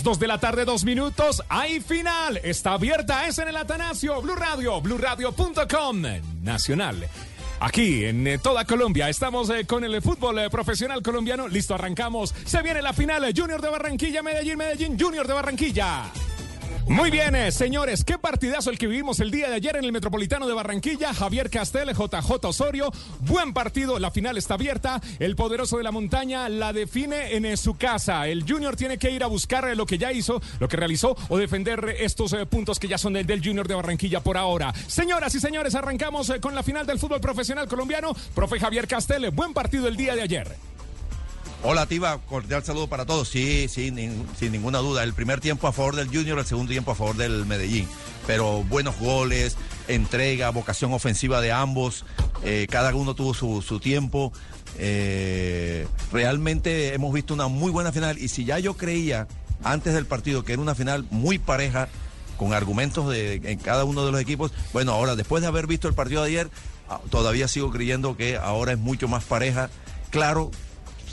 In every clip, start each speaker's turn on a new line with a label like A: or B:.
A: Dos de la tarde, dos minutos. Hay final. Está abierta, es en el Atanasio, Blue Radio, BlueRadio.com, nacional. Aquí en eh, toda Colombia estamos eh, con el fútbol eh, profesional colombiano. Listo, arrancamos. Se viene la final. Junior de Barranquilla, Medellín, Medellín, Junior de Barranquilla. Muy bien, eh, señores, qué partidazo el que vivimos el día de ayer en el Metropolitano de Barranquilla. Javier Castel, JJ Osorio. Buen partido, la final está abierta. El poderoso de la montaña la define en eh, su casa. El Junior tiene que ir a buscar eh, lo que ya hizo, lo que realizó o defender estos puntos que ya son del, del Junior de Barranquilla por ahora. Señoras y señores, arrancamos con la final del fútbol profesional colombiano. Profe Javier Castel, buen partido el día de ayer.
B: Hola, Tiva, cordial saludo para todos. Sí, sí, sin ninguna duda. El primer tiempo a favor del Junior, el segundo tiempo a favor del Medellín. Pero buenos goles, entrega, vocación ofensiva de ambos. eh, cada uno tuvo su, su tiempo. eh, realmente hemos visto una muy buena final. Y si ya yo creía antes del partido que era una final muy pareja, con argumentos de, en cada uno de los equipos, bueno, ahora después de haber visto el partido de ayer, ah, todavía sigo creyendo que ahora es mucho más pareja. Claro,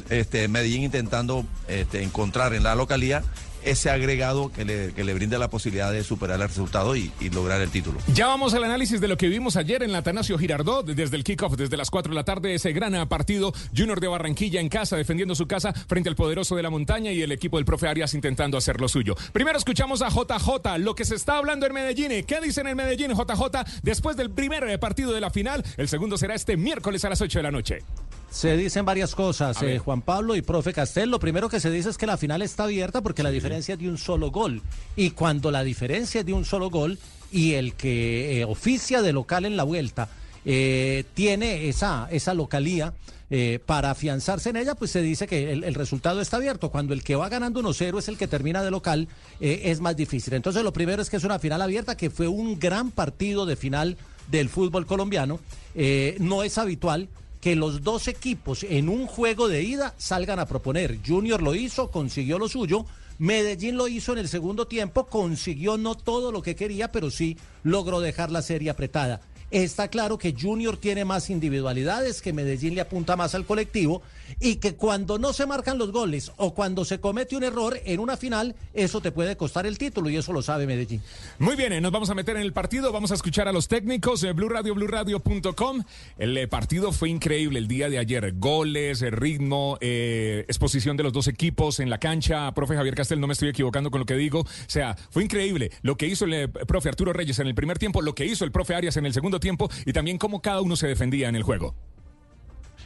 B: este, Medellín intentando este, encontrar en la localidad ese agregado que le, que le brinde la posibilidad de superar el resultado y, lograr el título.
A: Ya vamos al análisis de lo que vimos ayer en la Atanasio Girardot, desde el kickoff, desde las 4 de la tarde, ese gran partido. Junior de Barranquilla en casa, defendiendo su casa frente al poderoso de la montaña y el equipo del profe Arias intentando hacer lo suyo. Primero escuchamos a JJ, lo que se está hablando en Medellín. ¿Qué dicen en Medellín, JJ? Después del primer partido de la final, el segundo será este miércoles a las 8 de la noche.
C: Se dicen varias cosas, eh, Juan Pablo y profe Castel. Lo primero que se dice es que la final está abierta porque la diferencia es de un solo gol. Y cuando la diferencia es de un solo gol y el que eh, oficia de local en la vuelta eh, tiene esa, esa localía eh, para afianzarse en ella, pues se dice que el, el resultado está abierto. Cuando el que va ganando 1-0 es el que termina de local, eh, es más difícil. Entonces lo primero es que es una final abierta, que fue un gran partido de final del fútbol colombiano. Eh, no es habitual que los dos equipos en un juego de ida salgan a proponer. Junior lo hizo, consiguió lo suyo. Medellín lo hizo en el segundo tiempo, consiguió no todo lo que quería, pero sí logró dejar la serie apretada. Está claro que Junior tiene más individualidades, que Medellín le apunta más al colectivo y que cuando no se marcan los goles o cuando se comete un error en una final, eso te puede costar el título y eso lo sabe Medellín.
A: Muy bien, eh, nos vamos a meter en el partido, vamos a escuchar a los técnicos de Blue Radio. El eh, partido fue increíble el día de ayer. Goles, eh, ritmo, eh, exposición de los dos equipos en la cancha. Profe Javier Castel, no me estoy equivocando con lo que digo. O sea, fue increíble lo que hizo el eh, profe Arturo Reyes en el primer tiempo, lo que hizo el profe Arias en el segundo tiempo y también cómo cada uno se defendía en el juego.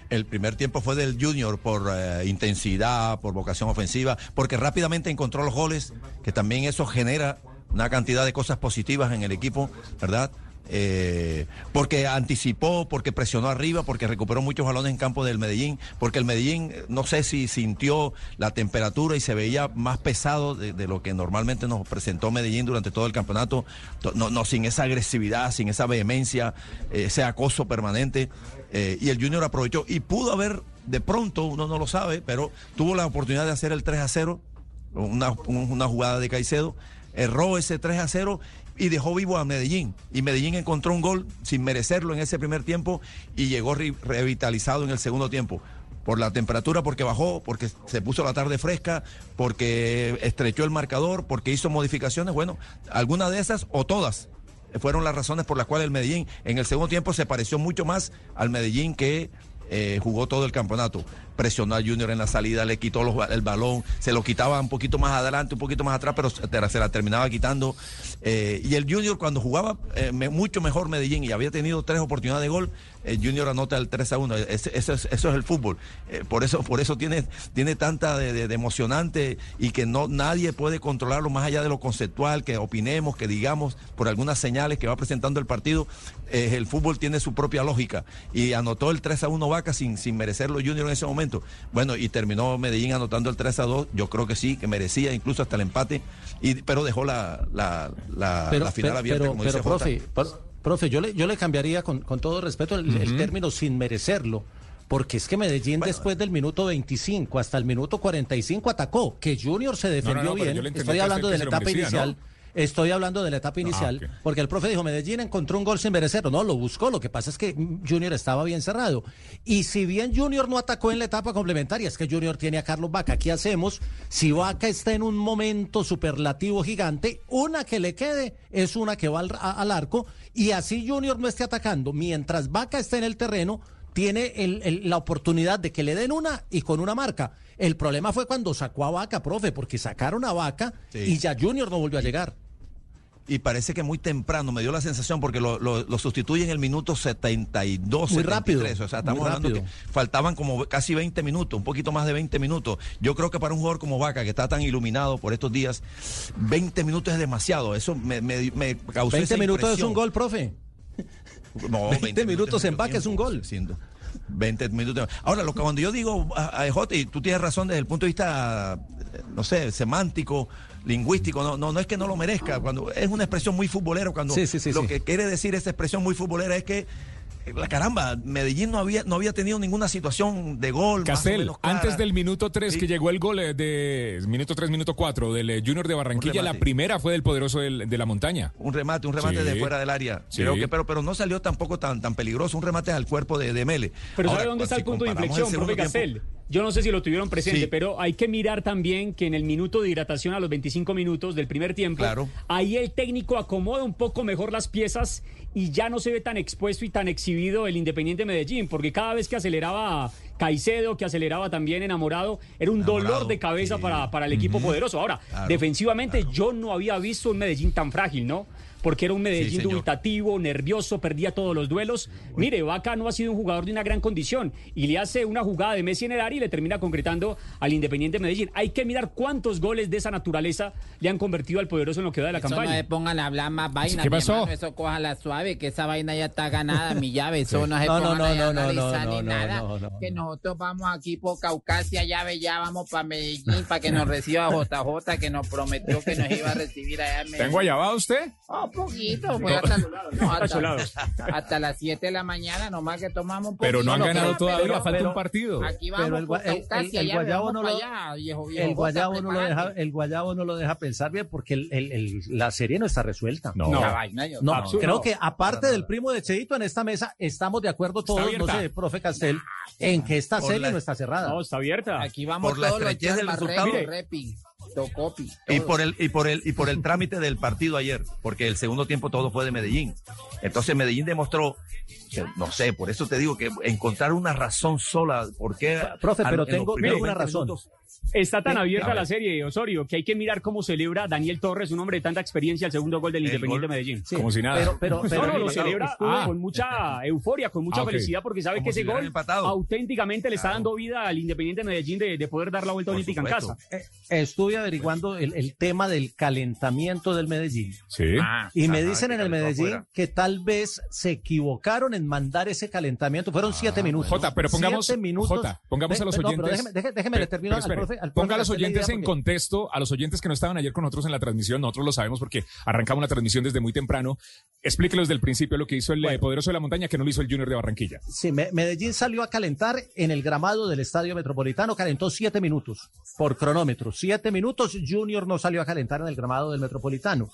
B: El primer tiempo fue del Junior por eh, intensidad, por vocación ofensiva, porque rápidamente encontró los goles, que también eso genera una cantidad de cosas positivas en el equipo, ¿verdad? Eh, porque anticipó, porque presionó arriba, porque recuperó muchos balones en campo del Medellín, porque el Medellín, no sé si sintió la temperatura y se veía más pesado de, lo que normalmente nos presentó Medellín durante todo el campeonato, To- no, no sin esa agresividad, sin esa vehemencia, eh, ese acoso permanente. eh, y el Junior aprovechó y pudo haber, de pronto, uno no lo sabe, pero tuvo la oportunidad de hacer el 3 a 0, una, un- una jugada de Caicedo, erró ese 3 a 0 y dejó vivo a Medellín. Y Medellín encontró un gol sin merecerlo en ese primer tiempo y llegó re- revitalizado en el segundo tiempo. Por la temperatura, porque bajó, porque se puso la tarde fresca, porque estrechó el marcador, porque hizo modificaciones. Bueno, algunas de esas o todas fueron las razones por las cuales el Medellín en el segundo tiempo se pareció mucho más al Medellín que eh, jugó todo el campeonato. presionó a Junior en la salida, le quitó el balón, se lo quitaba un poquito más adelante, un poquito más atrás, pero se la terminaba quitando. Eh, y el Junior cuando jugaba eh, mucho mejor Medellín y había tenido tres oportunidades de gol, el Junior anota el 3 a 1. Ese- eso, es, eso es el fútbol. Eh, por eso, por eso tiene, tiene tanta de, de- de emocionante y que no nadie puede controlarlo más allá de lo conceptual, que opinemos, que digamos por algunas señales que va presentando el partido. Eh, el fútbol tiene su propia lógica. Y anotó el 3 a 1 Vaca sin, sin merecerlo Junior en ese momento. Bueno, y terminó Medellín anotando el 3 a 2. Yo creo que sí, que merecía incluso hasta el empate. Y, pero dejó la, la, la, la final abierta,
C: pero,
B: como
C: pero,
B: dice
C: profe, pro- profe, yo le, yo le cambiaría con, con todo respeto el, el término sin merecerlo. Porque es que Medellín después del minuto 25 hasta el minuto 45 atacó, que Junior se defendió
A: no,
C: bien. Estoy hablando de la etapa inicial. Estoy hablando de la etapa inicial,
A: ok.
C: porque el profe dijo, Medellín encontró un gol sin merecerlo. No, lo buscó, lo que pasa es que Junior estaba bien cerrado. Y si bien Junior no atacó en la etapa complementaria, es que Junior tiene a Carlos Vaca. ¿Qué hacemos? Si Vaca está en un momento superlativo gigante, una que le quede es una que va al, a- al arco, y así Junior no esté atacando. Mientras Vaca esté en el terreno, tiene el- el- la oportunidad de que le den una y con una marca. El problema fue cuando sacó a Vaca, profe, porque sacaron a Vaca
B: Sí.
C: y ya Junior no volvió a llegar.
B: Y parece que muy temprano me dio la sensación porque lo, lo, lo sustituye en el minuto 72,
C: Muy
B: 73.
C: rápido,
B: O sea, estamos hablando
C: rápido.
B: que faltaban como casi 20 minutos, un poquito más de 20 minutos. Yo creo que para un jugador como Vaca, que está tan iluminado por estos días, 20 minutos es demasiado. Eso me, me, me causó
C: 20
B: esa
C: minutos es un gol, profe.
B: No,
C: 20 minutos en Vaca es un gol.
B: siendo 20 minutos. Ahora, lo que cuando yo digo, a, a y tú tienes razón desde el punto de vista, eh, no sé, semántico, lingüístico, no, no, no es que no lo merezca, cuando es una expresión muy futbolera, cuando
C: Sí, sí, sí,
B: lo
C: sí.
B: que quiere decir esa expresión muy futbolera es que eh, la caramba, Medellín no había, no había tenido ninguna situación de gol.
A: Castel, antes del minuto 3
B: Sí.
A: que llegó el gol eh, de minuto 3, minuto 4 del eh, Junior de Barranquilla, la primera fue del poderoso del- de la montaña.
B: Un remate, un remate
A: Sí.
B: de fuera del área.
A: Sí.
B: Creo que, pero, pero no salió tampoco tan, tan peligroso. Un remate al cuerpo de, de Mele.
D: Pero
B: Ahora,
D: ¿sabe dónde está
B: si
D: el punto de inflexión, profe
B: tiempo-
D: Castel? Yo no sé si lo tuvieron presente,
B: Sí.
D: pero hay que mirar también que en el minuto de hidratación a los 25 minutos del primer tiempo,
B: Claro.
D: ahí el técnico acomoda un poco mejor las piezas y ya no se ve tan expuesto y tan exhibido el Independiente Medellín, porque cada vez que aceleraba Caicedo, que aceleraba también enamorado, era un dolor de cabeza
B: sí.
D: para, para el equipo poderoso. Ahora,
B: Claro,
D: defensivamente yo no había visto un Medellín tan frágil, ¿no? Porque era un Medellín
B: señor.
D: dubitativo, nervioso, perdía todos los duelos. Mire, Vaca no ha sido un jugador de una gran condición y le hace una jugada de Messi en el área y le termina concretando al Independiente Medellín. Hay que mirar cuántos goles de esa naturaleza le han convertido al poderoso en lo que va de la
E: Eso no
D: campaña.
E: se pongan a hablar más vaina,
A: ¿Qué pasó?
E: hermano, eso cójala suave, que esa vaina ya está ganada, mi llave, eso no se
C: No, no,
E: pongan
C: no,
E: a
C: no, no, no,
E: ni
C: no,
E: nada,
C: no, no,
E: que
C: no.
E: nosotros vamos aquí por Caucasia, llave, ya vamos para Medellín, para que nos reciba JJ, que nos prometió que nos iba a recibir allá en Medellín.
A: ¿Tengo allá usted?
E: Oh, poquito, pues hasta, no, hasta, hasta las 7 de la mañana, nomás que tomamos un poquito.
A: Pero no han
C: no,
A: ganado
C: pero-
A: todavía,
C: pero-
A: falta
C: pero-
A: un partido.
E: Aquí
C: Pero
E: vamos
C: gua- el- el- el guayabo no lo-
E: allá, viejo, viejo,
C: El guayabo, no lo deja, el guayabo no lo deja pensar bien porque el- el- el- la serie no está resuelta.
A: No.
D: No.
C: Creo que aparte del primo de Cheito en esta mesa, estamos de acuerdo todos, no sé, profe Castel, en que esta serie no está cerrada.
D: No, está abierta.
E: Aquí vamos
B: Por
E: todos los
B: estrechez del resultado.
E: repi,
B: Y por el y por el y por el trámite del partido ayer, porque el segundo tiempo todo fue de Medellín. Entonces Medellín demostró que, no sé, por eso te digo que encontrar una razón sola, por qué
C: Profe,
B: a-
C: pero tengo- una
B: 20
C: razón.
B: minutos-
D: Está tan abierta la serie, Osorio, que hay que mirar cómo celebra Daniel Torres, un hombre de tanta experiencia, el segundo gol del
B: El
D: Independiente
B: gol.
D: Medellín.
C: Sí,
A: Como si nada.
C: Pero, pero, pero
D: no, no, lo celebra
C: estuvo-
A: Ah.
D: con mucha euforia, con mucha
A: Ah,
D: felicidad, porque sabe
B: Como
D: que ese gol
B: empatado.
D: auténticamente le está dando vida al Independiente Medellín de, de poder dar la vuelta
B: Por
D: olímpica en casa.
C: eh, estuve averiguando el, el tema del calentamiento del Medellín.
A: Sí.
E: Ah,
C: Y me
B: Ajá,
C: dicen en el Medellín
B: afuera.
C: que tal vez se equivocaron en mandar ese calentamiento. Fueron siete minutos.
A: Jota, pero pongamos,
C: Siete minutos.
A: Jota, pongamos a los
C: Ve- no,
A: oyentes.
C: pero déjeme, déjeme, déjeme le
A: Pero-
C: termino al
A: espere,
C: profe- al profe
A: Ponga a los oyentes en
C: porque-
A: contexto, a los oyentes que no estaban ayer con nosotros en la transmisión, nosotros lo sabemos porque arrancamos la transmisión desde muy temprano. Explíquelos desde el principio lo que hizo el eh, poderoso de la montaña que no lo hizo el Junior de Barranquilla.
C: Sí, Me- Medellín salió a calentar en el gramado del Estadio Metropolitano, calentó siete minutos por cronómetro. Siete minutos, Junior no salió a calentar en el gramado del Metropolitano.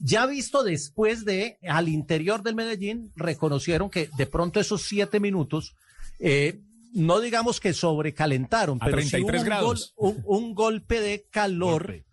C: Ya visto después de, al interior del Medellín, reconocieron que de pronto esos siete minutos, eh, no digamos que sobrecalentaron,
A: A
C: pero sí
A: 33
C: hubo un,
A: grados.
C: gol- un- un golpe de calor
B: Golpe.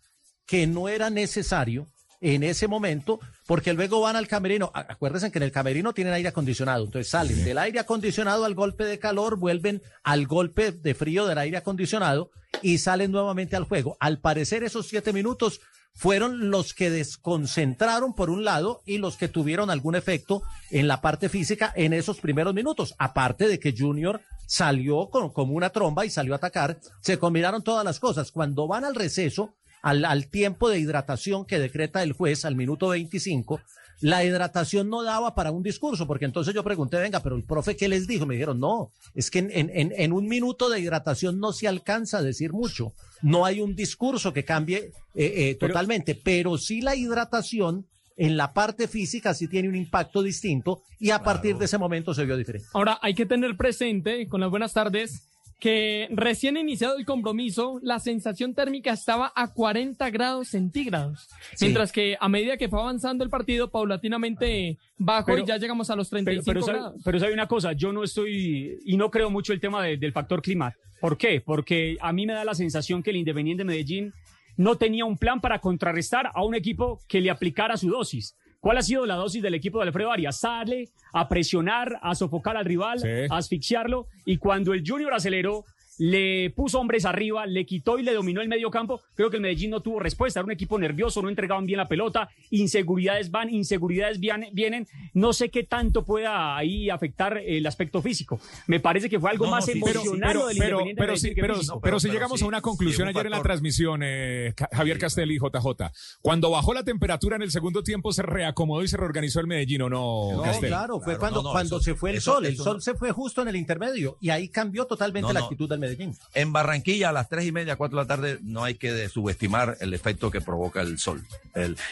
C: que no era necesario en ese momento porque luego van al camerino. Acuérdense que en el camerino tienen aire acondicionado, entonces salen del aire acondicionado al golpe de calor, vuelven al golpe de frío del aire acondicionado y salen nuevamente al juego. Al parecer esos siete minutos fueron los que desconcentraron por un lado y los que tuvieron algún efecto en la parte física en esos primeros minutos. Aparte de que Junior salió con- como una tromba y salió a atacar, se combinaron todas las cosas. Cuando van al receso, al, al tiempo de hidratación que decreta el juez al minuto 25, la hidratación no daba para un discurso, porque entonces yo pregunté, venga, pero el profe, ¿qué les dijo? Me dijeron, no, es que en, en- en- en un minuto de hidratación no se alcanza a decir mucho. No hay un discurso que cambie eh, eh, totalmente, pero sí la hidratación en la parte física sí tiene un impacto distinto y a partir de ese momento se vio diferente.
F: Ahora hay que tener presente, con las buenas tardes, que recién iniciado el compromiso, la sensación térmica estaba a 40 grados centígrados.
C: Sí.
F: Mientras que a medida que fue avanzando el partido, paulatinamente bajó
D: Pero-
F: y ya llegamos a los 35
D: Pero, pero, sabe,
F: grados.
D: pero sabe una cosa, yo no estoy y no creo mucho el tema de- del factor clima. ¿Por qué? Porque a mí me da la sensación que el Independiente Medellín no tenía un plan para contrarrestar a un equipo que le aplicara su dosis. ¿Cuál ha sido la dosis del equipo de Alfredo Arias? Sale a presionar, a sofocar al rival,
A: Sí.
D: a asfixiarlo y cuando el Junior aceleró, le puso hombres arriba, le quitó y le dominó el medio campo. Creo que el Medellín no tuvo respuesta. Era un equipo nervioso, no entregaban bien la pelota. Inseguridades van, inseguridades vienen. No sé qué tanto pueda ahí afectar el aspecto físico. Me parece que fue algo
B: No,
D: más
B: sí,
A: Pero,
D: emocional
A: pero,
D: lo del
A: pero,
D: Independiente
A: pero,
D: Medellín
A: sí, pero, si llegamos
B: sí,
A: a una
B: sí,
A: conclusión
B: un
A: ayer en la transmisión, eh, Javier Castelli y JJ, cuando bajó la temperatura en el segundo tiempo se reacomodó y se reorganizó el Medellín, ¿o no,
C: No,
A: Castelli?
C: claro, fue
B: Claro,
C: cuando,
B: no, no,
C: cuando
B: eso-
C: se fue el
B: eso-
C: sol. El sol se fue justo en el intermedio y ahí cambió totalmente
B: No,
C: la actitud del Medellín.
B: En Barranquilla a las tres y media, cuatro de la tarde, no hay que subestimar el efecto que provoca el sol.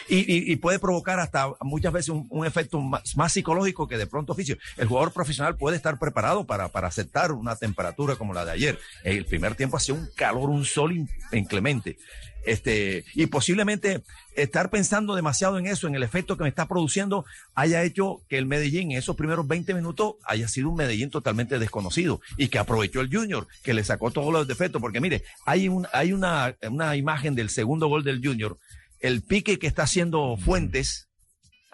B: Y, puede provocar hasta muchas veces un, efecto más, psicológico que de pronto físico. El jugador profesional puede estar preparado para, para aceptar una temperatura como la de ayer. El primer tiempo hacía un calor, un sol in- inclemente. Este, y posiblemente estar pensando demasiado en eso, en el efecto que me está produciendo, haya hecho que el Medellín en esos primeros 20 minutos haya sido un Medellín totalmente desconocido y que aprovechó el Junior, que le sacó todos los defectos, porque mire, hay, un, hay una, una imagen del segundo gol del Junior, el pique que está haciendo Fuentes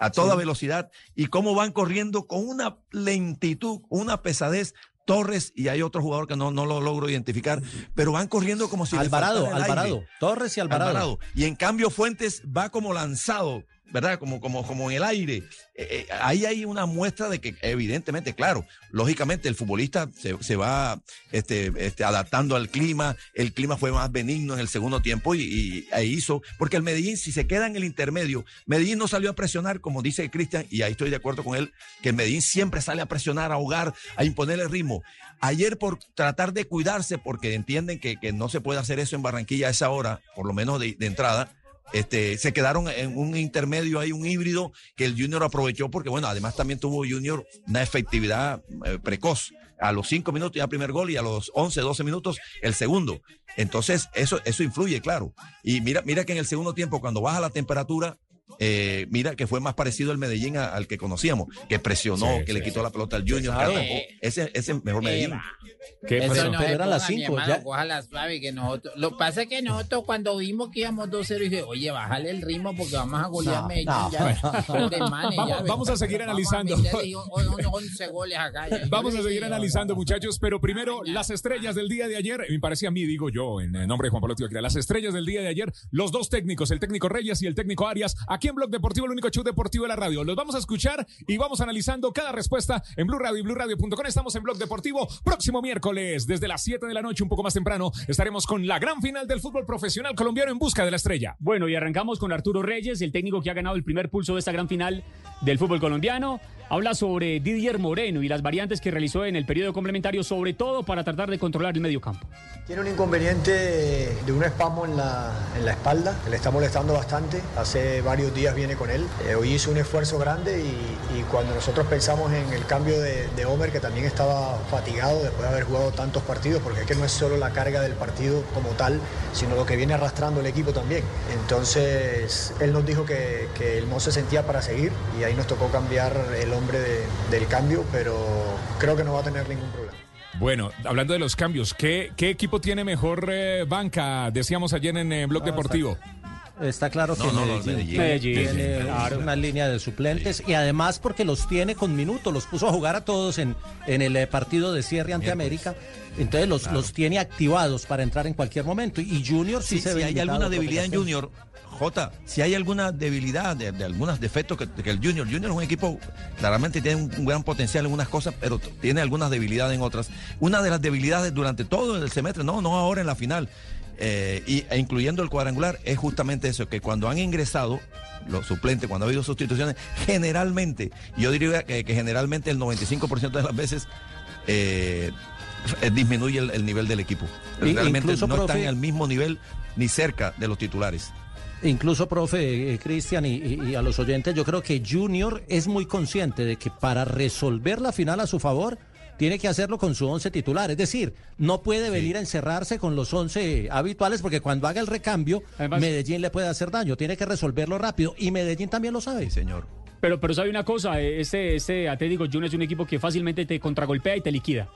B: a toda velocidad y cómo van corriendo con una lentitud, una pesadez. Torres y hay otro jugador que no, no lo logro identificar, pero van corriendo como si
C: Alvarado,
B: aire.
C: Alvarado. Torres y Alvarado.
B: Alvarado. Y en cambio Fuentes va como lanzado, ¿verdad? Como, como, como en el aire. Eh, eh, ahí hay una muestra de que evidentemente, claro, lógicamente el futbolista se, se va este, este, adaptando al clima, el clima fue más benigno en el segundo tiempo y, y ahí hizo, porque el Medellín si se queda en el intermedio, Medellín no salió a presionar, como dice Cristian, y ahí estoy de acuerdo con él, que el Medellín siempre sale a presionar, a ahogar, a imponer el ritmo. Ayer por tratar de cuidarse, porque entienden que, que no se puede hacer eso en Barranquilla a esa hora, por lo menos de entrada, este, se quedaron en un intermedio, hay un híbrido que el Junior aprovechó porque, bueno, además también tuvo Junior una efectividad eh, precoz. A los cinco minutos ya primer gol y a los 11, 12 minutos el segundo. Entonces, eso, eso influye, claro. Y mira, mira que en el segundo tiempo, cuando baja la temperatura, eh, mira que fue más parecido el Medellín a- al que conocíamos, que presionó,
A: Sí,
B: que le
A: sí.
B: quitó la pelota al Junior,
C: Claro.
B: que atacó. Ese, ese mejor Medellín.
A: ¿Qué
E: Eso
A: pasó?
E: no
C: Pero eran las
E: ponga, mi
C: cinco,
E: hermano,
C: ya.
E: cójala suave que nosotros. Lo que pasa es que nosotros cuando vimos que íbamos 2-0 dije, oye, bájale el ritmo porque vamos a golear
C: No,
E: Medellín
C: no.
E: ya. Pobres manes,
A: Vamos-
E: ya,
A: vamos a seguir analizando.
E: meterle on- on- 11 goles acá. ya.
A: Vamos a seguir analizando, muchachos, pero primero las estrellas del día de ayer, me parece a mí, digo yo, en nombre de Juan Pablo Tibaquira, las estrellas del día de ayer, los dos técnicos, el técnico Reyes y el técnico Arias, aquí en Blog Deportivo, el único show deportivo de la radio. Los vamos a escuchar y vamos analizando cada respuesta en Blue Radio y BlueRadio.com. Estamos en Blog Deportivo, próximo miércoles, desde las 7 de la noche, un poco más temprano, estaremos con la gran final del fútbol profesional colombiano en busca de la estrella.
D: Bueno, y arrancamos con Arturo Reyes, el técnico que ha ganado el primer pulso de esta gran final del fútbol colombiano. Habla sobre Didier Moreno y las variantes que realizó en el periodo complementario, sobre todo para tratar de controlar el medio campo.
G: Tiene un inconveniente de, un espasmo en la, en la espalda, le está molestando bastante. Hace varios días viene con él. Eh, hoy hizo un esfuerzo grande y, y cuando nosotros pensamos en el cambio de, de Homer, que también estaba fatigado después de haber jugado tantos partidos, porque es que no es solo la carga del partido como tal, sino lo que viene arrastrando el equipo también. Entonces, él nos dijo que, que él no se sentía para seguir y ahí nos tocó cambiar el hombre de- del cambio, pero creo que no va a tener ningún problema.
A: Bueno, hablando de los cambios, ¿qué, qué equipo tiene mejor eh, banca? Decíamos ayer en eh, Blog Deportivo.
C: Está claro que
B: No, no, no,
C: Medellín,
B: Medellín.
D: Medellín,
C: tiene
D: claro.
C: una línea de suplentes y además porque los tiene con minutos, los puso a jugar a todos en, en el eh, partido de cierre ante
B: Miércoles.
C: América. Entonces los, los tiene activados para entrar en cualquier momento. Y Junior sí
B: Si,
C: se
B: si
C: ve
B: hay
C: limitado
B: alguna debilidad en. Junior, Jota, si hay alguna debilidad de, de algunos defectos que, que el Junior, Junior es un equipo, claramente tiene un, un gran potencial en unas cosas, pero tiene algunas debilidades en otras. Una de las debilidades durante todo el semestre, no, no ahora en la final, eh, y, e incluyendo el cuadrangular, es justamente eso, que cuando han ingresado los suplentes, cuando ha habido sustituciones, generalmente, yo diría que, que generalmente el 95% de las veces eh, eh, disminuye el, el nivel del equipo. Realmente
C: incluso,
B: no están
C: profe-
B: al mismo nivel ni cerca de los titulares.
C: Incluso, profe, eh, Cristian y, y- y a los oyentes, yo creo que Junior es muy consciente de que para resolver la final a su favor, tiene que hacerlo con su once titular. Es decir, no puede venir a encerrarse con los once habituales, porque cuando haga el recambio,
D: Además-
C: Medellín le puede hacer daño. Tiene que resolverlo rápido. Y Medellín también lo sabe.
B: Sí, señor.
D: Pero, pero sabe una cosa, eh, este, este Atlético Junior es un equipo que fácilmente te contragolpea y te liquida.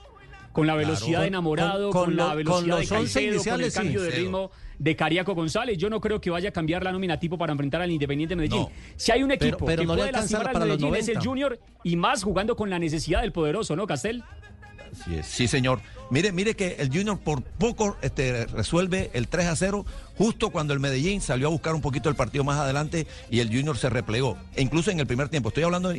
D: Con la velocidad de enamorado,
C: Con-
D: con,
C: con
D: la
C: lo-
D: velocidad de
C: los once
D: Caicedo, con el
C: iniciales, sí.
D: cambio de ritmo de Cariaco González. Yo no creo que vaya a cambiar la nómina tipo para enfrentar al Independiente Medellín.
B: No.
D: Si hay un
C: Pero-
D: equipo
C: pero
D: que
C: no le
D: puede
C: alcanza
D: lastimar al Medellín es el
C: 90.
D: Junior y más jugando con la necesidad del poderoso, ¿no, Castel?
B: Así es. Sí, señor. Mire, mire que el Junior por poco este, resuelve el 3 a 0, justo cuando el Medellín salió a buscar un poquito el partido más adelante y el Junior se replegó. E incluso en el primer tiempo, estoy hablando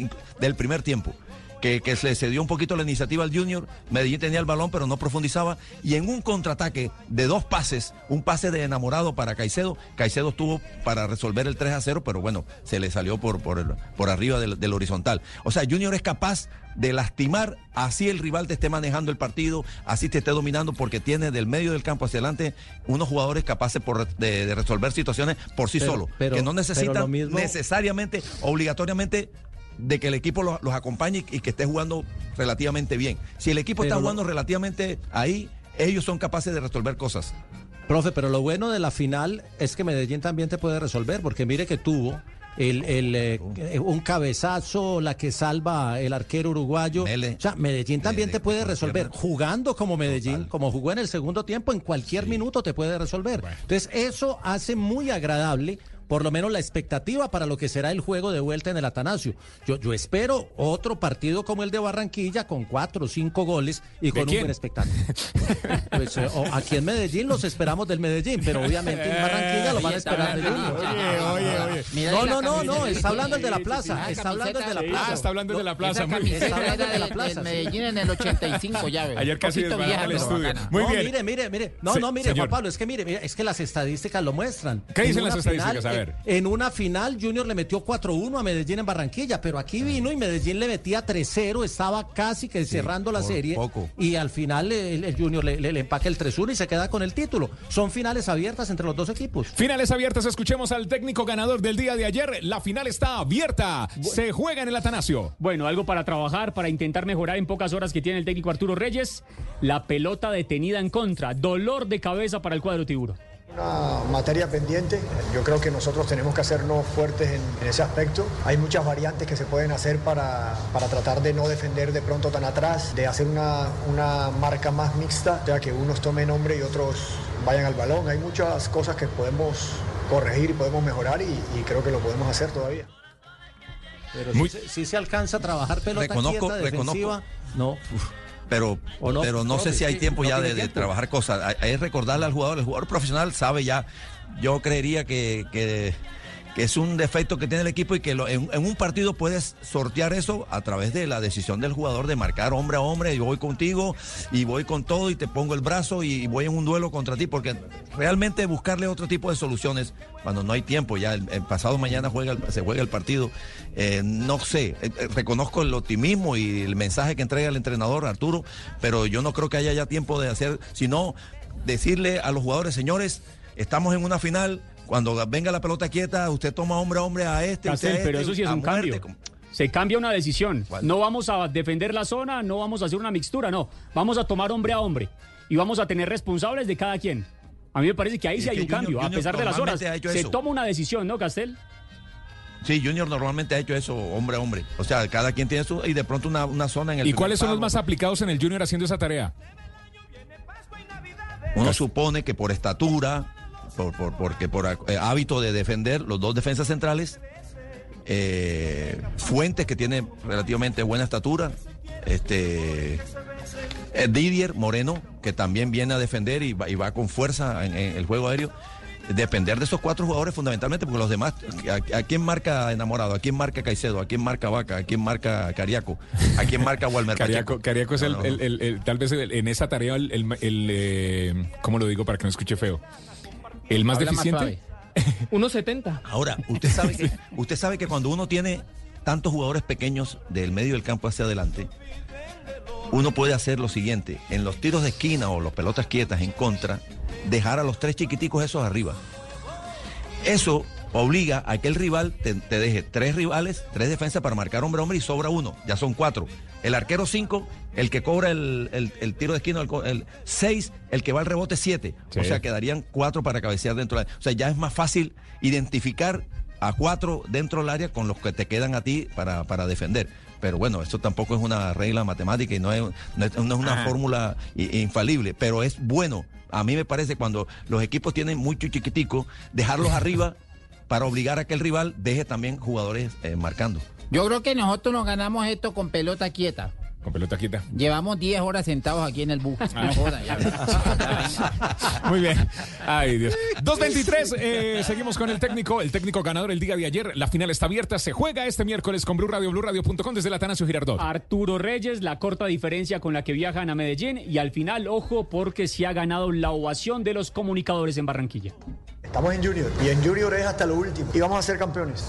B: del primer tiempo. Que, que se se dio un poquito la iniciativa al Junior, Medellín tenía el balón pero no profundizaba. Y en un contraataque de dos pases, un pase de enamorado para Caicedo, Caicedo estuvo para resolver el 3 a 0, pero bueno, se le salió por, por, el- por arriba del, del horizontal. O sea, Junior es capaz de lastimar, así el rival te esté manejando el partido, así te esté dominando, porque tiene del medio del campo hacia adelante unos jugadores capaces por, de, de resolver situaciones por sí
C: Pero-
B: solo,
C: pero-
B: que no necesitan
C: mismo-
B: necesariamente, obligatoriamente de que el equipo los, los acompañe y que esté jugando relativamente bien. Si el equipo
C: Pero
B: está
C: lo-
B: jugando relativamente ahí, ellos son capaces de resolver cosas.
C: Profe, pero lo bueno de la final es que Medellín también te puede resolver, porque mire que tuvo el, el, eh, eh, un cabezazo, la que salva el arquero uruguayo.
B: Mele.
C: O sea, Medellín también
B: De-
C: te
B: de-
C: puede
B: de
C: resolver. Jugando como Medellín,
B: Total.
C: como jugó en el segundo tiempo, en cualquier minuto te puede resolver. Entonces, eso hace muy agradable. Por lo menos la expectativa para lo que será el juego de vuelta en el Atanasio. Yo, yo espero otro partido como el de Barranquilla con cuatro o cinco goles y con un
A: quién?
C: buen espectáculo. Pues, eh, o aquí en Medellín los esperamos del Medellín, pero obviamente en Barranquilla lo van a esperar de Junior.
E: Mira
C: No,
E: esa
C: no, no, no,
E: camiseta
C: está hablando el de la plaza, está hablando el de la plaza.
A: Ah, está hablando de la plaza. Muy bien.
C: Está hablando
E: era
C: de la plaza.
E: Medellín en el 85, ya ves.
A: Ayer casi
E: Un
A: desbaraja el estudio. Muy
C: no,
A: bien.
C: mire, mire, mire. No, no, mire. Juan Pablo, es que mire, mire, es que las estadísticas lo muestran.
A: ¿Qué
C: En
A: dicen las estadísticas? Ver.
C: En una final, Junior le metió 4-1 a Medellín en Barranquilla, pero aquí vino y Medellín le metía 3-0, estaba casi que cerrando la serie.
B: poco.
C: Y al final el, el Junior le, le- le empaca el 3-1 y se queda con el título. Son finales abiertas entre los dos equipos.
A: Finales abiertas, escuchemos al técnico ganador del día de ayer. La final está abierta. Se juega en el Atanasio.
D: Bueno, algo para trabajar, para intentar mejorar en pocas horas que tiene el técnico Arturo Reyes. La pelota detenida en contra. Dolor de cabeza para el cuadro tiburón.
G: Una materia pendiente, yo creo que nosotros tenemos que hacernos fuertes en, en ese aspecto. Hay muchas variantes que se pueden hacer para, para tratar de no defender de pronto tan atrás, de hacer una, una marca más mixta, ya que unos tomen hombre y otros vayan al balón. Hay muchas cosas que podemos corregir y podemos mejorar y, y creo que lo podemos hacer todavía.
C: Pero
A: Muy-
C: sí, se- alcanza a trabajar pelota
B: Reconozco-
C: quieta,
B: reconozco.
C: defensiva. No, uf,
B: Pero,
C: ¿O no?
B: pero no sé si hay tiempo ya de, trabajar cosas. Hay- Es recordarle al jugador, el jugador profesional sabe ya. Yo creería que, que, que es un defecto que tiene el equipo y que en, un partido puedes sortear eso a través de la decisión del jugador de marcar hombre a hombre. Y voy contigo y voy con todo y te pongo el brazo y voy en un duelo contra ti. Porque realmente buscarle otro tipo de soluciones cuando no hay tiempo. Ya el, el pasado mañana juega el- se juega el partido. Eh, no sé, eh, eh, reconozco el optimismo y el mensaje que entrega el entrenador Arturo, pero yo no creo que haya ya tiempo de hacer, sino decirle a los jugadores, señores, estamos en una final, cuando venga la pelota quieta, usted toma hombre a hombre a este, usted a
D: Castel, pero
B: este,
D: eso sí es un
B: muerte.
D: cambio. Se cambia una decisión.
B: ¿Cuál?
D: No vamos a defender la zona, no vamos a hacer una mixtura, no. Vamos a tomar hombre a hombre. Y vamos a tener responsables de cada quien. A mí me parece que ahí
B: Y
D: sí hay un
B: Junior-
D: cambio. a pesar de las horas, se
B: eso.
D: toma una decisión, ¿no, Castel?
B: Sí, Junior normalmente ha hecho eso, hombre a hombre. O sea, cada quien tiene su, y de pronto una, una zona en el
A: ¿Y cuáles son los más aplicados en el Junior haciendo esa tarea?
B: Uno supone que por estatura, por, por- porque por eh, hábito de defender los dos defensas centrales, eh, Fuentes, que tiene relativamente buena estatura, este eh, Didier Moreno, que también viene a defender y va, y va con fuerza en, en el juego aéreo. Depender de esos cuatro jugadores fundamentalmente, porque los demás, ¿a, a quién marca enamorado? ¿A quién marca Caicedo? ¿A quién marca Vaca? ¿A quién marca Cariaco? ¿A quién marca Walmer
A: Cariaco? Cariaco es el, el- el- el- tal vez el- en esa tarea el, el, el, eh, ¿cómo lo digo para que no escuche feo? El más
E: Habla
A: deficiente.
E: suave.
F: 1.70.
B: Ahora, usted sabe que usted sabe que cuando uno tiene tantos jugadores pequeños del medio del campo hacia adelante, uno puede hacer lo siguiente, en los tiros de esquina o las pelotas quietas en contra, dejar a los tres chiquiticos esos arriba. Eso obliga a que el rival te, te deje tres rivales, tres defensas para marcar hombre a hombre y sobra uno, ya son cuatro. El arquero cinco, el que cobra el, el- el tiro de esquina, el, co- el seis, el que va al rebote siete.
A: Sí.
B: O sea, quedarían cuatro para cabecear dentro de la... O sea, ya es más fácil identificar a cuatro dentro del área con los que te quedan a ti para, para defender. Pero bueno, eso tampoco es una regla matemática y no es, no es- no es una fórmula infalible, pero es bueno. A mí me parece cuando los equipos tienen mucho chiquitico, dejarlos arriba para obligar a que el rival deje también jugadores eh, marcando.
E: Yo creo que nosotros nos ganamos esto con pelota quieta.
A: Con pelota quita.
E: Llevamos 10 horas sentados aquí en el bus. No joda, ya ves.
A: Muy bien. Ay, Dios. 2.23, eh, seguimos con el técnico, el técnico ganador el día de ayer. La final está abierta, se juega este miércoles con Blue Radio, BlueRadio.com desde el Atanasio Girardot.
D: Arturo Reyes, la corta diferencia con la que viajan a Medellín y al final, ojo, porque se ha ganado la ovación de los comunicadores en Barranquilla.
G: Estamos en Junior y en Junior es hasta lo último y vamos a ser campeones.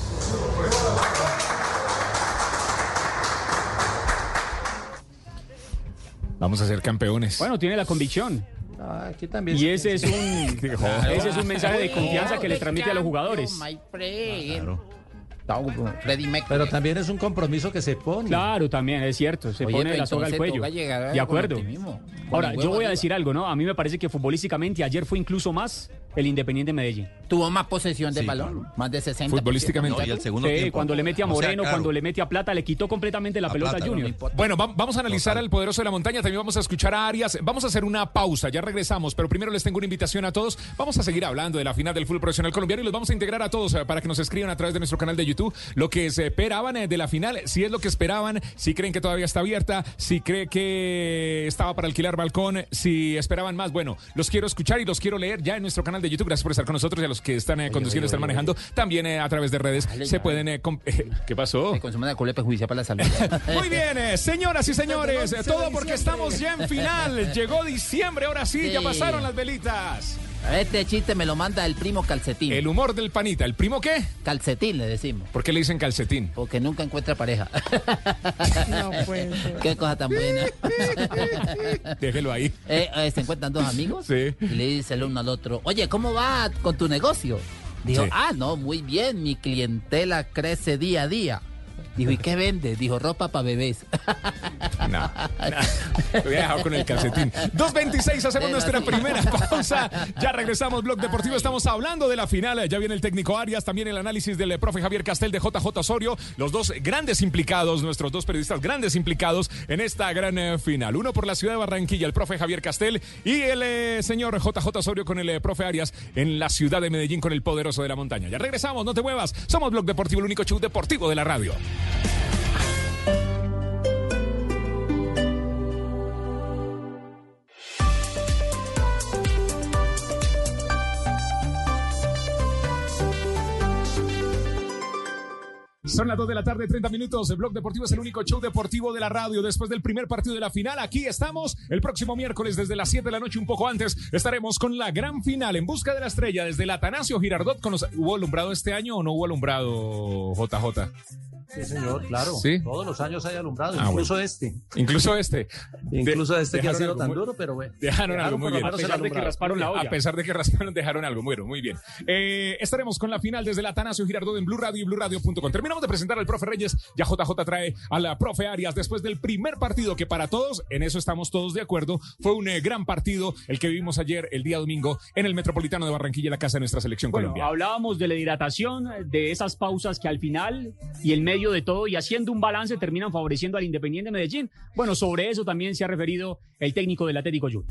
A: Vamos a ser campeones.
D: Bueno, tiene la convicción.
C: Ah, aquí también.
D: Y
C: se
D: ese es un, ese es un mensaje de confianza que le transmite a los jugadores.
C: Pero también es un compromiso que se pone.
D: Claro, también es cierto. Se
E: Oye,
D: pone la soga al cuello. De acuerdo. Ahora, yo voy a decir algo, ¿no? A mí me parece que futbolísticamente ayer fue incluso más el Independiente Medellín.
E: Tuvo más posesión del
B: Sí,
E: balón,
B: claro.
E: más de 60.
A: Futbolísticamente.
B: No, y el segundo
D: Sí,
B: tiempo.
D: cuando le mete a
B: O sea,
D: Moreno,
B: claro,
D: cuando le mete a Plata, le quitó completamente la
B: A
D: pelota
B: no,
D: Junior.
B: no.
A: Bueno, va- vamos a analizar
B: Total.
A: al poderoso de la montaña. También vamos a escuchar a Arias. Vamos a hacer una pausa. Ya regresamos. Pero primero les tengo una invitación a todos. Vamos a seguir hablando de la final del fútbol profesional colombiano y los vamos a integrar a todos eh, para que nos escriban a través de nuestro canal de YouTube lo que se esperaban eh, de la final. Si es lo que esperaban, si creen que todavía está abierta, si cree que estaba para alquilar balcón, si esperaban más. Bueno, los quiero escuchar y los quiero leer ya en nuestro canal de YouTube. Gracias por estar con nosotros y a los que están eh, conduciendo, están manejando. También eh, a través de redes
E: Dale,
A: se
E: ya.
A: pueden. eh, com- ¿Qué pasó?
E: Se consume de alcohol es perjudicial para la salud.
A: Muy bien, eh, señoras y señores, eh, todo porque estamos ya en final. Llegó diciembre, ahora sí, ya
E: Sí.
A: pasaron las velitas.
E: Este chiste me lo manda el primo Calcetín.
A: El humor del panita. ¿El primo qué?
E: Calcetín le decimos,
A: ¿Por qué le dicen calcetín?
E: porque nunca encuentra pareja.
F: No puede ser.
E: Qué cosa tan buena.
A: Déjelo ahí.
E: Eh, eh, se encuentran dos amigos
A: Sí.
E: y le dice el uno al otro, oye, ¿cómo va con tu negocio? Dijo,
A: Sí.
E: ah, no, muy bien, mi clientela crece día a día. Dijo, ¿y qué vende? Dijo, ropa para bebés.
A: No. Voy a dejar con el calcetín. 2.26, hacemos nuestra primera pausa. Ya regresamos, Blog Deportivo. Estamos hablando de la final. Ya viene el técnico Arias, también el análisis del eh, profe Javier Castel de JJ Osorio. Los dos grandes implicados, nuestros dos periodistas grandes implicados en esta gran eh, final. Uno por la ciudad de Barranquilla, el profe Javier Castel, y el eh, señor JJ Osorio con el eh, profe Arias en la ciudad de Medellín con el poderoso de la montaña. Ya regresamos, no te muevas. Somos Blog Deportivo, el único show deportivo de la radio. Son las 2 de la tarde, 30 minutos. El Blog Deportivo es el único show deportivo de la radio. Después del primer partido de la final, aquí estamos. El próximo miércoles, desde las 7 de la noche, un poco antes, estaremos con la gran final en busca de la estrella desde el Atanasio Girardot. Con los- ¿Hubo alumbrado este año o no hubo alumbrado, JJ?
C: Sí, señor, claro.
A: Sí.
C: Todos los años hay alumbrado,
A: Ah,
C: incluso este.
A: Incluso este.
C: Incluso
A: De-
C: este que ha sido tan
A: muy-
C: duro, pero bueno.
A: Dejaron algo muy bien.
D: A pesar de que rasparon la olla.
A: A pesar de que rasparon, dejaron algo. Bueno, muy bien. Eh, estaremos con la final desde el Atanasio Girardot en Blue Radio y BlueRadio.com. Terminamos de presentar al profe Reyes. Ya JJ trae a la profe Arias después del primer partido que para todos, en eso estamos todos de acuerdo, fue un eh, gran partido el que vivimos ayer, el día domingo, en el Metropolitano de Barranquilla, la casa de nuestra selección
D: Bueno,
A: colombiana.
D: hablábamos de la hidratación, de esas pausas que al final y el medio medio de todo y haciendo un balance terminan favoreciendo al Independiente Medellín. Bueno, sobre eso también se ha referido el técnico del Atlético Junior.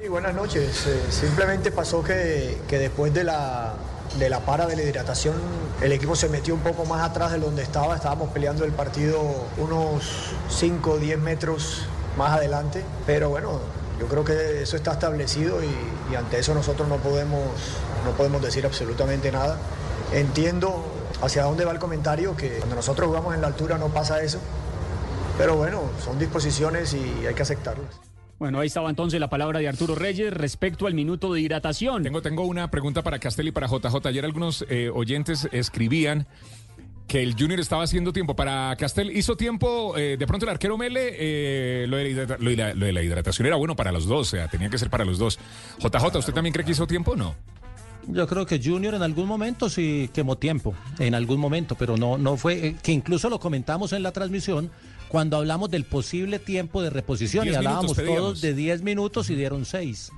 G: Sí, buenas noches. Eh, simplemente pasó que, que después de la, de la para de la hidratación, el equipo se metió un poco más atrás de donde estaba. Estábamos peleando el partido unos 5 o 10 metros más adelante. Pero bueno, yo creo que eso está establecido y, y ante eso nosotros no podemos, no podemos decir absolutamente nada. Entiendo hacia dónde va el comentario, que cuando nosotros jugamos en la altura no pasa eso. Pero bueno, son disposiciones y hay que aceptarlas.
D: Bueno, ahí estaba entonces la palabra de Arturo Reyes respecto al minuto de hidratación.
A: Tengo, tengo una pregunta para Castel y para JJ. Ayer algunos eh, oyentes escribían que el Junior estaba haciendo tiempo. Para Castel, ¿hizo tiempo? eh, de pronto el arquero Mele, eh, lo, de la hidrata- lo de la- lo de la hidratación era bueno para los dos, o sea, tenía que ser para los dos. JJ, ¿usted también cree que hizo tiempo o no?
C: Yo creo que Junior en algún momento sí quemó tiempo, en algún momento, pero no, no fue, eh, que incluso lo comentamos en la transmisión cuando hablamos del posible tiempo de reposición y hablábamos
A: minutos
C: todos de 10 minutos y dieron 6.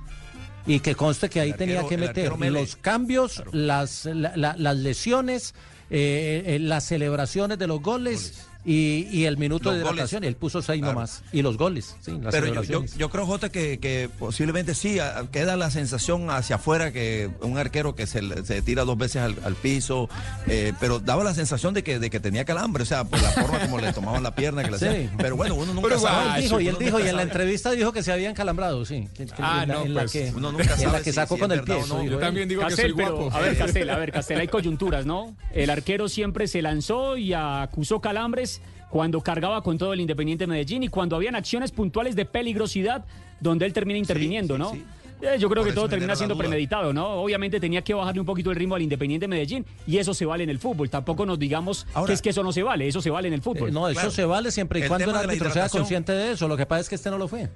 C: Y que conste que ahí tenía que meter los cambios, las, la- la- las lesiones, eh, eh, las celebraciones de los goles y, y el minuto
B: Los
C: de
B: goles.
C: hidratación. Y él puso 6
B: Claro.
C: nomás. Y los goles, sí, las
B: Pero yo, yo, creo, Jota, que, que posiblemente sí, a- queda la sensación hacia afuera que un arquero que se, le- se tira dos veces al, al piso, eh, pero daba la sensación de que, de que tenía calambre, o sea, por la forma como le tomaban la pierna, que le
C: Sí.
B: hacían. Pero bueno, uno nunca
A: Pero
B: sabe.
C: Él dijo, y él dijo, y en la entrevista dijo que se habían calambrado, sí. que- que
A: Ah,
C: en la,
A: no,
C: en la
A: pues,
C: que,
B: uno nunca
C: en la que sacó con el pie.
B: no.
A: Yo también digo que soy
D: pero,
A: guapo.
D: a ver, Castel, a ver, Castel, hay coyunturas, ¿no? El arquero siempre se lanzó y acusó calambres cuando cargaba con todo el Independiente Medellín y cuando habían acciones puntuales de peligrosidad donde él termina interviniendo,
B: sí,
D: ¿no?
B: sí.
D: Eh, Yo creo
B: Por
D: que todo termina siendo premeditado, ¿no? Obviamente tenía que bajarle un poquito el ritmo al Independiente Medellín y eso se vale en el fútbol. Tampoco nos digamos
B: Ahora-
D: que es que eso no se vale, eso se vale en el fútbol.
C: Eh, no, eso
B: Claro.
C: se vale siempre y cuando el árbitro sea consciente de eso. Lo que pasa es que este no lo fue.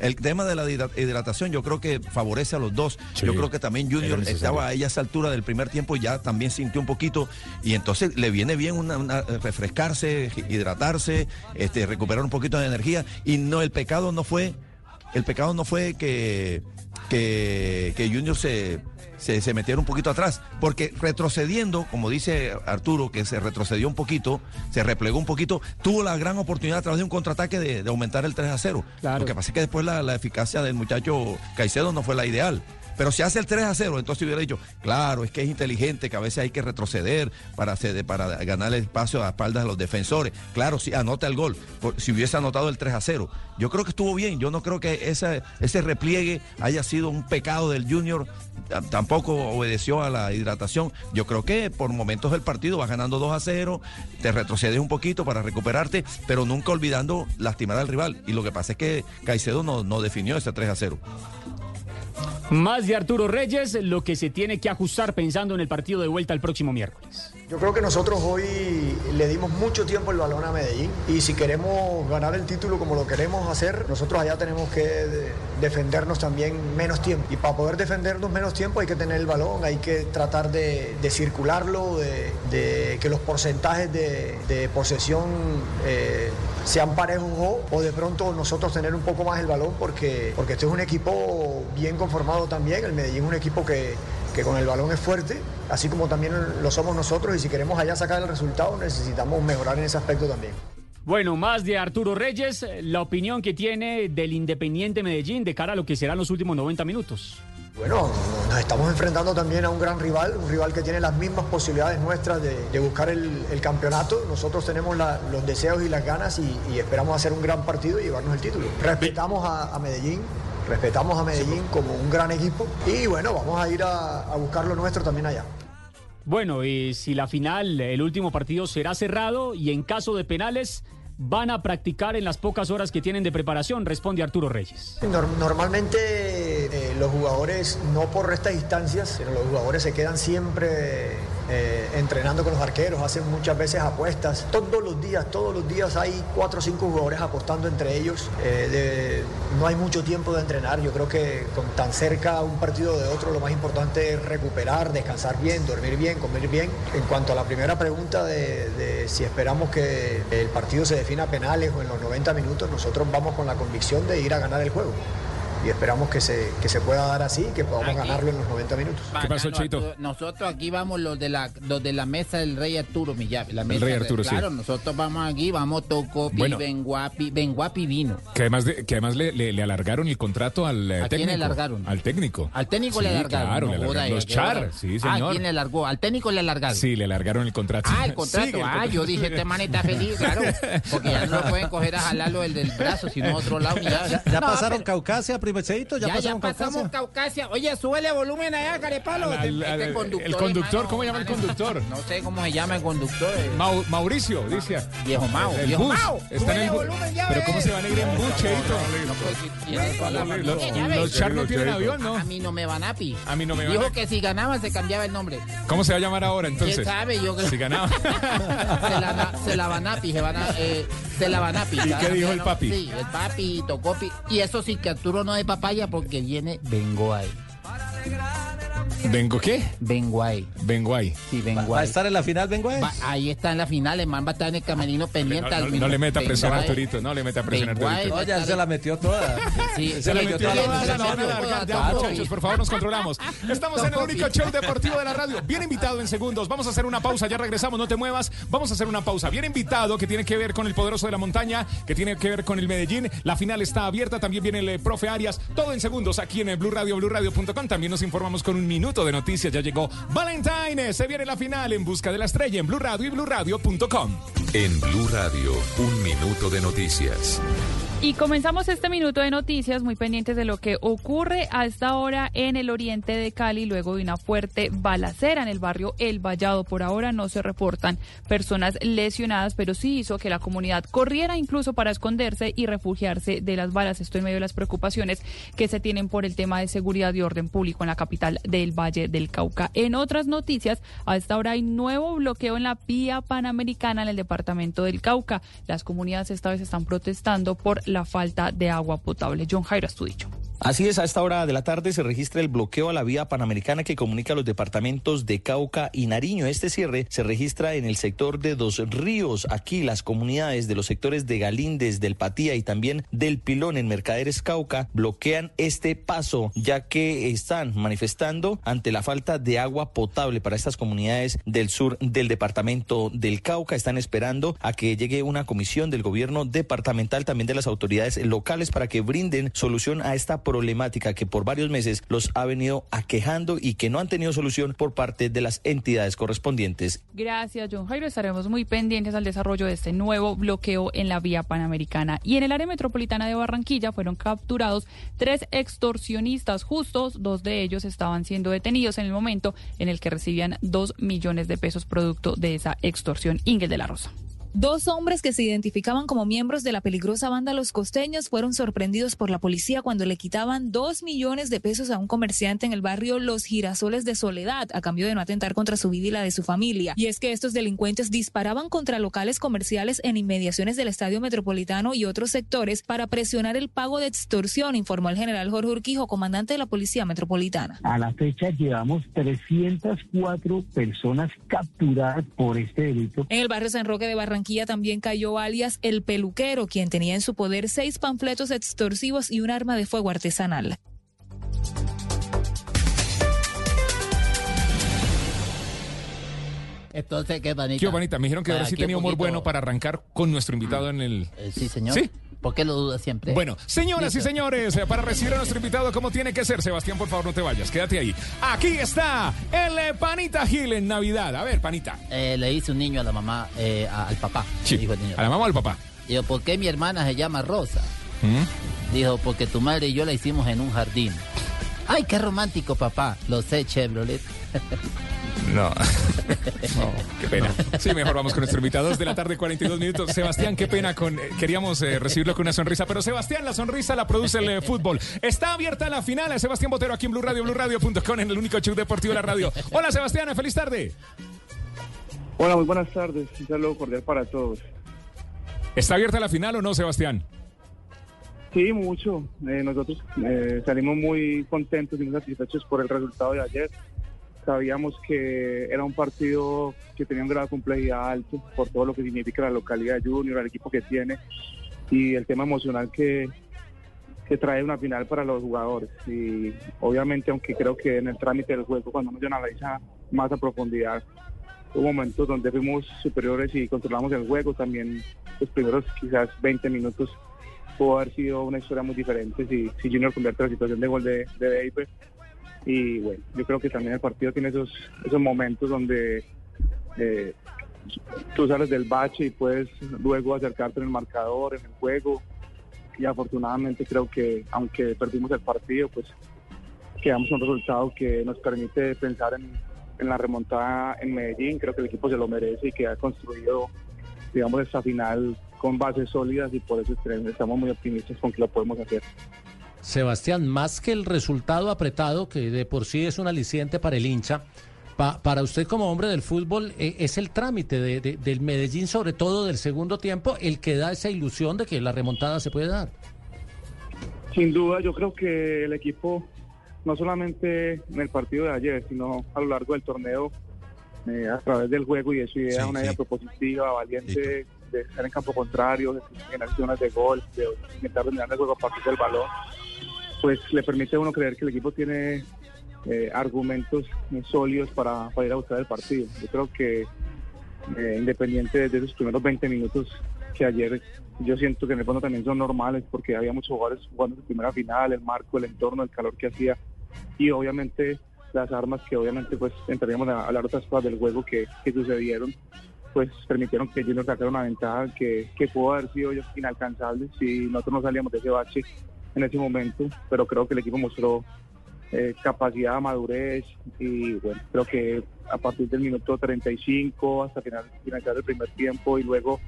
B: El tema de la hidra- hidratación yo creo que favorece a los dos.
A: Sí,
B: yo creo que también Junior estaba a esa altura del primer tiempo y ya también sintió un poquito. Y entonces le viene bien una, una- refrescarse, hidratarse, este, recuperar un poquito de energía. Y no el pecado no fue el pecado no fue que que, que Junior se, se, se metiera un poquito atrás, porque retrocediendo, como dice Arturo, que se retrocedió un poquito, se replegó un poquito, tuvo la gran oportunidad a través de un contraataque de, de aumentar el 3 a 0.
D: Claro.
B: Lo que pasa es que después la, la eficacia del muchacho Caicedo no fue la ideal. Pero si hace el 3 a 0, entonces hubiera dicho, claro, es que es inteligente, que a veces hay que retroceder para, para ganar el espacio a espaldas de los defensores. Claro, si anota el gol, por- si hubiese anotado el 3 a 0. Yo creo que estuvo bien, yo no creo que ese repliegue haya sido un pecado del Junior, tampoco obedeció a la hidratación. Yo creo que por momentos del partido vas ganando 2 a 0, te retrocedes un poquito para recuperarte, pero nunca olvidando lastimar al rival. Y lo que pasa es que Caicedo no, no definió ese 3 a 0.
D: Más de Arturo Reyes, lo que se tiene que ajustar pensando en el partido de vuelta el próximo miércoles.
G: Yo creo que nosotros hoy le dimos mucho tiempo el balón a Medellín y si queremos ganar el título como lo queremos hacer, nosotros allá tenemos que de- defendernos también menos tiempo. Y para poder defendernos menos tiempo hay que tener el balón, hay que tratar de, circularlo, de, que los porcentajes de, posesión eh, sean parejos o, de pronto nosotros tener un poco más el balón porque, porque este es un equipo bien conformado también. El Medellín es un equipo que, que con el balón es fuerte, así como también lo somos nosotros y si queremos allá sacar el resultado necesitamos mejorar en ese aspecto también.
D: Bueno, más de Arturo Reyes, la opinión que tiene del Independiente Medellín de cara a lo que serán los últimos 90 minutos.
G: Bueno, nos estamos enfrentando también a un gran rival, un rival que tiene las mismas posibilidades nuestras de, de buscar el, el campeonato. Nosotros tenemos la- los deseos y las ganas y, y esperamos hacer un gran partido y llevarnos el título. Respetamos a, a Medellín, respetamos a Medellín como un gran equipo y bueno, vamos a ir a, a buscar lo nuestro también allá.
D: Bueno, y si la final, el último partido será cerrado y en caso de penales van a practicar en las pocas horas que tienen de preparación, responde Arturo Reyes.
G: Nor- Normalmente eh, los jugadores, no por estas instancias, sino los jugadores se quedan siempre eh, entrenando con los arqueros, hacen muchas veces apuestas. Todos los días, todos los días hay cuatro o cinco jugadores apostando entre ellos. Eh, no hay mucho tiempo de entrenar. Yo creo que con tan cerca un partido de otro, lo más importante es recuperar, descansar bien, dormir bien, comer bien. En cuanto a la primera pregunta de, de si esperamos que el partido se defina a penales o en los 90 minutos, nosotros vamos con la convicción de ir a ganar el juego. Y esperamos que se, que se pueda dar así y que podamos
E: Aquí.
G: ganarlo en los 90 minutos.
A: ¿Qué pasó, Cheito?
E: Nosotros aquí vamos los de la los de la mesa del rey Arturo Millave. La mesa
A: rey
E: del-
A: Arturo, sí.
E: Claro, nosotros vamos aquí, vamos Tocopi,
A: Bueno.
E: Benguapi, Benguapi vino.
A: Que además, de- que además le, le- le alargaron el contrato al eh,
E: ¿A quién
A: técnico.
E: le alargaron?
A: Al técnico.
E: Al técnico
A: Sí,
E: le alargaron.
A: Claro,
E: no
A: le alargaron. Los
E: ¿qué
A: Char,
E: hora?
A: sí,
E: Ah,
A: señor.
E: ¿quién le alargó? Al técnico le alargaron.
A: Sí, le alargaron el contrato.
E: Ah, el contrato.
A: Sí, el
E: ah,
A: contrato.
E: yo dije, este man está feliz, claro. Porque ya no lo pueden coger a jalarlo el del brazo, sino a otro lado. Ya,
C: ¿Ya, ya
E: No,
C: pasaron
E: pero-
C: Caucasia, ¿Ya,
E: Ya, ya, pasamos
C: Caucasia?
E: Caucasia. Oye, súbele volumen allá, carepalo.
A: Al- al-
E: este
A: el
E: conductor, hermano,
A: ¿cómo llama el conductor?
E: No sé cómo se llama el conductor. eh.
A: Mau- Mauricio, dice.
E: Viejo Mao,
A: El
E: viejo
A: bus.
E: Mao.
A: Está en el
E: volumen ya,
A: Pero. ¿cómo se van a ir en bus, Cheito? Los,
E: Ya
A: Char no tienen avión, ¿no?
E: A mí no me van a pi.
A: A mí no me van
E: Dijo que si ganaba se cambiaba el nombre.
A: ¿Cómo se va a llamar ahora entonces?
E: ¿Quién sabe? Yo creo
A: Si ganaba.
E: se la, van a pi, se van a, eh, se la van a pi.
A: ¿Y qué dijo el papi?
E: Sí, el papi tocó pi. Y eso sí que Arturo no de papaya porque viene vengo ahí.
A: ¿Vengo qué?
E: Vengo ahí.
A: Vengo ahí.
E: Sí,
C: ¿Va,
E: vengo
C: va a estar en la final, vengo
E: Va- ahí está en la final, el man va a estar en el camerino pendiente
A: No,
E: al
A: no- no
E: minuto.
A: le meta presión a. Arturito, no le meta presión a. Arturito.
C: No, ya se la metió toda.
E: Sí,
C: Se
A: Se
C: la metió toda
A: toda,
C: la
A: la van a. Ya, muchachos, por favor, nos controlamos. Estamos en el único show deportivo de la radio. Bien invitado en segundos. Vamos a hacer una pausa, ya regresamos, no te muevas. Vamos a hacer una pausa. Bien invitado que tiene que ver con el poderoso de la montaña, que tiene que ver con el Medellín. La final está abierta, también viene el eh, profe Arias. Todo en segundos aquí en el Blue Radio, BlueRadio.com. También nos informamos con un minuto de noticias. Ya llegó Valentine. Se viene la final en busca de la estrella en Blue Radio y BlueRadio.com.
H: En Blue Radio, un minuto de noticias.
I: Y comenzamos este minuto de noticias muy pendientes de lo que ocurre a esta hora en el oriente de Cali luego de una fuerte balacera en el barrio El Vallado. Por ahora no se reportan personas lesionadas, pero sí hizo que la comunidad corriera incluso para esconderse y refugiarse de las balas. Esto en medio de las preocupaciones que se tienen por el tema de seguridad y orden público en la capital del Valle del Cauca. En otras noticias, a esta hora hay nuevo bloqueo en la vía panamericana en el departamento del Cauca. Las comunidades esta vez están protestando por la falta de agua potable. John Jairo Astudillo.
J: Así es, a esta hora de la tarde se registra el bloqueo a la vía panamericana que comunica los departamentos de Cauca y Nariño. Este cierre se registra en el sector de Dos Ríos. Aquí las comunidades de los sectores de Galíndez, del Patía y también del Pilón en Mercaderes Cauca bloquean este paso ya que están manifestando ante la falta de agua potable para estas comunidades del sur del departamento del Cauca. Están esperando a que llegue una comisión del gobierno departamental, también de las autoridades locales para que brinden solución a esta problemática que por varios meses los ha venido aquejando y que no han tenido solución por parte de las entidades correspondientes.
I: Gracias, John Jairo. Estaremos muy pendientes al desarrollo de este nuevo bloqueo en la vía panamericana. Y en el área metropolitana de Barranquilla fueron capturados tres extorsionistas justos. Dos de ellos estaban siendo detenidos en el momento en el que recibían dos millones de pesos producto de esa extorsión. Ingel de la Rosa.
K: Dos hombres que se identificaban como miembros de la peligrosa banda Los Costeños fueron sorprendidos por la policía cuando le quitaban dos millones de pesos a un comerciante en el barrio Los Girasoles de Soledad a cambio de no atentar contra su vida y la de su familia. Y es que estos delincuentes disparaban contra locales comerciales en inmediaciones del Estadio Metropolitano y otros sectores para presionar el pago de extorsión, informó el general Jorge Urquijo, comandante de la Policía Metropolitana.
L: A la fecha llevamos 304 personas capturadas por este delito.
K: En el barrio San Roque de Barranquilla también cayó alias El Peluquero, quien tenía en su poder seis panfletos extorsivos y un arma de fuego artesanal.
E: Entonces, ¿qué, Vanita?
A: ¿Qué, Vanita? Me dijeron que ahora sí tenía
E: un
A: humor
E: poquito-
A: bueno para arrancar con nuestro invitado en el...
E: Eh, sí, señor.
A: ¿Sí?
E: ¿Por qué lo duda siempre?
A: Bueno, señoras y señores, eh, para recibir a nuestro invitado, como tiene que ser, Sebastián, por favor, no te vayas, quédate ahí. Aquí está el eh, Panita Gil en Navidad. A ver, Panita.
E: Eh, le dice un niño a la mamá, eh, al papá.
A: Sí,
E: dijo el niño.
A: a la mamá o al papá.
E: Dijo, ¿por qué mi hermana se llama Rosa?
A: ¿Mm?
E: Dijo, porque tu madre y yo la hicimos en un jardín. Ay, qué romántico, papá. Lo sé, Chevrolet.
A: No. No, qué pena. Sí, mejor vamos con nuestro invitado. Dos de la tarde, 42 minutos. Sebastián, qué pena con. eh, queríamos eh, recibirlo con una sonrisa, pero Sebastián, la sonrisa la produce el eh, fútbol. Está abierta la final. Sebastián Botero aquí en Blue Radio, BlueRadio.com, en el único show deportivo de la radio. Hola, Sebastián, feliz tarde.
M: Hola, muy buenas tardes. Un saludo cordial para todos.
A: ¿Está abierta la final o no, Sebastián?
M: Sí, mucho. Eh, nosotros eh, salimos muy contentos y muy satisfechos por el resultado de ayer. Sabíamos que era un partido que tenía un grado de complejidad alto por todo lo que significa la localidad de Junior, el equipo que tiene y el tema emocional que, que trae una final para los jugadores. Y obviamente, aunque creo que en el trámite del juego, cuando uno analiza más a profundidad, hubo momentos donde fuimos superiores y controlamos el juego. También los primeros quizás 20 minutos pudo haber sido una historia muy diferente si, Junior convierte la situación de gol de, de. Y bueno, yo creo que también el partido tiene esos, esos momentos donde eh, tú sales del bache y puedes luego acercarte en el marcador, en el juego. Y afortunadamente creo que aunque perdimos el partido, pues quedamos un resultado que nos permite pensar en, en la remontada en Medellín. Creo que el equipo se lo merece y que ha construido, digamos, esta final con bases sólidas y por eso estamos muy optimistas con que lo podemos hacer.
C: Sebastián, más que el resultado apretado, que de por sí es un aliciente para el hincha, pa- para usted como hombre del fútbol, eh, es el trámite de- de- del Medellín, sobre todo del segundo tiempo, el que da esa ilusión de que la remontada se puede dar.
M: Sin duda, yo creo que el equipo, no solamente en el partido de ayer, sino a lo largo del torneo, eh, a través del juego y de su idea,
B: Sí,
M: una
B: sí.
M: idea propositiva, valiente, de estar en campo contrario, de generar acciones de gol, de intentar dominar el juego a partir del balón, pues le permite a uno creer que el equipo tiene eh, argumentos sólidos para, para ir a buscar el partido. Yo creo que eh, independiente de esos primeros 20 minutos que ayer yo siento que en el fondo también son normales porque había muchos jugadores jugando su primera final, el marco, el entorno, el calor que hacía y obviamente las armas que obviamente pues entraríamos a hablar otras cosas del juego que, que sucedieron pues permitieron que Junior sacara una ventaja que, que pudo haber sido inalcanzable si nosotros no salíamos de ese bache en ese momento, pero creo que el equipo mostró eh, capacidad, madurez y bueno, creo que a partir del minuto 35 hasta final, finalizar el primer tiempo y luego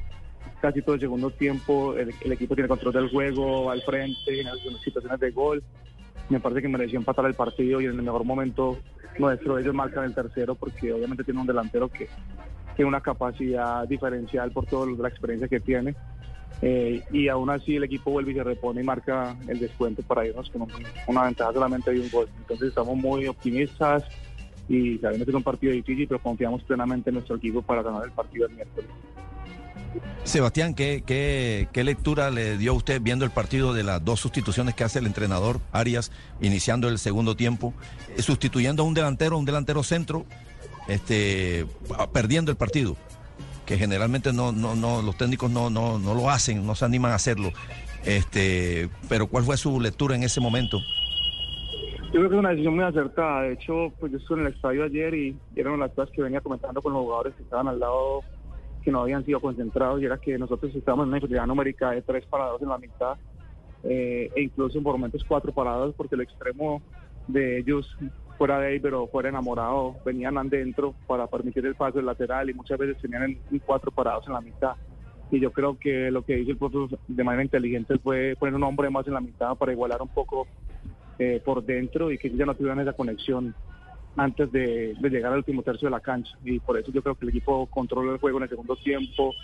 M: casi todo el segundo tiempo el, equipo tiene control del juego, al frente en algunas situaciones de gol. Me parece que mereció empatar el partido y en el mejor momento nuestro ellos marcan el tercero porque obviamente tiene un delantero que tiene una capacidad diferencial por toda la experiencia que tiene. Eh, y aún así el equipo vuelve y se repone y marca el descuento para irnos con un- una ventaja solamente de un gol. Entonces estamos muy optimistas y sabemos que es un partido difícil, pero confiamos plenamente en nuestro equipo para ganar el partido el miércoles.
B: Sebastián, ¿qué, qué, qué lectura le dio usted viendo el partido de las dos sustituciones que hace el entrenador Arias iniciando el segundo tiempo, eh, sustituyendo a un delantero, un delantero centro, este, perdiendo el partido? Que generalmente no, no, no, los técnicos no, no, no lo hacen, no se animan a hacerlo. Este, pero ¿cuál fue su lectura en ese momento?
M: Yo creo que es una decisión muy acertada. De hecho, pues yo estuve en el estadio ayer y eran las cosas que venía comentando con los jugadores que estaban al lado, que no habían sido concentrados, y era que nosotros estábamos en una inferioridad numérica de tres parados en la mitad, eh, e incluso por momentos cuatro parados, porque el extremo de ellos, fuera de ahí, pero fuera enamorado, venían adentro para permitir el paso del lateral y muchas veces tenían en- en cuatro parados en la mitad. Y yo creo que lo que hizo el profesor de manera inteligente fue poner un hombre más en la mitad para igualar un poco eh, por dentro y que ya no tuvieran esa conexión antes de, llegar al último tercio de la cancha. Y por eso yo creo que el equipo controla el juego en el segundo tiempo,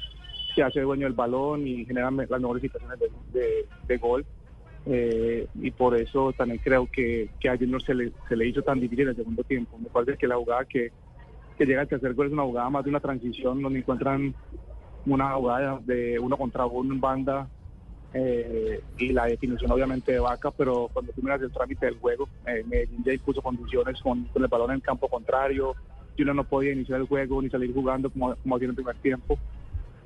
M: se hace dueño del balón y genera las mejores situaciones de gol. Eh, y por eso también creo que, que a Junior se le, se le hizo tan difícil en el segundo tiempo. Me parece que la jugada que, que llega al tercer gol es una jugada más de una transición donde encuentran una jugada de uno contra uno en banda eh, y la definición obviamente de Vaca, pero cuando tú miras el trámite del juego, eh, Medellín ya impuso condiciones con, con el balón en campo contrario, Junior no podía iniciar el juego ni salir jugando como, como hacía el primer tiempo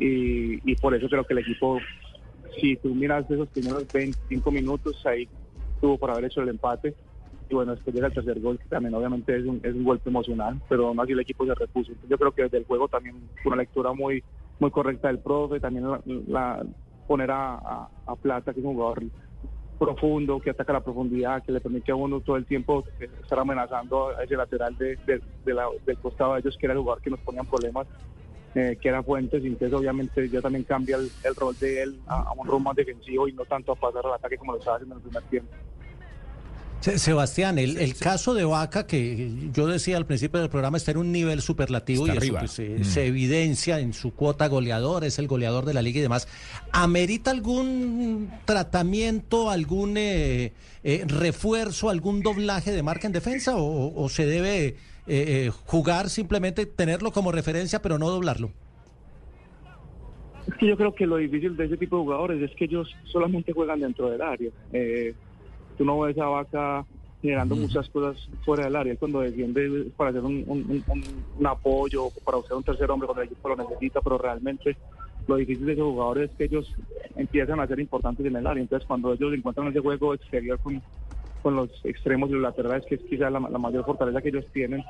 M: y por eso creo que el equipo, si tú miras esos primeros 25 minutos, ahí tuvo por haber hecho el empate y bueno, después llega el tercer gol, que también obviamente es un, es un golpe emocional, pero aún así el equipo se repuso. Yo creo que desde el juego también fue una lectura muy muy correcta del profe, también la, la- poner a, a- a Plata, que es un jugador profundo, que ataca la profundidad, que le permite a uno todo el tiempo estar amenazando a ese lateral de, de- de la- del costado de ellos, que era el jugador que nos ponían problemas, eh, que era Fuentes, y entonces obviamente ya también cambia el, el rol de él a, a un rol más defensivo y no tanto a pasar al ataque como lo estaba haciendo en el primer tiempo.
C: Se- Sebastián, el, el caso de Vaca, que yo decía al principio del programa, está en un nivel superlativo
A: Está
C: y eso pues, se,
A: Mm.
C: se evidencia en su cuota goleador, es el goleador de la liga y demás. ¿Amerita algún tratamiento, algún eh, eh, refuerzo, algún doblaje de marca en defensa o, o se debe eh, eh, jugar simplemente, tenerlo como referencia pero no doblarlo?
M: Es que yo creo que lo difícil de ese tipo de jugadores es que ellos solamente juegan dentro del área. Eh, tú no ves a Vaca generando muchas cosas fuera del área. Cuando defiende es para hacer un, un- un- un apoyo, para usar un tercer hombre cuando el equipo lo necesita, pero realmente lo difícil de esos jugadores es que ellos empiezan a ser importantes en el área. Entonces, cuando ellos encuentran ese juego exterior con, con los extremos y los laterales, que es quizás la, la mayor fortaleza que ellos tienen,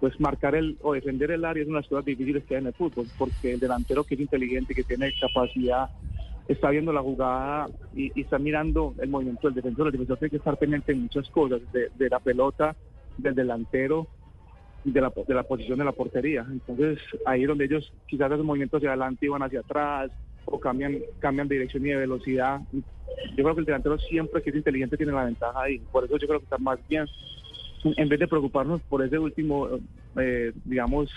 M: pues marcar el o defender el área es una de las cosas difíciles que hay en el fútbol, porque el delantero que es inteligente, que tiene capacidad, está viendo la jugada y, y está mirando el movimiento del defensor. El defensor tiene que estar pendiente de muchas cosas, de, de la pelota, del delantero, de la, de la posición de la portería. Entonces, ahí es donde ellos quizás hacen movimientos hacia adelante y van hacia atrás, o cambian, cambian de dirección y de velocidad. Yo creo que el delantero siempre que es inteligente tiene la ventaja ahí. Por eso yo creo que está más bien, en vez de preocuparnos por ese último, eh, digamos,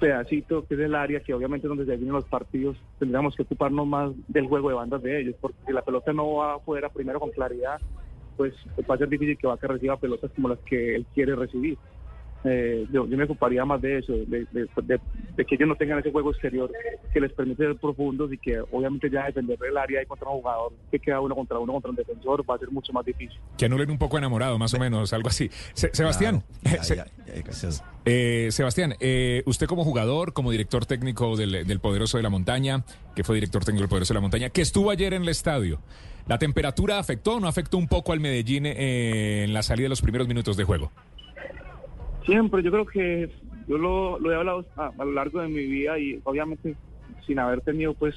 M: pedacito que es el área, que obviamente donde se definen los partidos, tendríamos que ocuparnos más del juego de bandas de ellos, porque si la pelota no va afuera primero con claridad, pues va a ser difícil que Vaca reciba pelotas como las que él quiere recibir. Eh, yo, yo me ocuparía más de eso, de, de- de- de que ellos no tengan ese juego exterior que les permite ser profundos y que obviamente ya defender el área y contra un jugador que queda uno contra uno contra un defensor va a ser mucho más difícil.
A: Que anulen un poco enamorado, más o menos, algo así. Se- Sebastián, Se- eh, Sebastián, eh, usted como jugador, como director técnico del, del Poderoso de la Montaña, que fue director técnico del Poderoso de la Montaña, que estuvo ayer en el estadio, ¿la temperatura afectó o no afectó un poco al Medellín eh, en la salida de los primeros minutos de juego?
M: Siempre, yo creo que yo lo, he hablado a, a lo largo de mi vida y obviamente sin haber tenido pues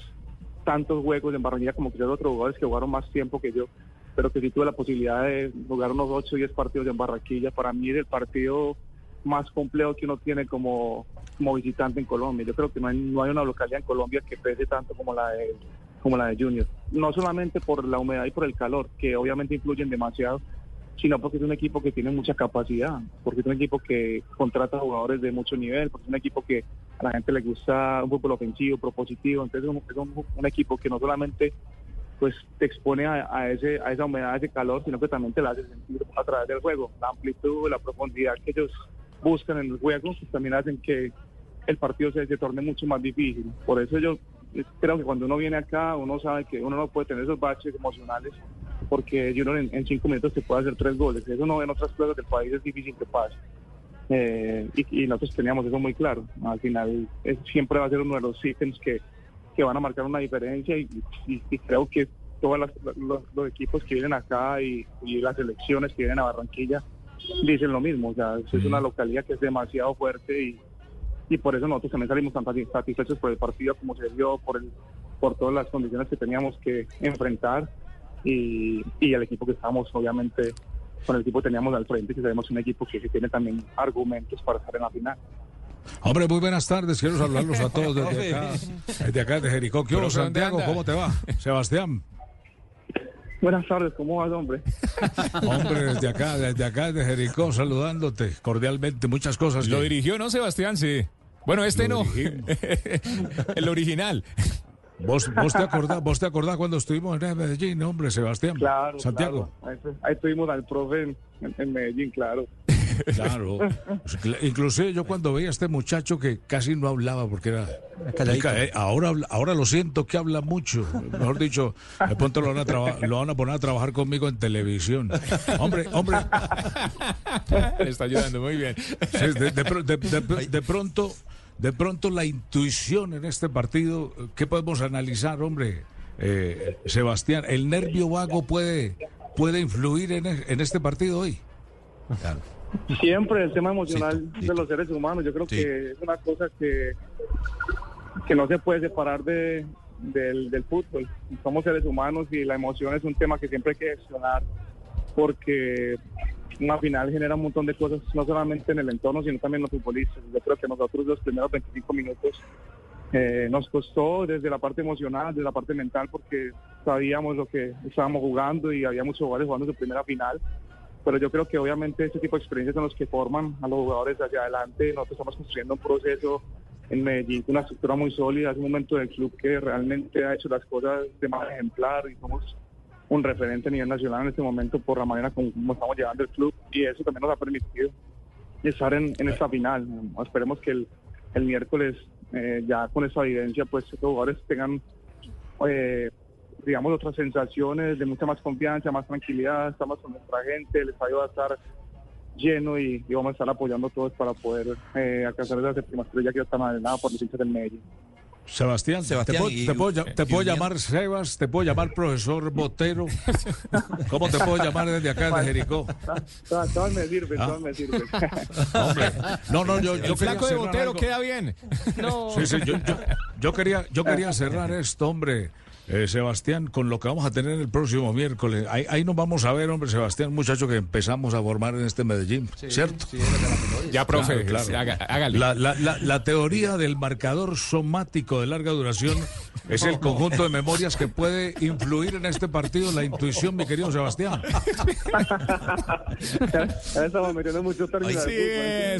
M: tantos juegos en Barranquilla como quizás otros jugadores que jugaron más tiempo que yo, pero que sí tuve la posibilidad de jugar unos 8 o 10 partidos en Barranquilla. Para mí es el partido más complejo que uno tiene como, como visitante en Colombia. Yo creo que no hay, no hay una localidad en Colombia que pese tanto como la de como la de Junior. No solamente por la humedad y por el calor, que obviamente influyen demasiado, sino porque es un equipo que tiene mucha capacidad, porque es un equipo que contrata jugadores de mucho nivel, porque es un equipo que a la gente le gusta un fútbol ofensivo, propositivo, entonces es un, equipo que no solamente pues te expone a, a ese a esa humedad, a ese calor, sino que también te la hace sentir a través del juego, la amplitud, la profundidad que ellos buscan en el juego, pues también hacen que el partido se, se torne mucho más difícil. Por eso yo eh, creo que cuando uno viene acá, uno sabe que uno no puede tener esos baches emocionales, porque Junior en, en cinco minutos te puede hacer tres goles. Eso no en otras plazas del país es difícil que pase. Eh, y, y nosotros teníamos eso muy claro. Al final es- siempre va a ser uno de los ítems que, que van a marcar una diferencia y, y- y creo que todos los, los equipos que vienen acá y, y las selecciones que vienen a Barranquilla dicen lo mismo. O sea, es una localidad que es demasiado fuerte y, y por eso nosotros también salimos tan sati- satisfechos por el partido como se dio, por, el, por todas las condiciones que teníamos que enfrentar y, y el equipo que estábamos obviamente con el equipo que teníamos al frente, que sabemos un equipo que, que tiene también argumentos para estar en la final.
N: Hombre, muy buenas tardes. Quiero saludarlos a todos desde acá, desde acá de Jericó. ¿Qué
M: ¿dónde
N: Santiago? ¿Cómo te va? Sebastián.
M: Buenas tardes, ¿cómo vas, hombre?
N: Hombre, desde acá, desde acá de Jericó, saludándote cordialmente. Muchas cosas.
A: Lo
N: que-
A: dirigió, ¿no, Sebastián? Sí. Bueno, este
N: Lo
A: no. el original.
N: ¿Vos, vos te acordás, vos te acordás cuando estuvimos en Medellín, hombre, Sebastián?
M: Claro,
N: Santiago.
M: claro. Ahí, ahí tuvimos al profe en, Medellín, claro.
N: Claro. Pues, cl- Inclusive yo cuando veía a este muchacho que casi no hablaba porque era...
C: calladito.
N: Eh, ahora, ahora lo siento que habla mucho. Mejor dicho, de pronto lo van, a traba- lo van a poner a trabajar conmigo en televisión. Hombre, hombre,
A: Le está ayudando muy bien.
N: Sí, de, de pro- de- de- de pronto, de pronto la intuición en este partido, ¿qué podemos analizar, hombre? Eh, Sebastián, ¿el nervio vago puede, puede influir en, e- en este partido hoy?
M: Siempre el tema emocional de los seres humanos, yo creo que es una cosa que, que no se puede separar de, del, del fútbol. Somos seres humanos y la emoción es un tema que siempre hay que gestionar porque una final genera un montón de cosas, no solamente en el entorno, sino también los futbolistas. Yo creo que nosotros los primeros 25 minutos eh, nos costó desde la parte emocional, desde la parte mental, porque sabíamos lo que estábamos jugando y había muchos jugadores jugando su primera final pero yo creo que obviamente este tipo de experiencias son los que forman a los jugadores hacia adelante. Nosotros estamos construyendo un proceso en Medellín, una estructura muy sólida, es un momento del club que realmente ha hecho las cosas de manera ejemplar y somos un referente a nivel nacional en este momento por la manera como, estamos llevando el club y eso también nos ha permitido estar en, en esta final. Esperemos que el, el miércoles eh, ya con esa evidencia, pues los jugadores tengan, eh, digamos, otras sensaciones de mucha más confianza, más tranquilidad, estamos con nuestra gente, el estadio va a estar lleno y, y vamos a estar apoyando a todos para poder eh, alcanzar esa séptima estrella que está nada por los hinchas del Medellín.
N: Sebastián,
B: Sebastián,
N: ¿te, puedo,
B: y-
N: te puedo te
B: y
N: puedo llamar Sebas? ¿Te puedo llamar profesor Botero? ¿Cómo te puedo llamar desde acá, desde Jericó?
M: Todas todas me sirven,
N: Ah.
M: todas me sirven.
N: Hombre, no, no, yo, yo
A: El
N: quería
A: flaco de Botero
N: algo.
A: queda bien.
F: No.
N: Sí, sí, yo, yo- yo quería, yo quería cerrar esto, hombre. Eh, Sebastián, con lo que vamos a tener el próximo miércoles. Ahí, ahí nos vamos a ver, hombre, Sebastián, muchacho que empezamos a formar en este Medellín, ¿cierto?
A: Ya, profe,
N: Claro, claro.
A: haga- hágale.
N: La, la- la- la teoría del marcador somático de larga duración es el conjunto de memorias que puede influir en este partido, la intuición, mi querido Sebastián.
M: Ya estamos metiendo muchos términos.
A: Sí,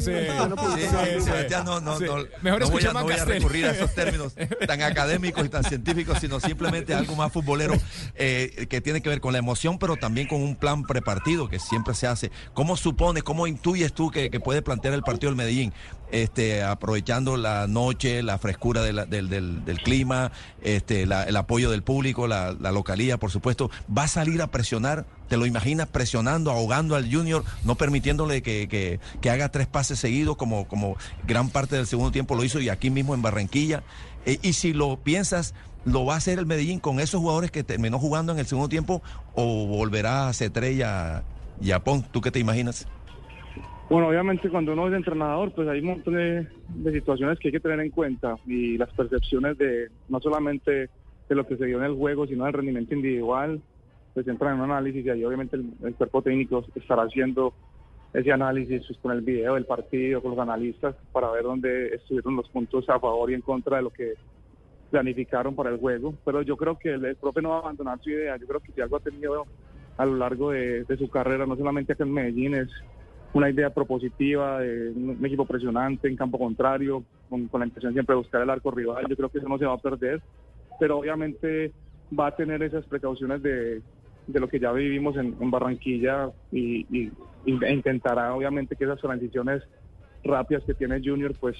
A: sí.
B: Sí, sí, Sebastián, no, no,
A: Sí.
B: no,
A: Mejor
B: no voy, a,
A: escuchamos
B: no voy a
A: Castel.
B: recurrir a esos términos tan académicos y tan científicos, sino simplemente algo más futbolero eh, que tiene que ver con la emoción, pero también con un plan prepartido que siempre se hace. ¿Cómo supones, cómo intuyes tú que, que puede plantear el partido del Medellín? Este, aprovechando la noche, la frescura del, del- clima, este, el apoyo del público, la, la localía, por supuesto. ¿Va a salir a presionar? ¿Te lo imaginas presionando, ahogando al Junior, no permitiéndole que, que- que haga tres pases seguidos como, como gran parte del segundo tiempo lo hizo y aquí mismo en Barranquilla? Eh, y si lo piensas, ¿lo va a hacer el Medellín con esos jugadores que terminó jugando en el segundo tiempo o volverá a Cetrella y a Pon? ¿Tú qué te imaginas?
M: Bueno, obviamente cuando uno es entrenador, pues hay un montón de, de situaciones que hay que tener en cuenta y las percepciones de no solamente de lo que se dio en el juego, sino del rendimiento individual, pues entran en un análisis y ahí obviamente el, el cuerpo técnico estará haciendo ese análisis pues, con el video del partido, con los analistas, para ver dónde estuvieron los puntos a favor y en contra de lo que planificaron para el juego. Pero yo creo que el, el profe no va a abandonar su idea. Yo creo que si algo ha tenido a lo largo de, su carrera, no solamente acá en Medellín, es una idea propositiva de un, equipo presionante en campo contrario, con, la intención siempre de buscar el arco rival. Yo creo que eso no se va a perder, pero obviamente va a tener esas precauciones de, lo que ya vivimos en, Barranquilla y, y- y- e intentará obviamente que esas transiciones rápidas que tiene Junior pues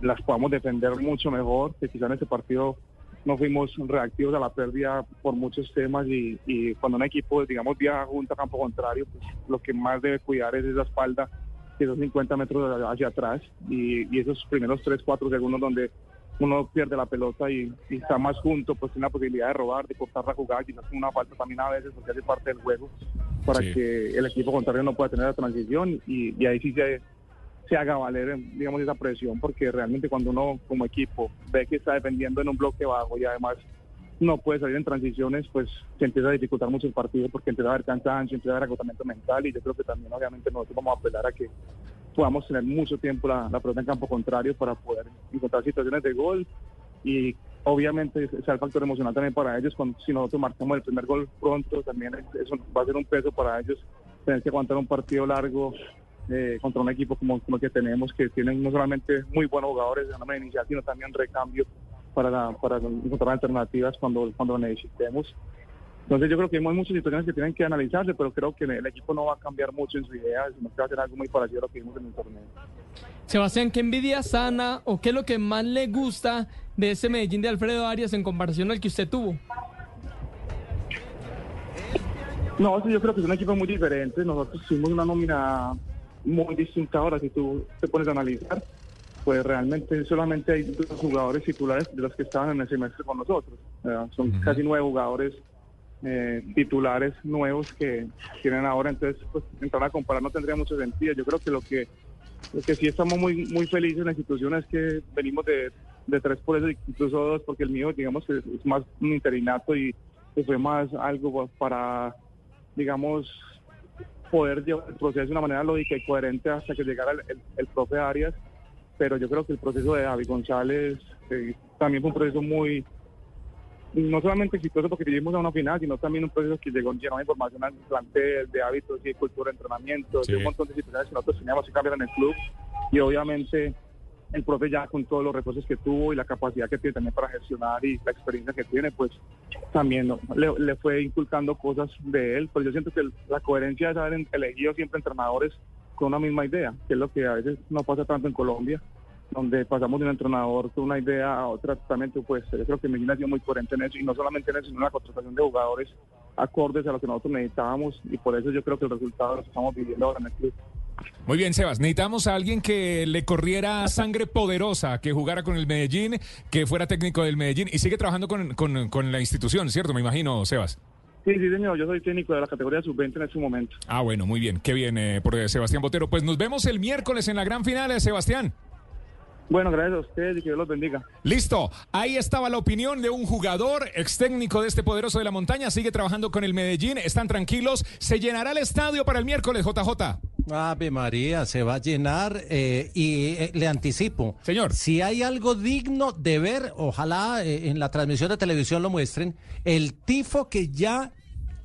M: las podamos defender mucho mejor, que quizá en ese partido no fuimos reactivos a la pérdida por muchos temas y, y cuando un equipo, digamos, viaja junto a campo contrario, pues lo que más debe cuidar es esa espalda, esos 50 metros hacia atrás y, y esos primeros 3, 4 segundos donde uno pierde la pelota y, y está más junto, pues tiene la posibilidad de robar, de cortar la jugada, quizás una falta también a veces porque hace parte del juego, para
A: Sí.
M: que el equipo contrario no pueda tener la transición y, y ahí sí se, se haga valer, digamos, esa presión, porque realmente cuando uno como equipo ve que está defendiendo en un bloque bajo y además no puede salir en transiciones, pues se empieza a dificultar mucho el partido porque empieza a haber cansancio, empieza a haber agotamiento mental y yo creo que también obviamente nosotros vamos a apelar a que podamos tener mucho tiempo la, la pelota en campo contrario para poder encontrar situaciones de gol y obviamente sea el factor emocional también para ellos. Si nosotros marcamos el primer gol pronto también es- eso va a ser un peso para ellos tener que aguantar un partido largo eh, contra un equipo como, como el que tenemos que tienen no solamente muy buenos jugadores de manera inicial sino también recambio para, la- para encontrar alternativas cuando, cuando necesitemos entonces yo creo que hay muchas situaciones que tienen que analizarse, pero creo que el equipo no va a cambiar mucho en su idea, sino que va a ser algo muy parecido a lo que vimos en el torneo.
F: Sebastián, ¿qué envidia sana o qué es lo que más le gusta de ese Medellín de Alfredo Arias en comparación al que usted tuvo?
M: No, sí, yo creo que es un equipo muy diferente. Nosotros tuvimos una nómina muy distinta ahora, si tú te pones a analizar, pues realmente solamente hay dos jugadores titulares de los que estaban en el semestre con nosotros. Sea, son casi nueve jugadores eh, titulares nuevos que tienen ahora, entonces pues entrar a comparar no tendría mucho sentido. Yo creo que lo que lo que sí estamos muy muy felices en la institución es que venimos de, de tres por eso, incluso dos, porque el mío digamos que es, es más un interinato y que fue más algo para digamos poder llevar el proceso de una manera lógica y coherente hasta que llegara el, el- el profe Arias, pero yo creo que el proceso de David González eh, también fue un proceso muy, no solamente exitoso porque llegamos a una final, sino también un proceso que llegó lleno de información al plantel, de hábitos y de cultura de entrenamiento,
A: Sí.
M: de un montón de situaciones que nosotros teníamos que cambiar en el club y obviamente el profe ya con todos los recursos que tuvo y la capacidad que tiene también para gestionar y la experiencia que tiene, pues también le, fue inculcando cosas de él, pero yo siento que la coherencia es haber elegido siempre entrenadores con una misma idea, que es lo que a veces no pasa tanto en Colombia. donde pasamos de un entrenador con una idea a otra totalmente opuesta. Yo creo que Medellín ha sido muy coherente en eso, y no solamente en eso, sino en la contratación de jugadores acordes a lo que nosotros necesitábamos, y por eso yo creo que el resultado lo estamos viviendo ahora en el club.
A: Muy bien, Sebas. Necesitamos a alguien que le corriera sangre poderosa, que jugara con el Medellín, que fuera técnico del Medellín y sigue trabajando con, con- con la institución, ¿cierto? Me imagino, Sebas.
M: Sí, sí, señor, yo soy técnico de la categoría sub-20 en este momento.
A: Ah, bueno, muy bien. Qué bien eh, por Sebastián Botero. Pues nos vemos el miércoles en la gran final, eh, Sebastián.
M: Bueno, gracias a ustedes y que Dios los bendiga.
A: Listo, ahí estaba la opinión de un jugador, ex técnico de este poderoso de la montaña, sigue trabajando con el Medellín, están tranquilos, se llenará el estadio para el miércoles, JJ.
C: Ave María, se va a llenar eh, y eh, le anticipo.
A: Señor.
C: Si hay algo digno de ver, ojalá eh, en la transmisión de televisión lo muestren, el tifo que ya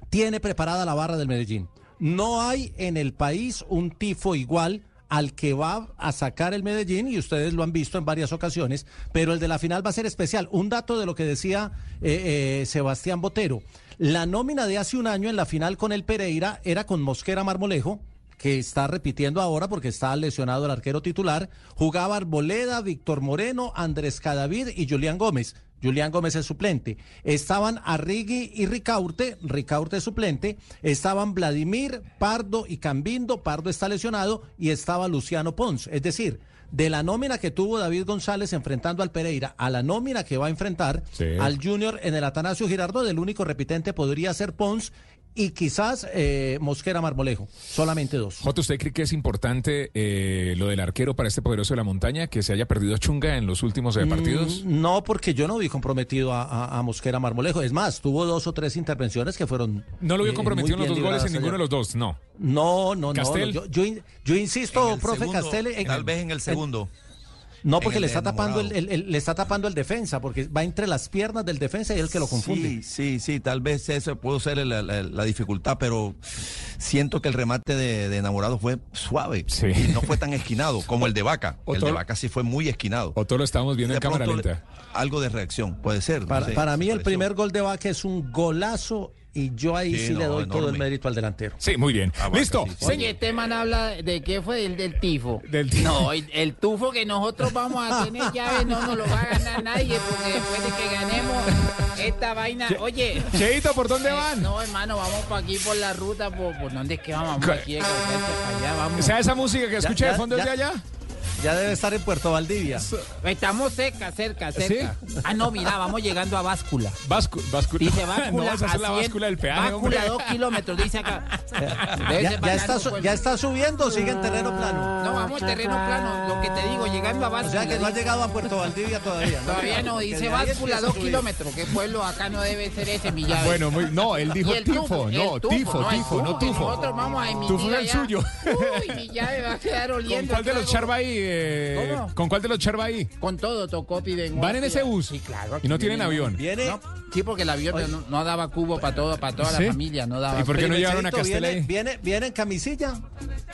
C: tiene preparada la barra del Medellín. No hay en el país un tifo igual al que va a sacar el Medellín y ustedes lo han visto en varias ocasiones, pero el de la final va a ser especial. Un dato de lo que decía eh, eh, Sebastián Botero. La nómina de hace un año en la final con el Pereira era con Mosquera Marmolejo, que está repitiendo ahora porque está lesionado el arquero titular. Jugaba Arboleda, Víctor Moreno, Andrés Cadavid y Julián Gómez. Julián Gómez es suplente. Estaban Arrigui y Ricaurte, Ricaurte es suplente. Estaban Vladimir, Pardo y Cambindo, Pardo está lesionado. Y estaba Luciano Pons. Es decir, de la nómina que tuvo David González enfrentando al Pereira a la nómina que va a enfrentar
A: Sí.
C: al Junior en el Atanasio Girardot, el único repitente podría ser Pons y quizás eh, Mosquera Marmolejo. Solamente dos.
A: Jota, ¿usted cree que es importante eh, lo del arquero para este poderoso de la montaña, que se haya perdido Chunga en los últimos eh, partidos?
C: Mm, no, porque yo no vi comprometido a, a- a Mosquera Marmolejo. Es más, tuvo dos o tres intervenciones que fueron.
A: No lo vio
C: eh,
A: comprometido en los dos goles en ninguno de los dos, no.
C: No, no, no.
A: Castel.
C: Yo, yo, yo insisto,
B: En
C: profe
B: segundo,
C: Castel. en-
B: tal vez en el segundo.
C: No, porque
B: el
C: le está tapando el, el- el- le está tapando el defensa, porque va entre las piernas del defensa y él que lo confunde.
B: Sí, sí, sí, tal vez eso pudo ser la, la- la dificultad, pero siento que el remate de, de enamorado fue suave. Y no fue tan esquinado como el de Vaca.
A: O
B: el de Vaca sí fue muy esquinado.
A: O todo lo estábamos viendo
B: De
A: en cámara lenta.
B: Algo de reacción, puede ser. no
C: Para,
B: sé,
C: para mí el
B: pareció.
C: primer gol de Vaca es un golazo y yo ahí
B: Sí,
C: sí, le doy todo el mérito al delantero.
A: Sí, muy bien. Listo.
E: Oye, este man habla de qué fue del, del tifo.
A: Del tifo.
E: No, el, el tufo que nosotros vamos a tener llaves no nos lo va a ganar nadie porque después de que ganemos esta vaina, oye.
A: Cheito, ¿por dónde van?
E: No, hermano, vamos por aquí por la ruta, por, por dónde es que vamos, vamos aquí allá, vamos.
A: O sea, esa música que escuché de fondo es de allá.
C: Ya debe estar en Puerto Valdivia.
E: Estamos cerca, cerca, cerca. Ah, no, mira, vamos llegando a báscula.
A: Báscula. báscula.
E: Dice
A: No,
E: báscula.
A: es la
E: a cien-
A: báscula del peaje,
E: Báscula,
A: hombre.
E: dos kilómetros, dice acá.
C: Ya, ya está, su-
E: pues.
C: ya está subiendo o sigue en terreno plano.
E: No, vamos terreno plano, lo que te digo, llegando a
C: O
E: báscula.
C: sea que no ha llegado a Puerto Valdivia todavía.
E: Todavía no, dice báscula, dos kilómetros. ¿Qué pueblo acá no debe ser ese, mi llave?
A: Bueno, muy- no, él dijo tifo,
E: tufo,
A: no,
E: el tufo,
A: tifo,
E: el
A: tifo, no tufo.
E: Nosotros vamos a emitir
A: Tufo era el suyo.
E: Uy, mi llave va a quedar
A: ¿Con
E: oliendo.
A: cuál de los. Charva ahí? Eh,
E: ¿Cómo?
A: ¿Con cuál de los Charva ahí?
E: Con todo, tocó, piden.
A: ¿Van en ese bus?
E: Sí, claro.
A: Y no tienen avión.
C: Viene.
E: No, sí, porque el avión no, no daba cubo para todo, para toda
A: ¿Sí?
E: la familia, no daba.
A: ¿Y por qué no llevaron a Castel
C: viene, viene, viene en camisilla.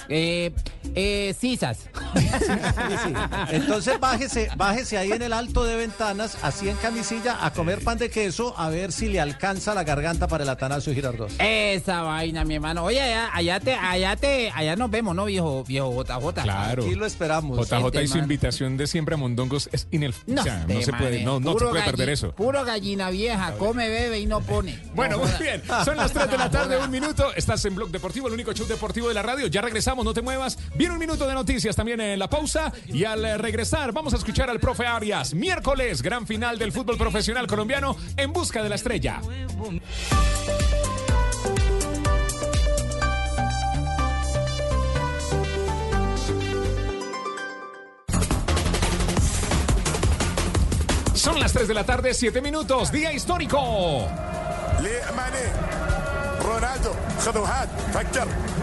E: Eh, eh, sisas.
C: Sí, sí. Entonces bájese, bájese ahí en el alto de ventanas, así en camisilla, a comer pan de queso, a ver si le alcanza la garganta para el Atanasio Girardot.
E: Esa vaina, mi hermano. Oye, allá, allá te, allá te, allá nos vemos, ¿no, viejo, viejo JJ?
A: Claro.
C: Aquí lo esperamos.
A: JJ y su
E: man.
A: invitación de siempre a Mondongos es inel...
E: No,
A: o sea, no se puede, no, no se puede perder eso.
E: Puro gallina vieja, come, bebe y no pone.
A: Bueno,
E: No
A: muy bien. Son las 3 de la tarde, un minuto. Estás en Blog Deportivo, el único show deportivo de la radio. Ya regresamos, no te muevas. Viene un minuto de noticias también en la pausa. Y al eh, regresar, vamos a escuchar al profe Arias. Miércoles, gran final del fútbol profesional colombiano en busca de la estrella. Son las 3 de la tarde, 7 minutos, día histórico.
O: Ronaldo,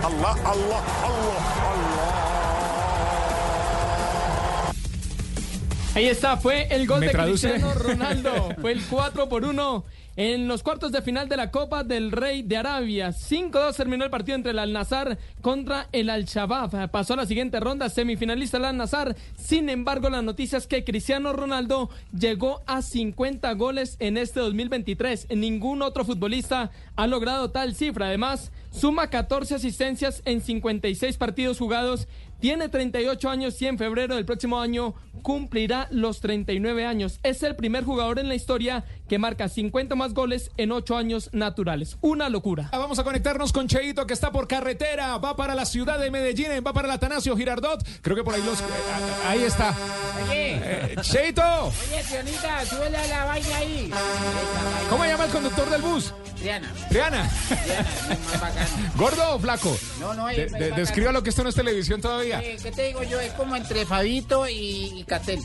O: Allah, Allah, Allah, Allah.
F: Ahí está, fue el gol
A: ¿Me
F: de
A: traduce?
F: Cristiano Ronaldo. Fue el 4 por 1 en los cuartos de final de la Copa del Rey de Arabia. 5-2 terminó el partido entre el Al-Nazar contra el Al-Shabaab. Pasó a la siguiente ronda, semifinalista el Al-Nazar. Sin embargo, la noticia es que Cristiano Ronaldo llegó a 50 goles en este 2023. Ningún otro futbolista ha logrado tal cifra. Además, suma 14 asistencias en 56 partidos jugados. Tiene 38 años y en febrero del próximo año cumplirá los 39 años. Es el primer jugador en la historia que marca 50 más goles en 8 años naturales. Una locura.
A: Ah, Vamos a conectarnos con Cheito que está por carretera, va para la ciudad de Medellín, va para el Atanasio Girardot. Creo que por ahí los... eh, ah, ahí está.
E: Oye.
A: Eh, Cheito,
E: Oye, Sionita, súbele a la vaina ahí.
A: ¿cómo llama el conductor del bus?
E: Triana.
A: Triana.
E: Triana, sí, más bacano.
A: ¿Gordo o flaco?
E: No, no, es-
A: De-
E: es
A: de-
E: bacano.
A: descríbalo que esto no es televisión todavía.
E: Eh, ¿Qué te digo yo? Es como entre Fabito y, y Catel.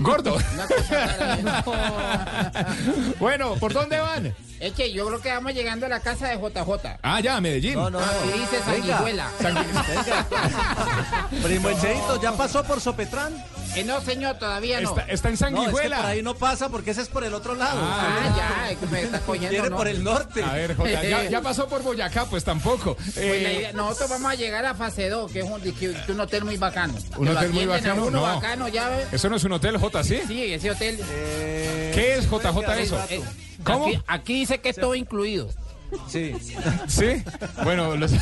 A: Gordo.
E: Una cosa rara.
A: Bueno, ¿por dónde van?
E: Es que yo creo que vamos llegando a la casa de JJ.
A: Ah, ya, Medellín.
C: No, no, no.
E: Aquí dice Sanguijuela.
C: Primo Echeito, ¿ya pasó por Sopetrán?
E: Eh, no, señor, todavía no.
A: Está, está en
C: No, es que
A: Sanguijuela.
C: por ahí no pasa porque ese es por el otro lado.
E: Ah, ya, es que me está cogiendo.
C: Viene
E: ¿no?
C: por el norte.
A: A ver, Jota, ya, ya pasó por Boyacá, pues tampoco.
E: Pues
A: Eh,
E: la idea- nosotros vamos a llegar a fase 2, que es un, que- que un hotel muy bacano.
A: ¿Un hotel muy bacano?
E: uno
A: No.
E: bacano, ya ves.
A: Eso no es un hotel, J, ¿sí?
E: Sí, ese hotel.
A: ¿Qué es JJ eso?
E: Eh,
A: ¿Cómo?
E: Aquí, aquí dice que es todo incluido.
C: Sí.
A: ¿Sí? Bueno, los,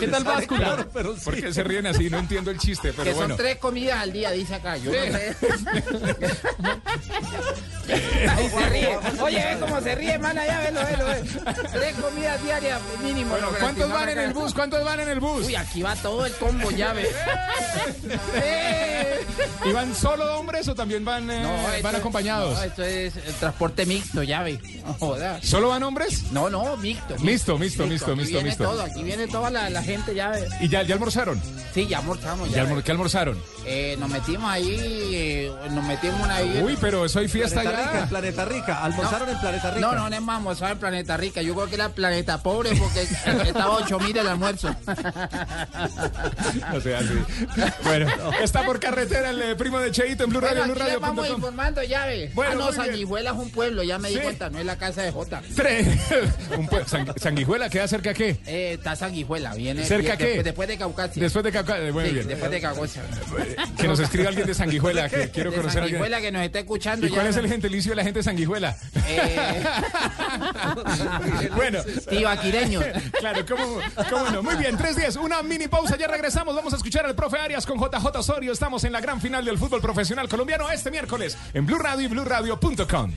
F: ¿Qué tal báscula?
C: Pero sí.
A: ¿Por qué se ríen así? No entiendo el chiste, pero
E: que
A: bueno.
E: son tres comidas al día, dice acá. Yo no sé. Ahí se ríe. Oye, ve cómo se ríe, mana, ya velo, velo, velo. Tres comidas diarias mínimo.
A: Bueno, ¿cuántos van en el bus? ¿Cuántos van en el bus?
E: Uy, aquí va todo el combo, ya ve. Eh.
A: ¿Y van solo hombres o también van, eh,
E: esto
A: van
E: es-
A: acompañados?
E: No, esto es eh, transporte mixto, ya ve. No jodas.
A: ¿Solo van hombres?
E: No, no, mixto.
A: Mixto, mixto, mixto,
E: Aquí
A: mixto,
E: viene
A: mixto.
E: todo, aquí viene toda la, la gente, ya.
A: ¿Y ya, ya almorzaron?
E: Sí, ya almorzamos.
A: ¿Ya
E: Ya
A: almor-. ¿Qué almorzaron?
E: Eh, nos metimos ahí, eh, nos metimos una ahí.
A: Uy, pero eso hay fiesta
C: Planeta Rica, en Planeta Rica. Almorzaron en Planeta Rica.
E: No, no, no hemos almorzado en Planeta Rica. Yo creo que era Planeta Pobre porque estaba 8 mil el almuerzo.
A: O sea, sí. Bueno, está por carretera el eh, primo de Cheito en Blue Radio,
E: Bueno, aquí les vamos
A: BlueRadio.com.
E: informando, ya ve.
A: Bueno,
E: ah, no. Sanguijuela es un pueblo, ya me di
A: Sí.
E: cuenta, no es la casa de Jota.
A: Tres. Un pue- San- Sanguijuela, ¿queda cerca a qué?
E: Eh, está Sanguijuela, viene
A: ¿Cerca
E: viene-
A: qué?
E: Después, de Caucasia.
A: Después de Cauca- eh, Bueno,
E: Sí,
A: bien.
E: después de Caucasia.
A: Que nos escriba alguien de Sanguijuela, que quiero
E: de
A: conocer a alguien.
E: Sanguijuela que nos está escuchando.
A: ¿Y cuál es el gentilicio de la gente de Sanguijuela?
E: Eh,
A: bueno.
E: Tibaquireños.
A: Claro, ¿cómo, cómo no? Muy bien, 3-10, una mini pausa, ya regresamos. Vamos a escuchar al profe Arias con JJ Osorio. Estamos en la gran final del fútbol profesional colombiano este miércoles en Blue Radio y BlueRadio.com.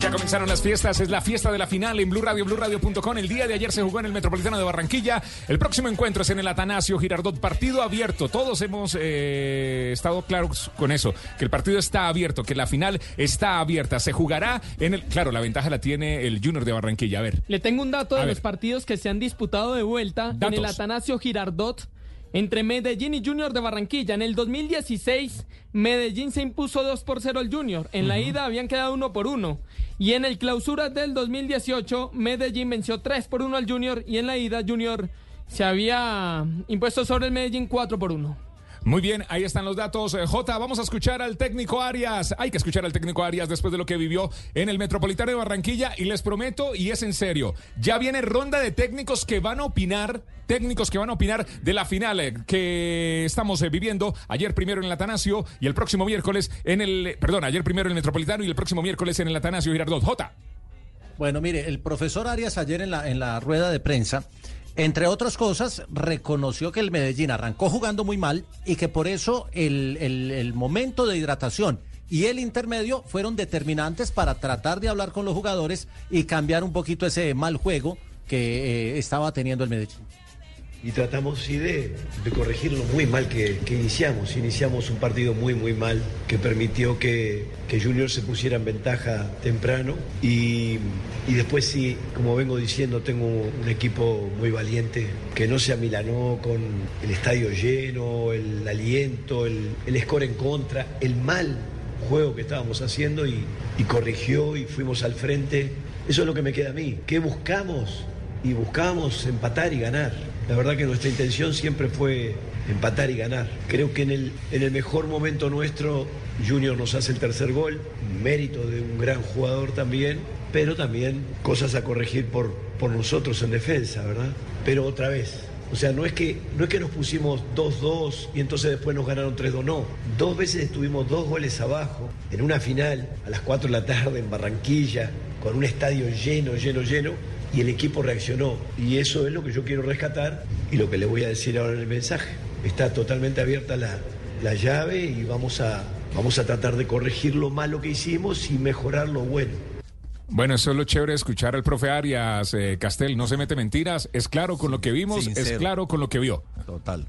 A: Ya comenzaron las fiestas, es la fiesta de la final en Blue Radio, BlueRadio.com. El día de ayer se jugó en el Metropolitano de Barranquilla. El próximo encuentro es en el Atanasio Girardot, partido abierto. Todos hemos eh, estado claros con eso, que el partido está abierto, que la final está abierta. Se jugará en el. Claro, la ventaja la tiene el Junior de Barranquilla. A ver.
F: Le tengo un dato
A: A
F: de
A: ver.
F: los partidos que se han disputado de vuelta en el. Atanasio Girardot entre Medellín y Junior de Barranquilla. En el 2016, Medellín se impuso 2 por 0 al Junior. En la ida habían quedado 1 por 1. Y en el clausura del 2018, Medellín venció 3 por 1 al Junior. Y en la ida, Junior se había impuesto sobre el Medellín 4 por 1.
A: Muy bien, ahí están los datos. Eh, J, vamos a escuchar al técnico Arias. Hay que escuchar al técnico Arias después de lo que vivió en el Metropolitano de Barranquilla. Y les prometo, y es en serio, ya viene ronda de técnicos que van a opinar, técnicos que van a opinar de la final eh, que estamos eh, viviendo. Ayer primero en el Atanasio y el próximo miércoles en el. Perdón, ayer primero en el Metropolitano y el próximo miércoles en el Atanasio Girardot. J.
C: Bueno, mire, el profesor Arias ayer en la, en la rueda de prensa, entre otras cosas, reconoció que el Medellín arrancó jugando muy mal y que por eso el, el- momento de hidratación y el intermedio fueron determinantes para tratar de hablar con los jugadores y cambiar un poquito ese mal juego que eh, estaba teniendo el Medellín.
P: Y tratamos sí de, de corregir lo muy mal que, iniciamos. Iniciamos un partido muy muy mal que permitió que, que Junior se pusiera en ventaja temprano y, y después sí, como vengo diciendo, tengo un equipo muy valiente que no se amilanó con el estadio lleno, el aliento, el, el score en contra, el mal juego que estábamos haciendo y, y corrigió y fuimos al frente. Eso es lo que me queda a mí. ¿Qué buscamos? y buscábamos empatar y ganar. La verdad que nuestra intención siempre fue empatar y ganar. Creo que en el, en el mejor momento nuestro, Junior nos hace el tercer gol, mérito de un gran jugador también, pero también cosas a corregir por, por nosotros en defensa, ¿verdad? Pero otra vez. O sea, no es que, no es que nos pusimos 2-2 y entonces después nos ganaron 3-2, no. Dos veces estuvimos dos goles abajo en una final a las 4 de la tarde en Barranquilla, con un estadio lleno, lleno, lleno y el equipo reaccionó. Y eso es lo que yo quiero rescatar y lo que le voy a decir ahora en el mensaje. Está totalmente abierta la, la llave y vamos a, Vamos a tratar de corregir lo malo que hicimos y mejorar lo bueno.
A: Bueno, eso es lo chévere de escuchar al profe Arias, eh, Castel, no se mete mentiras, es claro con lo que vimos, es claro con lo que vio.
B: Total.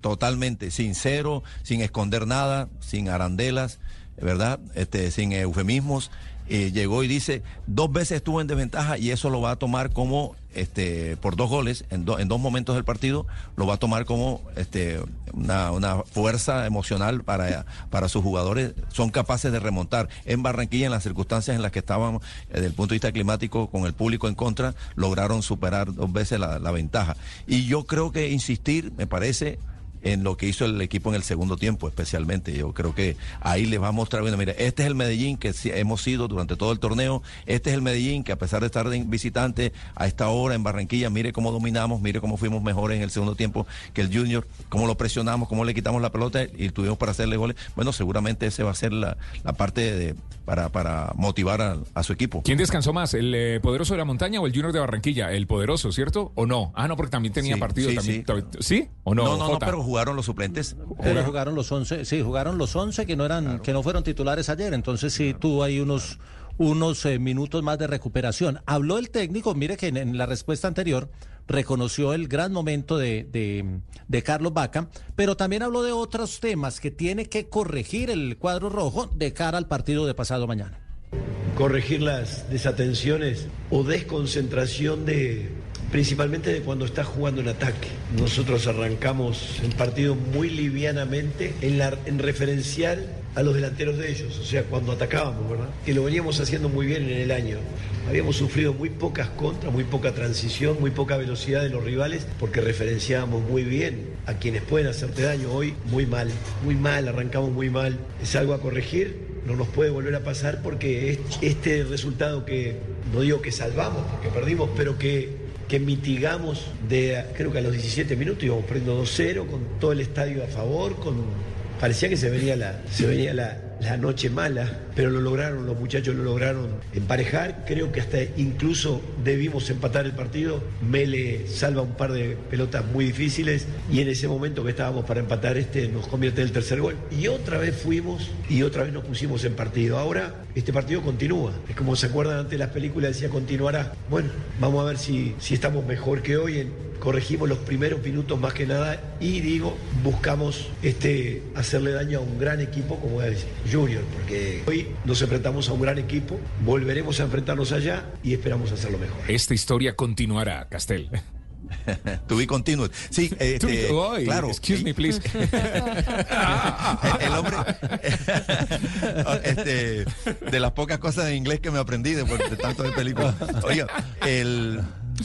B: Totalmente, sincero, sin esconder nada, sin arandelas, ¿verdad? Este, sin eufemismos. Eh, llegó y dice, dos veces estuvo en desventaja y eso lo va a tomar como, este, por dos goles en, do- en dos momentos del partido, lo va a tomar como este, una, fuerza emocional para, para sus jugadores. Son capaces de remontar. En Barranquilla, en las circunstancias en las que estábamos, eh, desde el punto de vista climático, con el público en contra, lograron superar dos veces la ventaja. Y yo creo que insistir, me parece, dice en lo que hizo el equipo en el segundo tiempo, especialmente. Yo creo que ahí les va a mostrar, bueno, mira, este es el Medellín que hemos sido durante todo el torneo, este es el Medellín que a pesar de estar de visitante a esta hora en Barranquilla, mire cómo dominamos, mire cómo fuimos mejores en el segundo tiempo que el Junior, cómo lo presionamos, cómo le quitamos la pelota y tuvimos para hacerle goles. Bueno, seguramente ese va a ser la, la parte de, para, para motivar a, a su equipo.
A: ¿Quién descansó más, el eh, poderoso de la montaña o el Junior de Barranquilla? El poderoso, ¿cierto? ¿O no? Ah, no, porque también tenía
B: Sí,
A: partido.
B: sí,
A: también,
B: sí.
A: también- ¿Sí o no?
B: no, no, no, pero jugaron los suplentes.
C: Pero jugaron los 11, sí, jugaron los 11 que no eran que no fueron titulares ayer, entonces sí tuvo ahí unos unos eh, minutos más de recuperación. Habló el técnico, mire que en, en la respuesta anterior reconoció el gran momento de, de, de Carlos Vaca, pero también habló de otros temas que tiene que corregir el cuadro rojo de cara al partido de pasado mañana.
P: corregir las desatenciones o desconcentración de principalmente de cuando está jugando en ataque. Nosotros arrancamos el partido muy livianamente en, en referencial a los delanteros de ellos, o sea, cuando atacábamos, ¿verdad? Que lo veníamos haciendo muy bien en el año. Habíamos sufrido muy pocas contras, muy poca transición, muy poca velocidad de los rivales, porque referenciábamos muy bien a quienes pueden hacerte daño. Hoy muy mal, muy mal, arrancamos muy mal. Es algo a corregir, no nos puede volver a pasar porque es- este resultado que, no digo que salvamos, porque perdimos, pero que, que mitigamos de, creo que a los 17 minutos íbamos perdiendo 2-0 con todo el estadio a favor, con parecía que se venía la, se venía la, la noche mala, pero lo lograron, los muchachos lo lograron emparejar. Creo que hasta incluso debimos empatar el partido. Mele salva un par de pelotas muy difíciles y en ese momento que estábamos para empatar este nos convierte en el tercer gol. Y otra vez fuimos y otra vez nos pusimos en partido. Ahora este partido continúa. Es como se acuerdan antes de las películas, decía continuará. Bueno, vamos a ver si, si estamos mejor que hoy en, corregimos los primeros minutos más que nada y digo, buscamos este, hacerle daño a un gran equipo como es Junior, porque hoy nos enfrentamos a un gran equipo, volveremos a enfrentarnos allá y esperamos hacerlo mejor.
A: Esta historia continuará, Castel.
B: To be continued. Sí, este,
A: be-
B: claro.
A: Excuse me, please.
B: el hombre este, de las pocas cosas en inglés que me aprendí de, de tanto de películas. Oiga, el,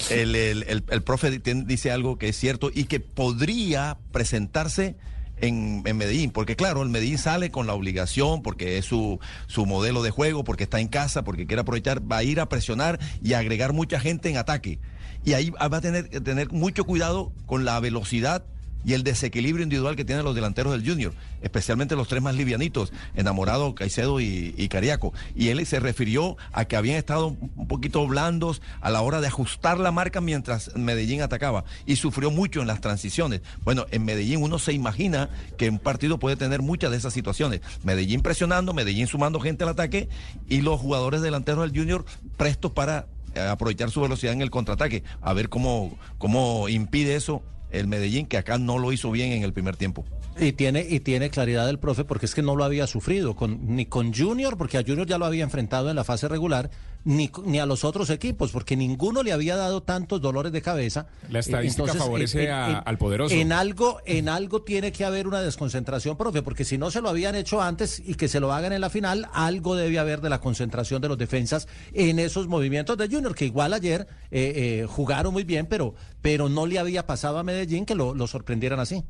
B: el, el, el- profe dice algo que es cierto y que podría presentarse en, en Medellín, porque claro, el Medellín sale con la obligación, porque es su, su modelo de juego, porque está en casa, porque quiere aprovechar, va a ir a presionar y agregar mucha gente en ataque. Y ahí va a tener que tener mucho cuidado con la velocidad y el desequilibrio individual que tienen los delanteros del Junior, especialmente los tres más livianitos, Enamorado, Caicedo y, Cariaco. Y él se refirió a que habían estado un poquito blandos a la hora de ajustar la marca mientras Medellín atacaba y sufrió mucho en las transiciones. Bueno, en Medellín uno se imagina que un partido puede tener muchas de esas situaciones. Medellín presionando, Medellín sumando gente al ataque y los jugadores delanteros del Junior prestos para eh, aprovechar su velocidad en el contraataque. A ver cómo, cómo impide eso el Medellín, que acá no lo hizo bien en el primer tiempo.
C: Y tiene, y tiene claridad el profe porque es que no lo había sufrido con, ni con Junior, porque a Junior ya lo había enfrentado en la fase regular, ni, ni a los otros equipos, porque ninguno le había dado tantos dolores de cabeza.
A: La estadística
C: Entonces,
A: favorece
C: en-
A: a-
C: en-
A: al poderoso.
C: En algo, en algo tiene que haber una desconcentración, profe, porque si no se lo habían hecho antes y que se lo hagan en la final, algo debe haber de la concentración de los defensas en esos movimientos de Junior, que igual ayer eh, eh, jugaron muy bien, pero, pero no le había pasado a Medellín que lo, lo sorprendieran así.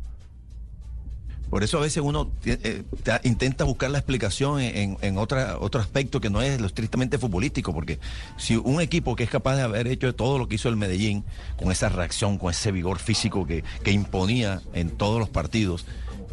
B: Por eso a veces uno eh, ta- intenta buscar la explicación en, en- otro aspecto que no es lo estrictamente futbolístico, porque si un equipo que es capaz de haber hecho todo lo que hizo el Medellín, con esa reacción, con ese vigor físico que, que imponía en todos los partidos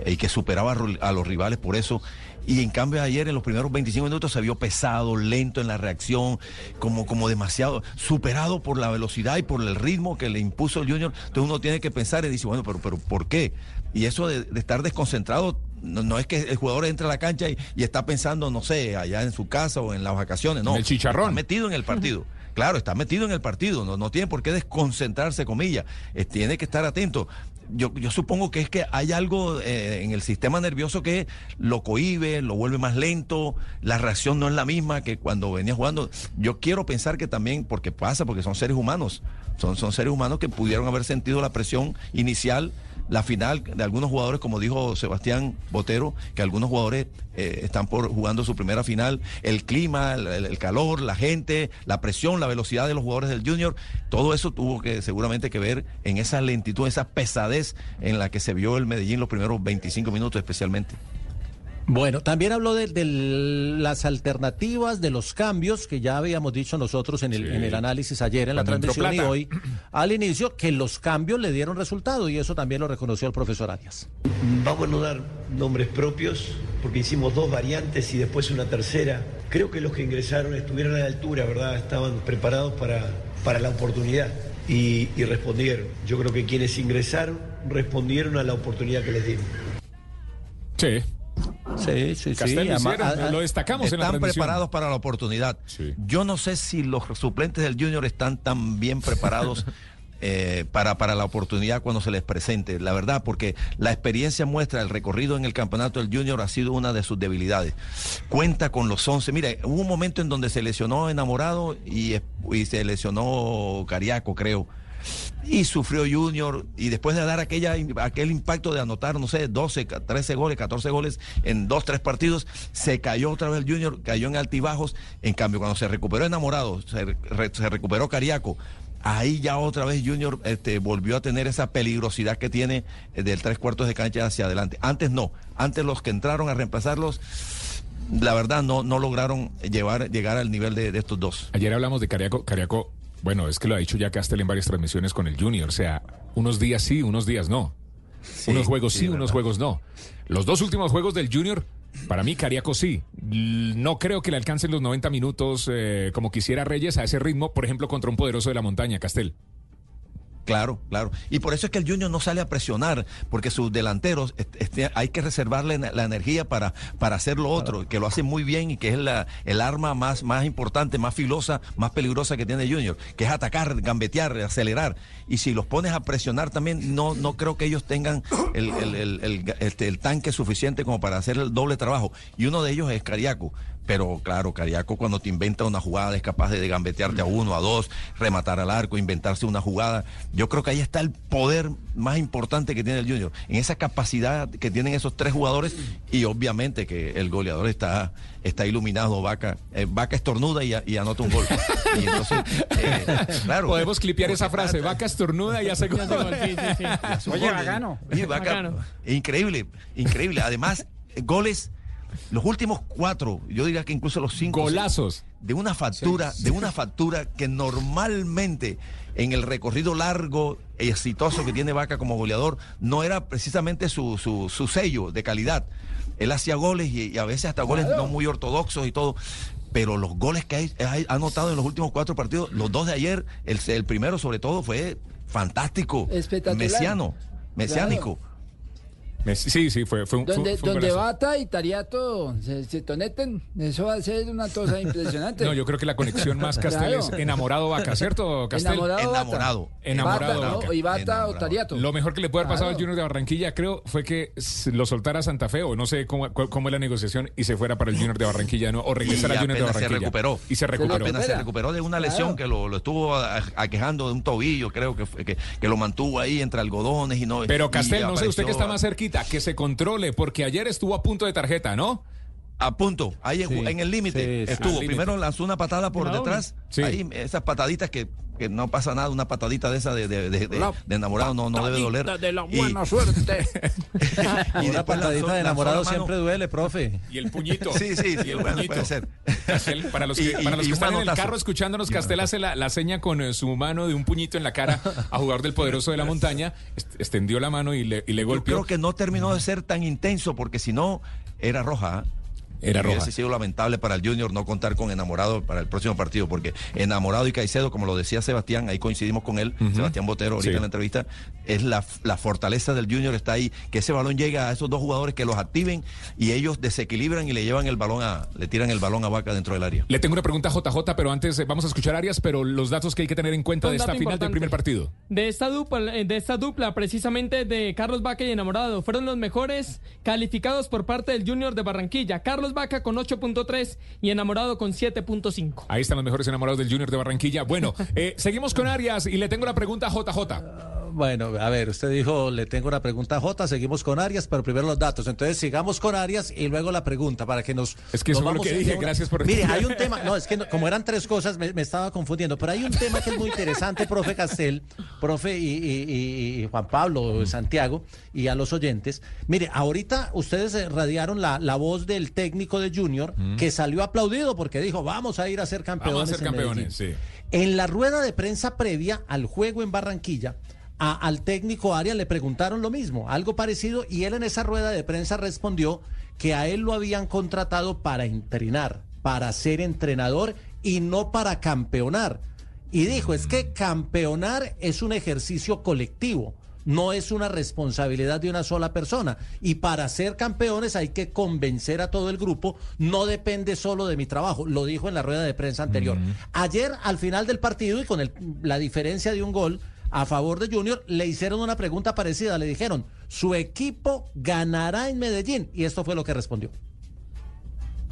B: y que superaba a los rivales por eso, y en cambio ayer en los primeros 25 minutos se vio pesado, lento en la reacción, como, como demasiado, superado por la velocidad y por el ritmo que le impuso el Junior. Entonces uno tiene que pensar y dice, bueno, pero, pero ¿por qué? Y eso de, de estar desconcentrado No, no es que el jugador entre a la cancha y, y está pensando, no sé, allá en su casa o en las vacaciones, no.
A: En el chicharrón.
B: Está metido en el partido. Claro, está metido en el partido, no, no tiene por qué desconcentrarse, comillas, Eh, tiene que estar atento. Yo, yo supongo que es que hay algo eh, en el sistema nervioso que lo cohíbe, lo vuelve más lento, la reacción no es la misma que cuando venía jugando. Yo quiero pensar que también, porque pasa, porque son seres humanos, son, son seres humanos que pudieron haber sentido la presión inicial la final de algunos jugadores, como dijo Sebastián Botero, que algunos jugadores eh, están por jugando su primera final, el clima, el, el calor, la gente, la presión, la velocidad de los jugadores del Junior, todo eso tuvo que seguramente que ver en esa lentitud, esa pesadez en la que se vio el Medellín los primeros 25 minutos especialmente.
C: Bueno, también habló de, de las alternativas, de los cambios que ya habíamos dicho nosotros en el,
A: Sí.
C: en el análisis ayer en la
A: Cuando
C: transmisión y hoy al inicio, que los cambios le dieron resultado y eso también lo reconoció el profesor Arias.
P: Vamos a no dar nombres propios porque hicimos dos variantes y después una tercera. Creo que los que ingresaron estuvieron a la altura, ¿verdad? Estaban preparados para, para la oportunidad y, y respondieron. Yo creo que quienes ingresaron respondieron a la oportunidad que les dimos.
A: Sí.
C: Sí, sí,
A: Castel lo
C: ama-
A: hicieron,
C: a- a-
A: lo destacamos en la
B: Están preparados para la oportunidad. Yo no sé si los suplentes del Junior están tan bien preparados eh, para, para la oportunidad cuando se les presente. La verdad, porque la experiencia muestra, el recorrido en el campeonato del Junior ha sido una de sus debilidades. Cuenta con los 11. Mire, hubo un momento en donde se lesionó Enamorado y, y se lesionó Cariaco, creo. Y sufrió Junior y después de dar aquel impacto de anotar, no sé, 12, 13 goles, 14 goles en dos, tres partidos, se cayó otra vez el Junior, cayó en altibajos. En cambio, cuando se recuperó Enamorado, se, re- se recuperó Cariaco, ahí ya otra vez Junior este, volvió a tener esa peligrosidad que tiene eh, del tres cuartos de cancha hacia adelante. Antes no, antes los que entraron a reemplazarlos, la verdad no, no lograron llevar, llegar al nivel de, estos dos.
A: Ayer hablamos de. Cariaco, bueno, es que lo ha dicho ya Castel en varias transmisiones con el Junior. O sea, unos días sí, unos días no. unos juegos sí,
B: sí,
A: unos
B: verdad.
A: juegos no. Los dos últimos juegos del Junior, para mí Cariaco sí. No creo que le alcancen los 90 minutos eh, como quisiera Reyes a ese ritmo, por ejemplo, contra un poderoso de la montaña, Castel.
B: Claro, claro. Y por eso es que el Junior no sale a presionar, porque sus delanteros est- este, hay que reservarle la energía para, para hacer lo otro, que lo hacen muy bien y que es la, el arma más, más importante, más filosa, más peligrosa que tiene Junior, que es atacar, gambetear, acelerar. Y si los pones a presionar también, no, no creo que ellos tengan el, el- el- el- este, el tanque suficiente como para hacer el doble trabajo. Y uno de ellos es Cariaco. Pero claro, Cariaco cuando te inventa una jugada es capaz de, de gambetearte a uno, a dos, rematar al arco, inventarse una jugada. Yo creo que ahí está el poder más importante que tiene el Junior, en esa capacidad que tienen esos tres jugadores y obviamente que el goleador está, está iluminado, Vaca. Eh, Vaca estornuda y, a- y anota un gol. Y entonces, eh, claro.
A: Podemos clipear esa frase. Vaca estornuda y hace gol.
E: Oye,
B: gol.
E: bacano.
B: Oye, Vaca,
E: Bacano.
B: increíble, increíble. Además, goles, los últimos cuatro, yo diría que incluso los cinco.
A: Golazos.
B: De una factura, de una factura que normalmente en el recorrido largo y exitoso que tiene Vaca como goleador, no era precisamente su, su, su sello de calidad. Él hacía goles y, y a veces hasta goles no muy ortodoxos y todo. Pero los goles que ha anotado en los últimos cuatro partidos, los dos de ayer, el, el primero sobre todo fue fantástico.
Q: Espectacular.
B: Mesiano, mesiánico.
A: Sí, sí, fue, fue un
Q: Donde,
A: fue un
Q: donde. Bata y Tariato se, se conecten, eso va a ser una cosa impresionante.
A: No, yo creo que la conexión más Castel
Q: Claro.
A: es enamorado Vaca, ¿cierto, Castel?
Q: Enamorado Bata.
B: Enamorado.
A: Enamorado
Q: Bata, ¿no?
A: Vaca.
Q: Y Bata o Tariato.
A: Lo mejor que le puede haber pasado
Q: Claro.
A: al Junior de Barranquilla, creo, fue que lo soltara a Santa Fe, o no sé cómo, cómo es la negociación, y se fuera para el Junior de Barranquilla, ¿no? o regresara
B: y
A: al Junior de
B: apenas se
A: Barranquilla.
B: recuperó.
A: Y se recuperó.
B: Apenas se recuperó de una lesión que lo, lo estuvo a- aquejando de un tobillo, creo que, fue- que, que lo mantuvo ahí entre algodones y no.
A: Pero
B: y
A: Castel, no sé usted que está más cerquita, que se controle, porque ayer estuvo a punto de tarjeta, ¿no?
B: A punto, ahí en-
A: Sí,
B: en el límite
A: sí,
B: estuvo. Primero lanzó una patada por detrás,
A: Sí.
B: ahí esas pataditas que, que no pasa nada, una patadita de esa de, de, de- de-
Q: La
B: de enamorado no, no debe doler.
Q: De la
B: Y-
Q: buena suerte.
B: y
C: Una
B: lanzó-
C: patadita de enamorado siempre duele, profe.
A: Y el puñito.
B: Sí, sí, sí,
A: Y el
B: bueno,
A: puñito.
B: puede ser.
A: Castel, para los que,
B: Y-
A: para los
B: y
A: que están en el carro escuchándonos, Castel hace la, la seña con eh, su mano de un puñito en la cara a jugador del poderoso de la montaña, extendió la mano y le, y le
B: Yo
A: golpeó.
B: creo que no terminó de ser tan intenso porque si no era roja. ¿ah?
A: Era
B: Y
A: roja.
B: Hubiese sido lamentable para el Junior no contar con enamorado para el próximo partido, porque enamorado y Caicedo, como lo decía Sebastián, ahí coincidimos con él, Sebastián Botero, ahorita
A: Sí.
B: en la entrevista, es la, la fortaleza del Junior está ahí, que ese balón llega a esos dos jugadores que los activen y ellos desequilibran y le llevan el balón a, le tiran el balón a Vaca dentro del área.
A: Le tengo una pregunta a JJ, pero antes eh, vamos a escuchar Arias, pero los datos que hay que tener en cuenta de esta final del primer partido.
F: De esta dupla, eh, de esta dupla precisamente de Carlos Vaca y Enamorado, fueron los mejores calificados por parte del Junior de Barranquilla. Carlos Vaca con 8.3 y Enamorado con 7.5.
A: Ahí están los mejores enamorados del Junior de Barranquilla. Bueno, eh, seguimos con Arias y le tengo una pregunta a JJ.
C: Bueno, a ver, usted dijo, le tengo una pregunta a Jota, seguimos con Arias, pero primero los datos. Entonces sigamos con Arias y luego la pregunta para que nos...
A: Es que
C: nos
A: eso fue lo
C: vamos
A: que dije,
C: una-
A: gracias por
C: Mire, hay un tema, no, es que no- como eran tres cosas me, me estaba confundiendo, pero hay un tema que es muy interesante, profe Castel, profe y, y- y- y Juan Pablo, Santiago, y a los oyentes. Mire, ahorita ustedes radiaron la, la voz del técnico de Junior, que salió aplaudido porque dijo, vamos a ir a ser campeones.
A: Vamos a ser campeones,
C: Medellín".
A: sí.
C: En la rueda de prensa previa al juego en Barranquilla, a- al técnico Arias le preguntaron lo mismo, algo parecido, y él en esa rueda de prensa respondió que a él lo habían contratado para entrenar, para ser entrenador y no para campeonar. Y dijo, es que campeonar es un ejercicio colectivo. No es una responsabilidad de una sola persona. Y para ser campeones hay que convencer a todo el grupo. No depende solo de mi trabajo. Lo dijo en la rueda de prensa anterior. Ayer, al final del partido y con el- la diferencia de un gol a favor de Junior, le hicieron una pregunta parecida. Le dijeron, su equipo ganará en Medellín. Y esto fue lo que respondió.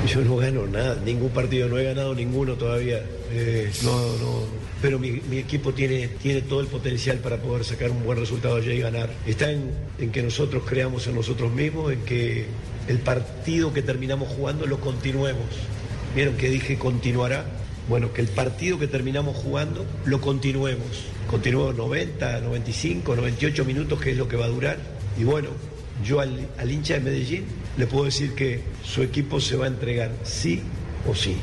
P: Yo no gano nada, ningún partido, no he ganado ninguno todavía. Eh, no, no. Pero mi, mi equipo tiene, tiene todo el potencial para poder sacar un buen resultado allá y ganar. Está en, en que nosotros creamos en nosotros mismos, en que el partido que terminamos jugando lo continuemos. Vieron que dije continuará. Bueno, que el partido que terminamos jugando lo continuemos. Continuemos 90, 95, 98 minutos, que es lo que va a durar. Y bueno, yo al, al hincha de Medellín le puedo decir que su equipo se va a entregar sí o sí.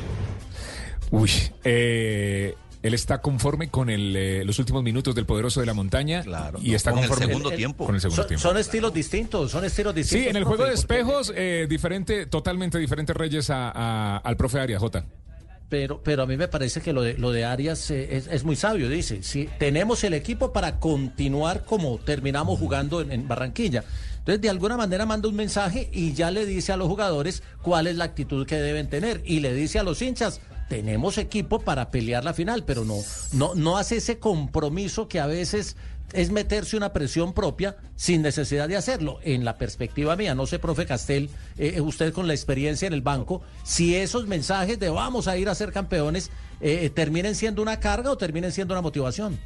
A: Uy, eh, él está conforme con el, eh, los últimos minutos del poderoso de la montaña y está
B: con el
A: conforme
B: segundo tiempo.
A: Con el segundo
C: Son,
A: tiempo.
C: son estilos distintos, son estilos distintos.
A: Sí, en el juego
C: profe,
A: de espejos, eh, diferente, totalmente diferente Reyes a- a- al profe Arias, J.
C: Pero, pero a mí me parece que lo de, lo de Arias eh, es, es muy sabio. Dice, si tenemos el equipo para continuar como terminamos jugando en, en Barranquilla. Entonces, de alguna manera manda un mensaje y ya le dice a los jugadores cuál es la actitud que deben tener. Y le dice a los hinchas, tenemos equipo para pelear la final, pero no, no, no hace ese compromiso que a veces es meterse una presión propia sin necesidad de hacerlo. En la perspectiva mía, no sé, profe Castel, eh, usted con la experiencia en el banco, si esos mensajes de vamos a ir a ser campeones eh, terminen siendo una carga o terminen siendo una motivación.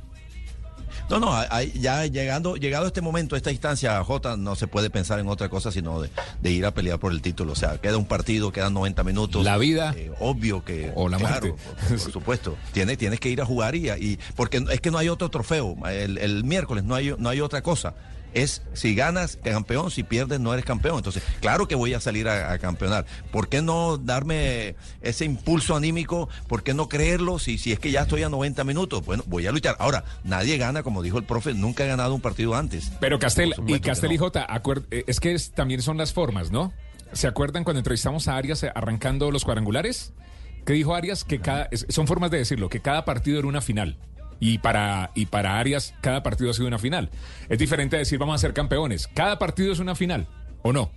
B: No, no, hay- ya llegando, llegado este momento, esta instancia, Jota, no se puede pensar en otra cosa sino de, de ir a pelear por el título. O sea, queda un partido, quedan 90 minutos.
A: La vida.
B: Eh, obvio que.
A: O la
B: claro,
A: muerte.
B: Por, por supuesto. Tienes, tienes que ir a jugar y, y porque es que no hay otro trofeo. El, el miércoles no hay, no hay otra cosa. Es si ganas, campeón, si pierdes, no eres campeón. Entonces, claro que voy a salir a, a campeonar. ¿Por qué no darme ese impulso anímico? ¿Por qué no creerlo si, si es que ya estoy a 90 minutos? Bueno, voy a luchar. Ahora, nadie gana, como dijo el profe, nunca ha ganado un partido antes.
A: Pero Castel y
B: que
A: Castel
B: no.
A: y J, eh, es que es- también son las formas, ¿no? ¿Se acuerdan cuando entrevistamos a Arias eh, arrancando los cuadrangulares? ¿Qué dijo Arias? Que cada, son formas de decirlo, que cada partido era una final. Y para, y para Arias, cada partido ha sido una final. Es diferente a decir vamos a ser campeones. Cada partido es una final, ¿o no?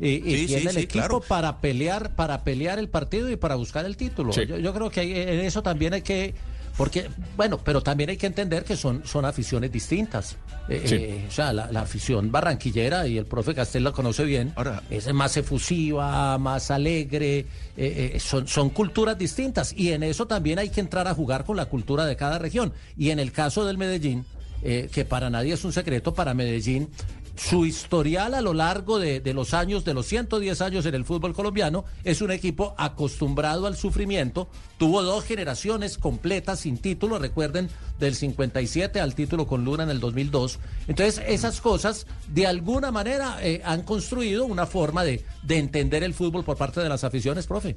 C: Y, y
B: Sí, sí,
C: tiene el
B: sí,
C: equipo
B: claro.
C: para pelear, para pelear el partido y para buscar el título.
A: Sí.
C: Yo, yo creo que hay- en eso también hay que, porque, bueno, pero también hay que entender que son, son aficiones distintas. Eh,
A: Sí.
C: eh, o sea, la, la afición barranquillera, y el profe Castel la conoce bien,
B: Ahora-
C: es más efusiva, más alegre, eh, eh, son, son culturas distintas. Y en eso también hay que entrar a jugar con la cultura de cada región. Y en el caso del Medellín, eh, que para nadie es un secreto, para Medellín, su historial a lo largo de, de los años, de los 110 años en el fútbol colombiano, es un equipo acostumbrado al sufrimiento. Tuvo dos generaciones completas sin título, recuerden, del 57 al título con Luna en el 2002. Entonces, esas cosas, de alguna manera, eh, han construido una forma de, de entender el fútbol por parte de las aficiones, profe.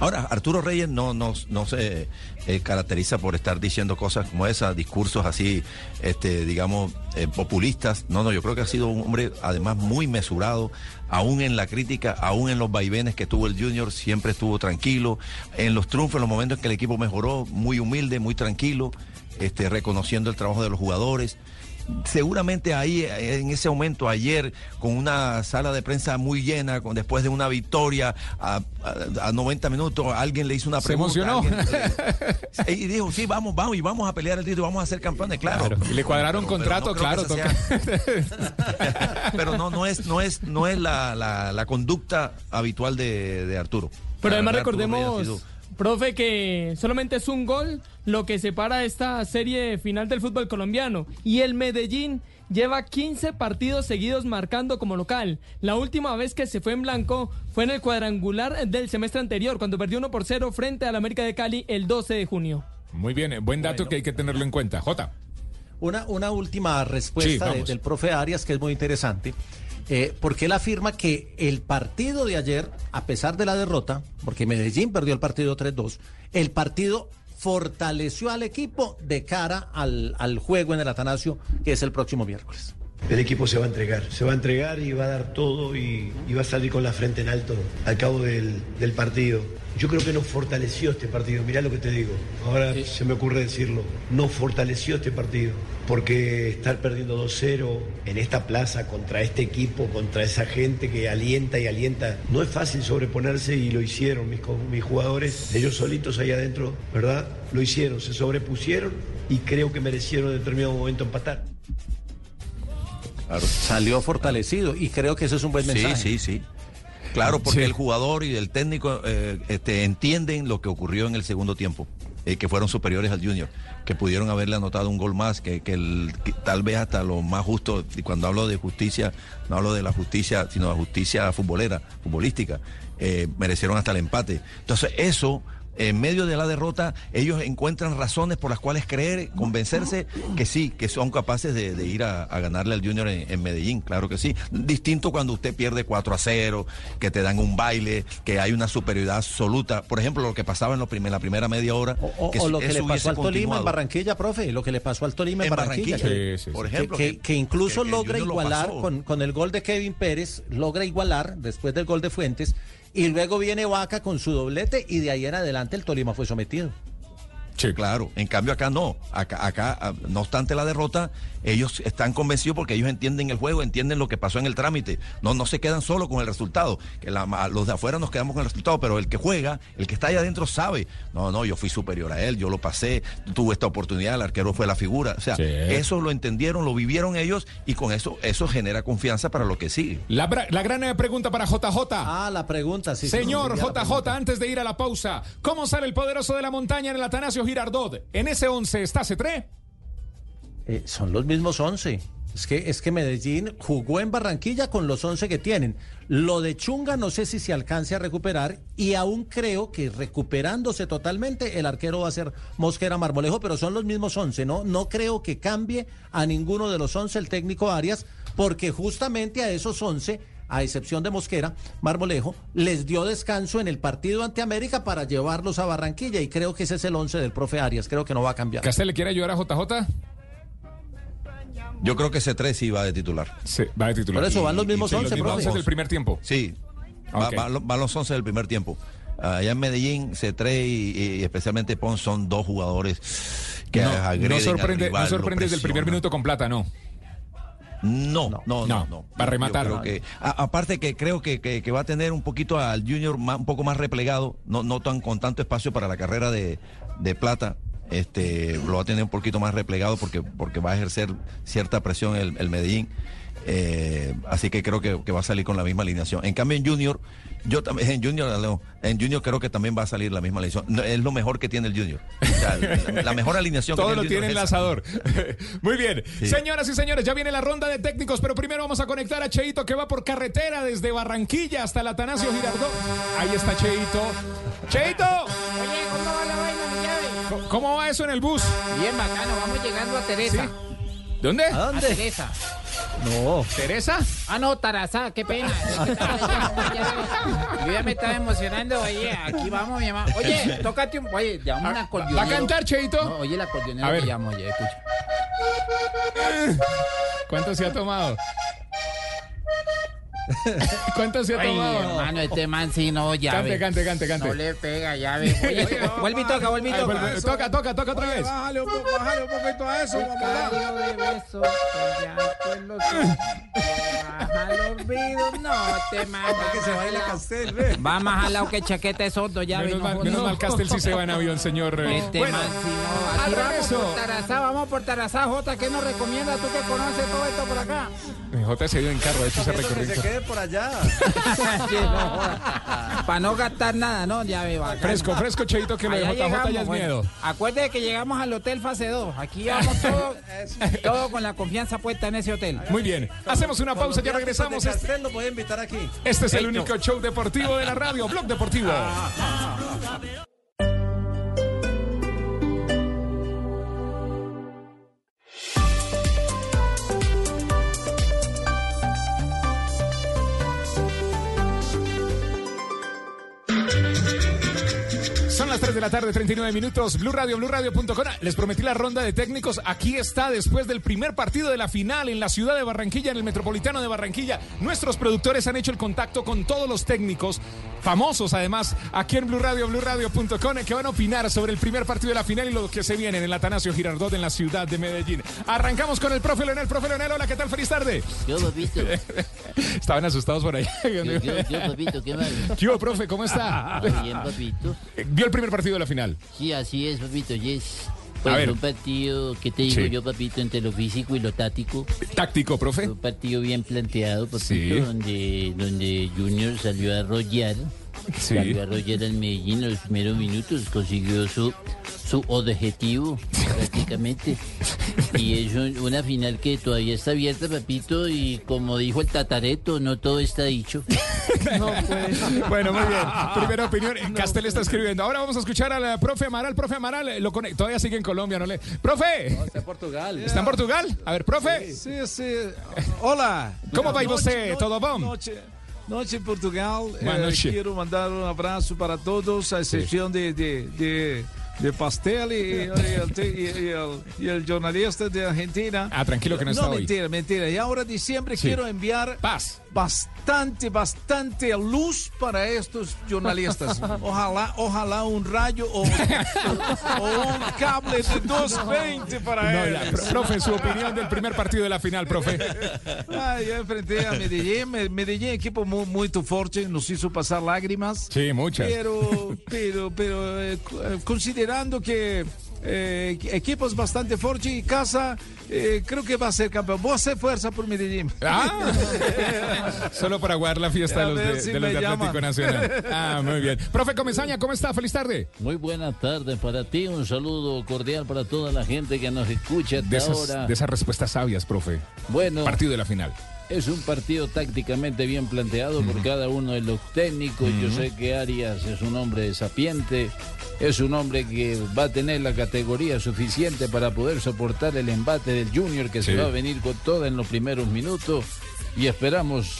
B: Ahora, Arturo Reyes no, no, no se eh, caracteriza por estar diciendo cosas como esas, discursos así, este, digamos, eh, populistas. No, no, yo creo que ha sido un hombre además muy mesurado, aún en la crítica, aún en los vaivenes que tuvo el Junior, siempre estuvo tranquilo. En los triunfos, en los momentos en que el equipo mejoró, muy humilde, muy tranquilo, este, reconociendo el trabajo de los jugadores seguramente ahí en ese momento ayer con una sala de prensa muy llena con después de una victoria a, a- a 90 minutos alguien le hizo una
A: Se
B: pregunta
A: emocionó.
B: alguien le- y dijo sí vamos vamos y vamos a pelear el título vamos a ser campeones claro,
A: Claro. Y le cuadraron
B: Pero- pero
A: contrato,
B: no
A: claro,
B: sea- pero no no es no es no es la, la- la conducta habitual de, de Arturo
F: Pero
B: La
F: además
B: verdad,
F: recordemos, profe, que solamente es un gol lo que separa esta serie final del fútbol colombiano. Y el Medellín lleva 15 partidos seguidos marcando como local. La última vez que se fue en blanco fue en el cuadrangular del semestre anterior, cuando perdió 1 por 0 frente al América de Cali el 12 de junio.
A: Muy bien, eh, buen dato que hay que tenerlo en cuenta. Jota.
C: Una, una última respuesta
A: Sí,
C: de-
A: vamos.
C: del profe Arias que es muy interesante, eh, porque él afirma que el partido de ayer, a pesar de la derrota, porque Medellín perdió el partido 3-2, el partido fortaleció al equipo de cara al, al juego en el Atanasio, que es el próximo miércoles.
P: El equipo se va a entregar, se va a entregar y va a dar todo y, y va a salir con la frente en alto al cabo del, del partido. Yo creo que nos fortaleció este partido, mirá lo que te digo, ahora se me ocurre decirlo, nos fortaleció este partido, porque estar perdiendo 2-0 en esta plaza contra este equipo, contra esa gente que alienta y alienta, no es fácil sobreponerse y lo hicieron mis, mis jugadores, ellos solitos ahí adentro, ¿verdad? Lo hicieron, se sobrepusieron y creo que merecieron en determinado momento empatar.
C: Salió fortalecido y creo que eso es un buen mensaje.
B: Sí, sí, sí. Claro, porque
C: Sí.
B: el jugador y el técnico eh, este, entienden lo que ocurrió en el segundo tiempo, eh, que fueron superiores al Junior, que pudieron haberle anotado un gol más, que, que el- que tal vez hasta lo más justo, y cuando hablo de justicia, no hablo de la justicia, sino de la justicia futbolera, futbolística, eh, merecieron hasta el empate. Entonces, eso en medio de la derrota, ellos encuentran razones por las cuales creer, convencerse que sí, que son capaces de, de ir a, a ganarle al Junior en, en Medellín, claro que sí. Distinto cuando usted pierde 4 a 0, que te dan un baile, que hay una superioridad absoluta. Por ejemplo, lo que pasaba en, lo prim- en la primera media hora.
C: O, lo que le pasó al Tolima en. Barranquilla, profe, lo que le pasó al Tolima en,
B: En
C: Barranquilla.
B: Barranquilla,
C: que-
B: sí, sí, por
C: que-
B: ejemplo,
C: que,
B: que-
C: que incluso
B: que
C: logra
B: lo
C: igualar con el gol de Kevin Pérez, logra igualar después del gol de Fuentes, y luego viene Vaca con su doblete, y de ahí en adelante el Tolima fue sometido.
B: Sí, claro. En cambio acá no. Acá, acá, ah, no obstante la derrota, ellos están convencidos porque ellos entienden el juego, entienden lo que pasó en el trámite. No, no se quedan solo con el resultado. Que la- a los de afuera nos quedamos con el resultado, pero el que juega, el que está allá adentro sabe. No, no, yo fui superior a él, yo lo pasé, tuve esta oportunidad, el arquero fue la figura. O sea,
A: Sí.
B: eso lo entendieron, lo vivieron ellos y con eso, eso genera confianza para lo que sigue.
A: La, gran eh, pregunta para JJ.
C: Ah, la pregunta, sí.
A: Señor
C: sí,
A: JJ, antes de ir a la pausa, ¿cómo sale el poderoso de la montaña en el Atanasio Girardot? ¿En ese 11 está C3?
C: Eh, son los mismos 11. Es que, es que Medellín jugó en Barranquilla con los 11 que tienen. Lo de Chunga no sé si se alcance a recuperar y aún creo que recuperándose totalmente el arquero va a ser Mosquera Marmolejo, pero son los mismos 11, ¿no? No creo que cambie a ninguno de los 11 el técnico Arias, porque justamente a esos 11 a excepción de Mosquera, Marmolejo, les dio descanso en el partido ante América para llevarlos a Barranquilla y creo que ese es el 11 del profe Arias, creo que no va a cambiar.
A: ¿Castel le quiere ayudar a JJ?
B: Yo creo que ese 3 sí va de titular.
A: Sí, va de titular.
C: Por eso van los mismos
A: Sí,
C: 11,
A: mismos
C: profe.
A: 11 del primer tiempo.
B: Sí, va- van los 11 del primer tiempo. Allá en Medellín, C3 y, y especialmente Pons son dos jugadores que
A: No,
B: agreden
A: no
B: al
A: sorprende,
B: rival,
A: no sorprende desde el primer minuto con plata, no.
B: No, no, no,
A: No,
B: no.
A: para rematar.
B: Creo que, a- aparte que creo que, que- que va a tener un poquito al Junior más- un poco más replegado, no, no tan con tanto espacio para la carrera de, de plata. Este, lo va a tener un poquito más replegado porque, porque va a ejercer cierta presión el, el Medellín. Eh, así que creo que, que va a salir con la misma alineación. En cambio, en Junior, yo también, en Junior, en Junior creo que también va a salir la misma alineación. No, es lo mejor que tiene el Junior. O sea, la, la mejor alineación que
A: Todo lo
B: tiene
A: tiene
B: el
A: lanzador. Muy bien.
B: Sí.
A: Señoras y señores, ya viene la ronda de técnicos, pero primero vamos a conectar a Cheito que va por carretera desde Barranquilla hasta el Atanasio Girardot. Ahí está Cheito. Cheito,
E: Oye, ¿cómo va la vaina, mi llave?
A: ¿cómo- ¿cómo va eso en el bus?
E: Bien bacano, vamos llegando a Teresa.
A: ¿Dónde?
C: ¿A
E: A
C: dónde?
E: Teresa.
C: No.
A: ¿Teresa?
E: Ah, no, Tarazá, qué pena. yo ya me estaba emocionando. Oye, aquí vamos, mi mamá. Oye, tócate un. Oye, llama un acordeonero.
A: ¿Va a cantar, Cheito?
E: No, oye, el acordeonero
A: A ver.
E: que llamo, oye, escucha.
A: ¿Cuánto se ha tomado? ¿Cuánto se ha
E: Ay,
A: tomado?
E: hermano, este man sí no, ya
A: Cante, cante, cante, cante.
E: No le pega, ya ve. Oye, vuelve y toca, vuelve y toca.
A: toca, toca, toca otra vez.
N: Bájale un, poco, bájale un poquito a eso,
E: vidrios, no te mames.
N: que se baila Castel, ve.
E: Va más jalado que chaqueta de sordo, ya ve.
A: Menos mal, menos mal Castel sí se va en avión, señor.
E: Este
A: Bueno,
E: man, si no,
A: al
E: vamos por Tarazá, vamos por Tarazá, Jota, ¿qué nos recomienda tú que conoces todo esto por acá?
A: Mi J se dio en carro, de hecho se
N: Que
A: recorrió.
N: Por allá.
E: Para no gastar nada, ¿no? Ya ve, bacán.
A: Fresco, fresco, Cheito, que lo de JJ ya es
E: bueno.
A: miedo.
E: Acuérdate que llegamos al hotel fase 2. Aquí vamos todo, todo con la confianza puesta en ese hotel.
A: Muy bien, hacemos una pausa, ya regresamos.
N: De
A: Este,
N: Castel lo voy a invitar aquí.
A: este es el único show deportivo de la radio, Blog Deportivo. Las 3 de la tarde, 39 minutos. Blue Radio, BlueRadio.com. Les prometí la ronda de técnicos. Aquí está después del primer partido de la final en la ciudad de Barranquilla, en el Metropolitano de Barranquilla. Nuestros productores han hecho el contacto con todos los técnicos, famosos además, aquí en Blue Radio, BlueRadio.com, que van a opinar sobre el primer partido de la final y lo que se viene en el Atanasio Girardot en la ciudad de Medellín. Arrancamos con el profe Leonel. Profe Leonel, hola, ¿qué tal? Feliz tarde.
R: Yo, papito.
A: Estaban asustados por ahí.
R: Yo, yo, yo, papito, ¿qué?
A: ¿Qué hubo, profe? ¿Cómo está?
R: Bien, papito.
A: ¿Vio el primer partido de la final?
R: Sí, así es, papito, yes.
A: A
R: Pues
A: ver.
R: un partido, ¿qué te digo
A: Sí.
R: yo, papito, entre lo físico y lo táctico?
A: Táctico, profe.
R: Un partido bien planteado, papito,
A: Sí.
R: donde, donde Junior salió a arrollar.
A: Sí.
R: Salió a arrollar al Medellín en los primeros minutos, consiguió su, su objetivo, prácticamente. Y es un- una final que todavía está abierta, papito, y como dijo el tatareto, no todo está dicho.
A: Bueno, muy bien. Primera opinión. Castel está escribiendo. Ahora vamos a escuchar al eh, profe Amaral. Profe Amaral, eh, lo conect- todavía sigue en Colombia, ¿no le? ¡Profe!
S: Está en Portugal.
A: ¿Está en Portugal? A ver, profe.
N: Sí, sí. Hola.
A: ¿Cómo va?
N: Noche,
A: ¿Todo bom?
N: Noche, noche en Portugal.
A: Boa
N: Eh,
A: noche.
N: quiero mandar un abrazo para todos, a excepción de, de, de, de Pastel y, y el, y- el- y el jornalista de Argentina.
A: Ah, tranquilo que no está hoy.
N: mentira, mentira. Y ahora diciembre
A: Sí.
N: quiero enviar
A: Paz.
N: bastante, bastante luz para estos jornalistas. Ojalá, ojalá un rayo o, o un cable de 220 para
A: No,
N: ellos.
A: ya, pro- profe, su opinión del primer partido de la final, profe.
N: Ah, yo enfrenté a Medellín. Me- Medellín, equipo muy, muy fuerte, nos hizo pasar lágrimas.
A: Sí, muchas.
N: Pero, pero, pero, eh, eh, considerando que eh, equipos bastante fuertes y casa, eh, creo que va a ser campeón. Voy a hacer fuerza por Medellín.
A: Ah, solo para guardar la fiesta
N: A
A: de los de,
N: si
A: de los
N: me
A: de Atlético. Nacional. Ah, muy bien. Profe Comesaña, ¿cómo está? Feliz tarde.
R: Muy buenas tardes para ti, un saludo cordial para toda la gente que nos escucha hasta
A: De esas,
R: ahora.
A: de esas respuestas sabias, profe.
R: Bueno,
A: Partido de la final.
R: Es un partido tácticamente bien planteado por cada uno de los técnicos. Yo sé que Arias es un hombre sapiente, es un hombre que va a tener la categoría suficiente para poder soportar el embate del Junior que
A: Sí.
R: se va a venir con toda en los primeros minutos y esperamos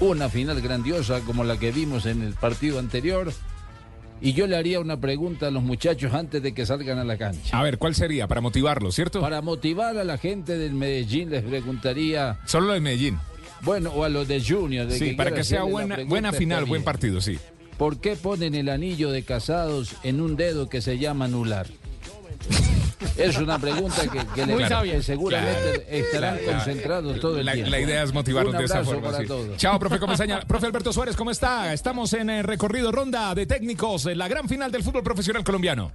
R: una final grandiosa como la que vimos en el partido anterior. Y yo le haría una pregunta a los muchachos antes de que salgan a la cancha.
A: A ver, ¿cuál sería? Para motivarlo, ¿cierto?
R: Para motivar a la gente del Medellín les preguntaría,
A: Solo lo de Medellín.
R: bueno, o a los de Junior. de
A: Sí, para que sea buena, buena final, buen partido, sí.
R: ¿Por qué ponen el anillo de casados en un dedo que se llama anular? Es una pregunta que, que le-
Q: Muy
R: que
Q: sabia.
R: seguramente
A: Claro.
R: estarán
A: Claro.
R: concentrados todo el
A: La,
R: tiempo.
A: la idea es motivarnos de esa forma.
R: para
A: sí.
R: todos.
A: Chao, profe Comesaña. profe Alberto Suárez, ¿cómo está? Estamos en el recorrido ronda de técnicos, en la gran final del fútbol profesional colombiano.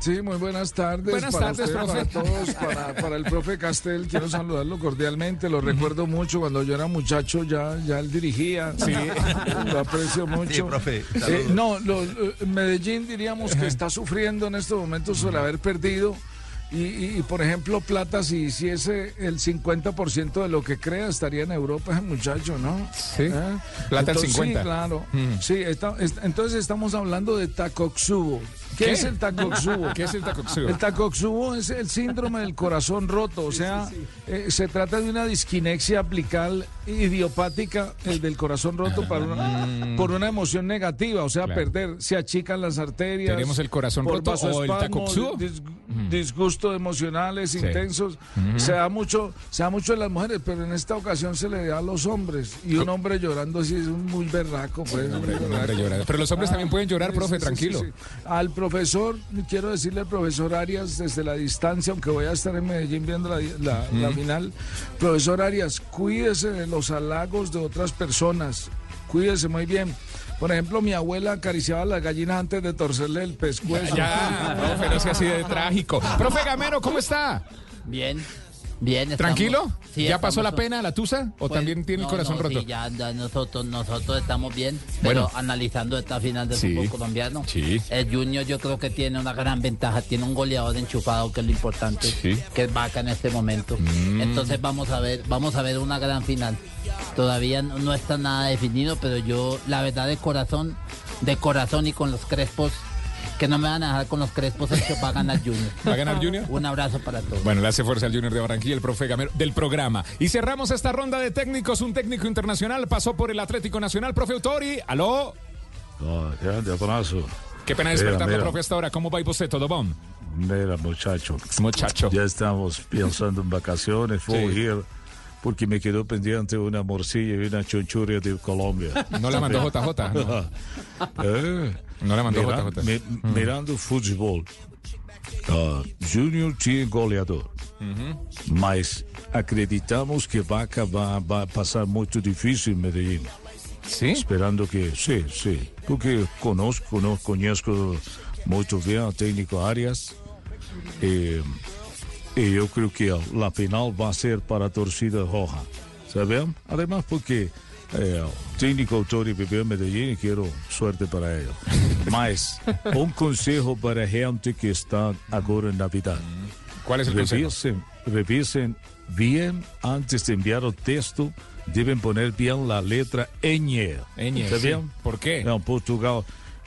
N: Sí, muy buenas tardes.
A: Buenas
N: para
A: tardes,
N: usted,
A: profe.
N: Para todos, para, para el profe Castel, quiero saludarlo cordialmente. Lo recuerdo mucho cuando yo era muchacho, ya, ya él dirigía.
A: Sí.
N: Lo aprecio mucho.
B: Sí, profe,
N: Eh, no, lo- eh, Medellín diríamos que está sufriendo en estos momentos por haber perdido. Y, y- y, por ejemplo, Plata, si hiciese el 50% de lo que crea, estaría en Europa ese muchacho, ¿no?
A: Sí.
N: ¿Eh?
A: Plata el
N: Entonces,
A: 50.
N: Sí, claro.
A: Mm.
N: Sí, está- es- entonces estamos hablando de Takotsubo.
T: ¿Qué,
A: ¿Qué?
T: es el tacoxubo?
A: ¿Qué es el tacoxubo?
T: El tacoxubo es el síndrome del corazón roto, o sea, eh, se trata de una disquinexia aplical idiopática, el del corazón roto para una- por una emoción negativa, o sea,
A: Claro.
T: perder, se achican las arterias.
A: ¿Tenemos el corazón
T: por
A: roto o el tacoxubo?
T: dis- disgustos emocionales
A: Sí.
T: intensos.
A: Ujú.
T: Se da mucho, se da mucho en las mujeres, pero en esta ocasión se le da a los hombres. Y un hombre llorando así es un muy berraco, pues.
A: Un hombre
T: berraco.
A: Pero los hombres también pueden llorar,
T: Sí,
A: profe,
T: sí, sí,
A: tranquilo.
T: sí, sí. Al profesor, quiero decirle al profesor Arias desde la distancia, aunque voy a estar en Medellín viendo la, la- la
A: Mm.
T: final, profesor Arias, cuídese de los halagos de otras personas, cuídese muy bien. Por ejemplo, mi abuela acariciaba a las gallinas antes de torcerle el pescuezo.
A: Ya, profe, no sea así de trágico. Profe Gamero, ¿cómo está?
U: Bien, bien. estamos-
A: ¿Tranquilo?
U: Sí,
A: ¿Ya pasó la pena, la tusa? ¿O
U: Pues,
A: también tiene el corazón
U: no,
A: roto?
U: Sí, ya, ya nosotros, nosotros estamos bien, pero
A: Bueno.
U: analizando esta final del
A: Sí.
U: fútbol colombiano, el Junior yo creo que tiene una gran ventaja, tiene un goleador enchufado que es lo importante, que es Vaca en este momento.
A: Mm.
U: Entonces vamos a ver, vamos a ver una gran final. Todavía no, no está nada definido, pero yo, la verdad de corazón, de corazón y con los crespos, que no me van a dejar con los crespos, es que va a ganar Junior.
A: ¿Va a ganar Junior?
U: Un abrazo para todos.
A: Bueno, le hace fuerza al Junior de Barranquilla, el profe Gamero del programa. Y cerramos esta ronda de técnicos. Un técnico internacional pasó por el Atlético Nacional, profe Autori. ¿Aló?
N: Ah, grande abrazo.
A: Qué pena despertarlo,
N: mira.
A: profe, hasta ahora. ¿Cómo va y usted? ¿Todo bom?
N: Mira, muchacho.
A: Muchacho.
N: Ya estamos pensando en vacaciones. Voy a ir porque me quedó pendiente una morcilla y una chonchuria de Colombia.
A: No la mandó JJ, no.
N: Eh,
A: No la mandó
N: mira-
A: JJ.
N: mi- Mirando fútbol. ah, Junior tiene goleador. Mas acreditamos que Vaca va, va a pasar muy difícil en Medellín.
A: ¿Sí?
N: Esperando que, sí, sí. Porque conozco, no, conozco muy bien al técnico Arias. Eh, y yo creo que la final va a ser para torcida roja. ¿Saben? Además porque eh, técnico autor vivió en Medellín y quiero suerte para ellos. Mas, un consejo para gente que está ahora en Navidad.
A: ¿Cuál es el consejo?
N: revisen, Revisen bien antes de enviar el texto. Deben poner bien la letra ñ.
A: Ñ,
N: ¿Está
A: sí.
N: bien?
A: ¿Por qué?
N: En Portugal.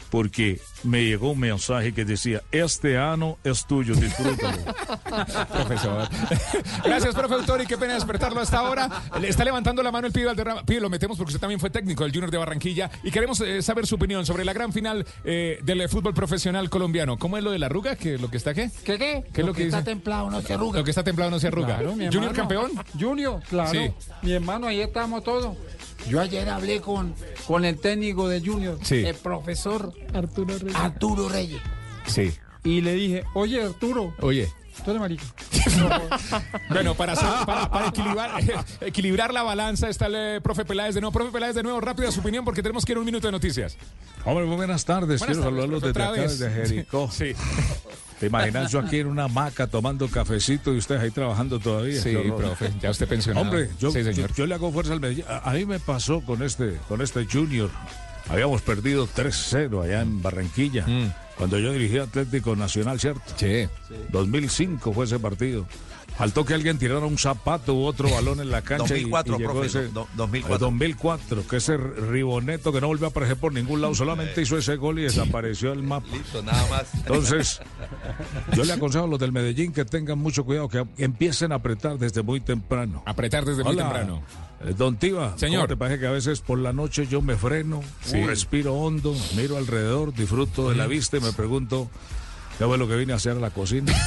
N: Porque me llegó un mensaje que decía, este año es tuyo, disfrútalo.
A: Profesor. Gracias, profe Autori. Qué pena despertarlo hasta ahora. Le está levantando la mano el pibe Valderrama. Pibe, lo metemos porque usted también fue técnico del Junior de Barranquilla y queremos eh, saber su opinión sobre la gran final eh, del fútbol profesional colombiano. ¿Cómo es lo de la arruga? ¿Qué, ¿Lo que está qué?
Q: ¿Qué qué?
A: ¿Qué es lo que
Q: está
A: dice?
Q: templado no se arruga.
A: Lo que está templado no se arruga.
Q: Claro, mi
A: ¿Junior
Q: hermano.
A: campeón?
Q: Junior, claro.
A: Sí.
Q: Mi hermano, ahí estamos todos. Yo ayer hablé con, con el técnico de Junior,
A: Sí.
Q: el profesor
F: Arturo Reyes.
Q: Arturo Reyes.
A: Sí.
Q: Y le dije, oye Arturo,
A: Oye.
Q: tú eres marica.
A: Bueno, para, hacer- para, para equilibrar, equilibrar la balanza está el eh, profe Peláez de nuevo. Profe Peláez de nuevo, rápida su opinión porque tenemos que ir a un minuto de noticias.
N: Hombre, muy buenas tardes.
A: Buenas
N: Quiero
A: tardes,
N: saludarlos
A: profe,
N: desde
A: otra
N: acá,
A: vez.
N: desde Jericó.
A: Sí.
N: ¿Te imaginas yo aquí en una hamaca tomando cafecito y ustedes ahí trabajando todavía?
A: Sí, profe, ya usted pensionado.
N: Hombre, yo,
A: Sí, señor.
N: yo le hago fuerza al Medellín. A, a mí me pasó con este, con este Junior. Habíamos perdido 3-0 allá en Barranquilla.
A: Mm.
N: Cuando yo dirigía Atlético Nacional, ¿cierto?
A: Sí.
N: 2005 fue ese partido. Faltó que alguien tirara un zapato u otro balón en la cancha. y-
B: 2004,
N: y, llegó
B: profe,
N: ese,
B: do- 2004.
N: Eh, 2004, que ese riboneto que no volvió a aparecer por ningún lado, solamente hizo ese gol y desapareció el mapa.
B: Listo, nada más.
N: Entonces, yo le aconsejo a los del Medellín que tengan mucho cuidado, que empiecen a apretar desde muy temprano.
A: Apretar desde muy temprano.
N: eh, Don Tiva,
A: Señor.
N: ¿cómo te parece que a veces por la noche yo me freno,
A: Sí.
N: respiro hondo, miro alrededor, disfruto de la vista y me pregunto, ¿qué fue lo que vine a hacer a la cocina?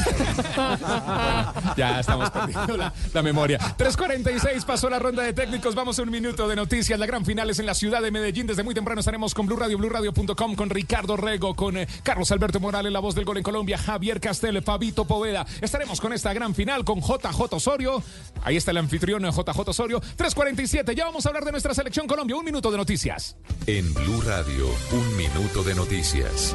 A: Ya estamos perdiendo la, la memoria. 3.46 pasó la ronda de técnicos. Vamos a un minuto de noticias. La gran final es en la ciudad de Medellín. Desde muy temprano estaremos con Blue Radio, BlueRadio.com, con Ricardo Rego, con eh, Carlos Alberto Morales, la voz del gol en Colombia, Javier Castel, Fabito Poveda. Estaremos con esta gran final con JJ Osorio. Ahí está el anfitrión eh, JJ Osorio. 3.47. Ya vamos a hablar de nuestra selección Colombia. Un minuto de noticias.
H: En Blue Radio, un minuto de noticias.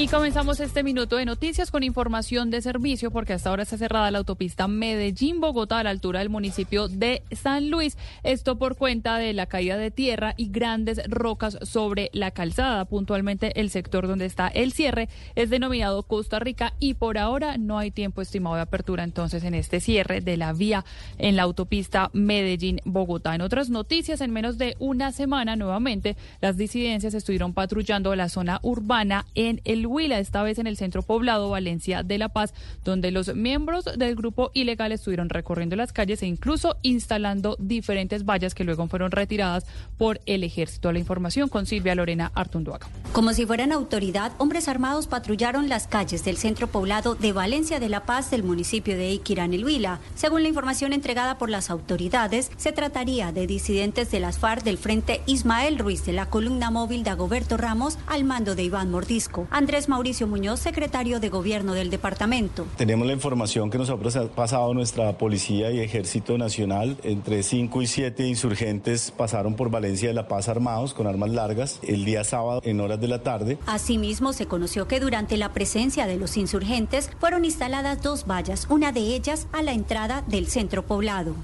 I: Y comenzamos este minuto de noticias con información de servicio porque hasta ahora está cerrada la autopista Medellín-Bogotá a la altura del municipio de San Luis. Esto por cuenta de la caída de tierra y grandes rocas sobre la calzada. Puntualmente el sector donde está el cierre es denominado Costa Rica y por ahora no hay tiempo estimado de apertura entonces en este cierre de la vía en la autopista Medellín-Bogotá. En otras noticias, en menos de una semana nuevamente las disidencias estuvieron patrullando la zona urbana en el Huila, esta vez en el centro poblado Valencia de La Paz, donde los miembros del grupo ilegal estuvieron recorriendo las calles e incluso instalando diferentes vallas que luego fueron retiradas por el ejército. La información con Silvia Lorena Artunduaga.
V: Como si fueran autoridad, hombres armados patrullaron las calles del centro poblado de Valencia de La Paz del municipio de Iquirán el Huila. Según la información entregada por las autoridades, se trataría de disidentes de las FARC del Frente Ismael Ruiz de la columna móvil de Agoberto Ramos al mando de Iván Mordisco. Andrés Mauricio Muñoz, secretario de gobierno del departamento.
W: Tenemos la información que nos ha pasado nuestra policía y ejército nacional. Entre 5 y 7 insurgentes pasaron por Valencia de La Paz armados con armas largas el día sábado en horas de la tarde.
V: Asimismo, se conoció que durante la presencia de los insurgentes fueron instaladas dos vallas, una de ellas a la entrada del centro poblado.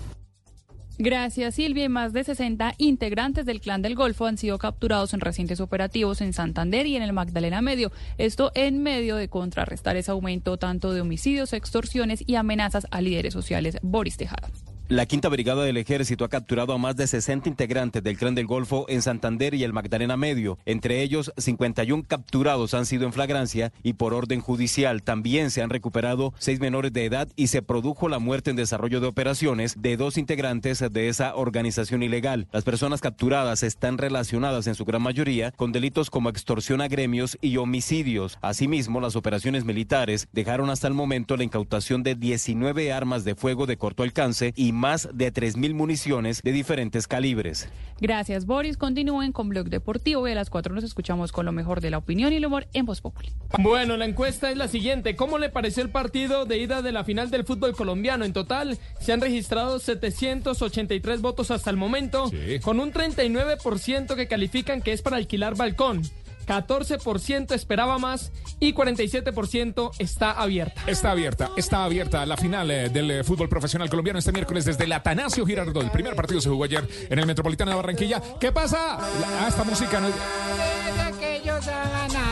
I: Gracias, Silvia. Y más de 60 integrantes del Clan del Golfo han sido capturados en recientes operativos en Santander y en el Magdalena Medio. Esto en medio de contrarrestar ese aumento tanto de homicidios, extorsiones y amenazas a líderes sociales. Boris Tejada.
X: La Quinta Brigada del Ejército ha capturado a más de 60 integrantes del Clan del Golfo en Santander y el Magdalena Medio. Entre ellos, 51 capturados han sido en flagrancia y por orden judicial. También se han recuperado seis menores de edad y se produjo la muerte en desarrollo de operaciones de dos integrantes de esa organización ilegal. Las personas capturadas están relacionadas en su gran mayoría con delitos como extorsión a gremios y homicidios. Asimismo, las operaciones militares dejaron hasta el momento la incautación de 19 armas de fuego de corto alcance y más de 3.000 municiones de diferentes calibres.
I: Gracias, Boris. Continúen con Blog Deportivo y a las 4 nos escuchamos con lo mejor de la opinión y el humor en Voz Populi.
F: Bueno, la encuesta es la siguiente. ¿Cómo le pareció el partido de ida de la final del fútbol colombiano? En total se han registrado 783 votos hasta el momento, con un 39% que califican que es para alquilar balcón. 14% esperaba más y 47% está abierta.
A: Está abierta, está abierta la final eh, del eh, fútbol profesional colombiano este miércoles desde el Atanasio Girardot. El primer partido se jugó ayer en el Metropolitano de Barranquilla. ¿Qué pasa? La- ah, esta música no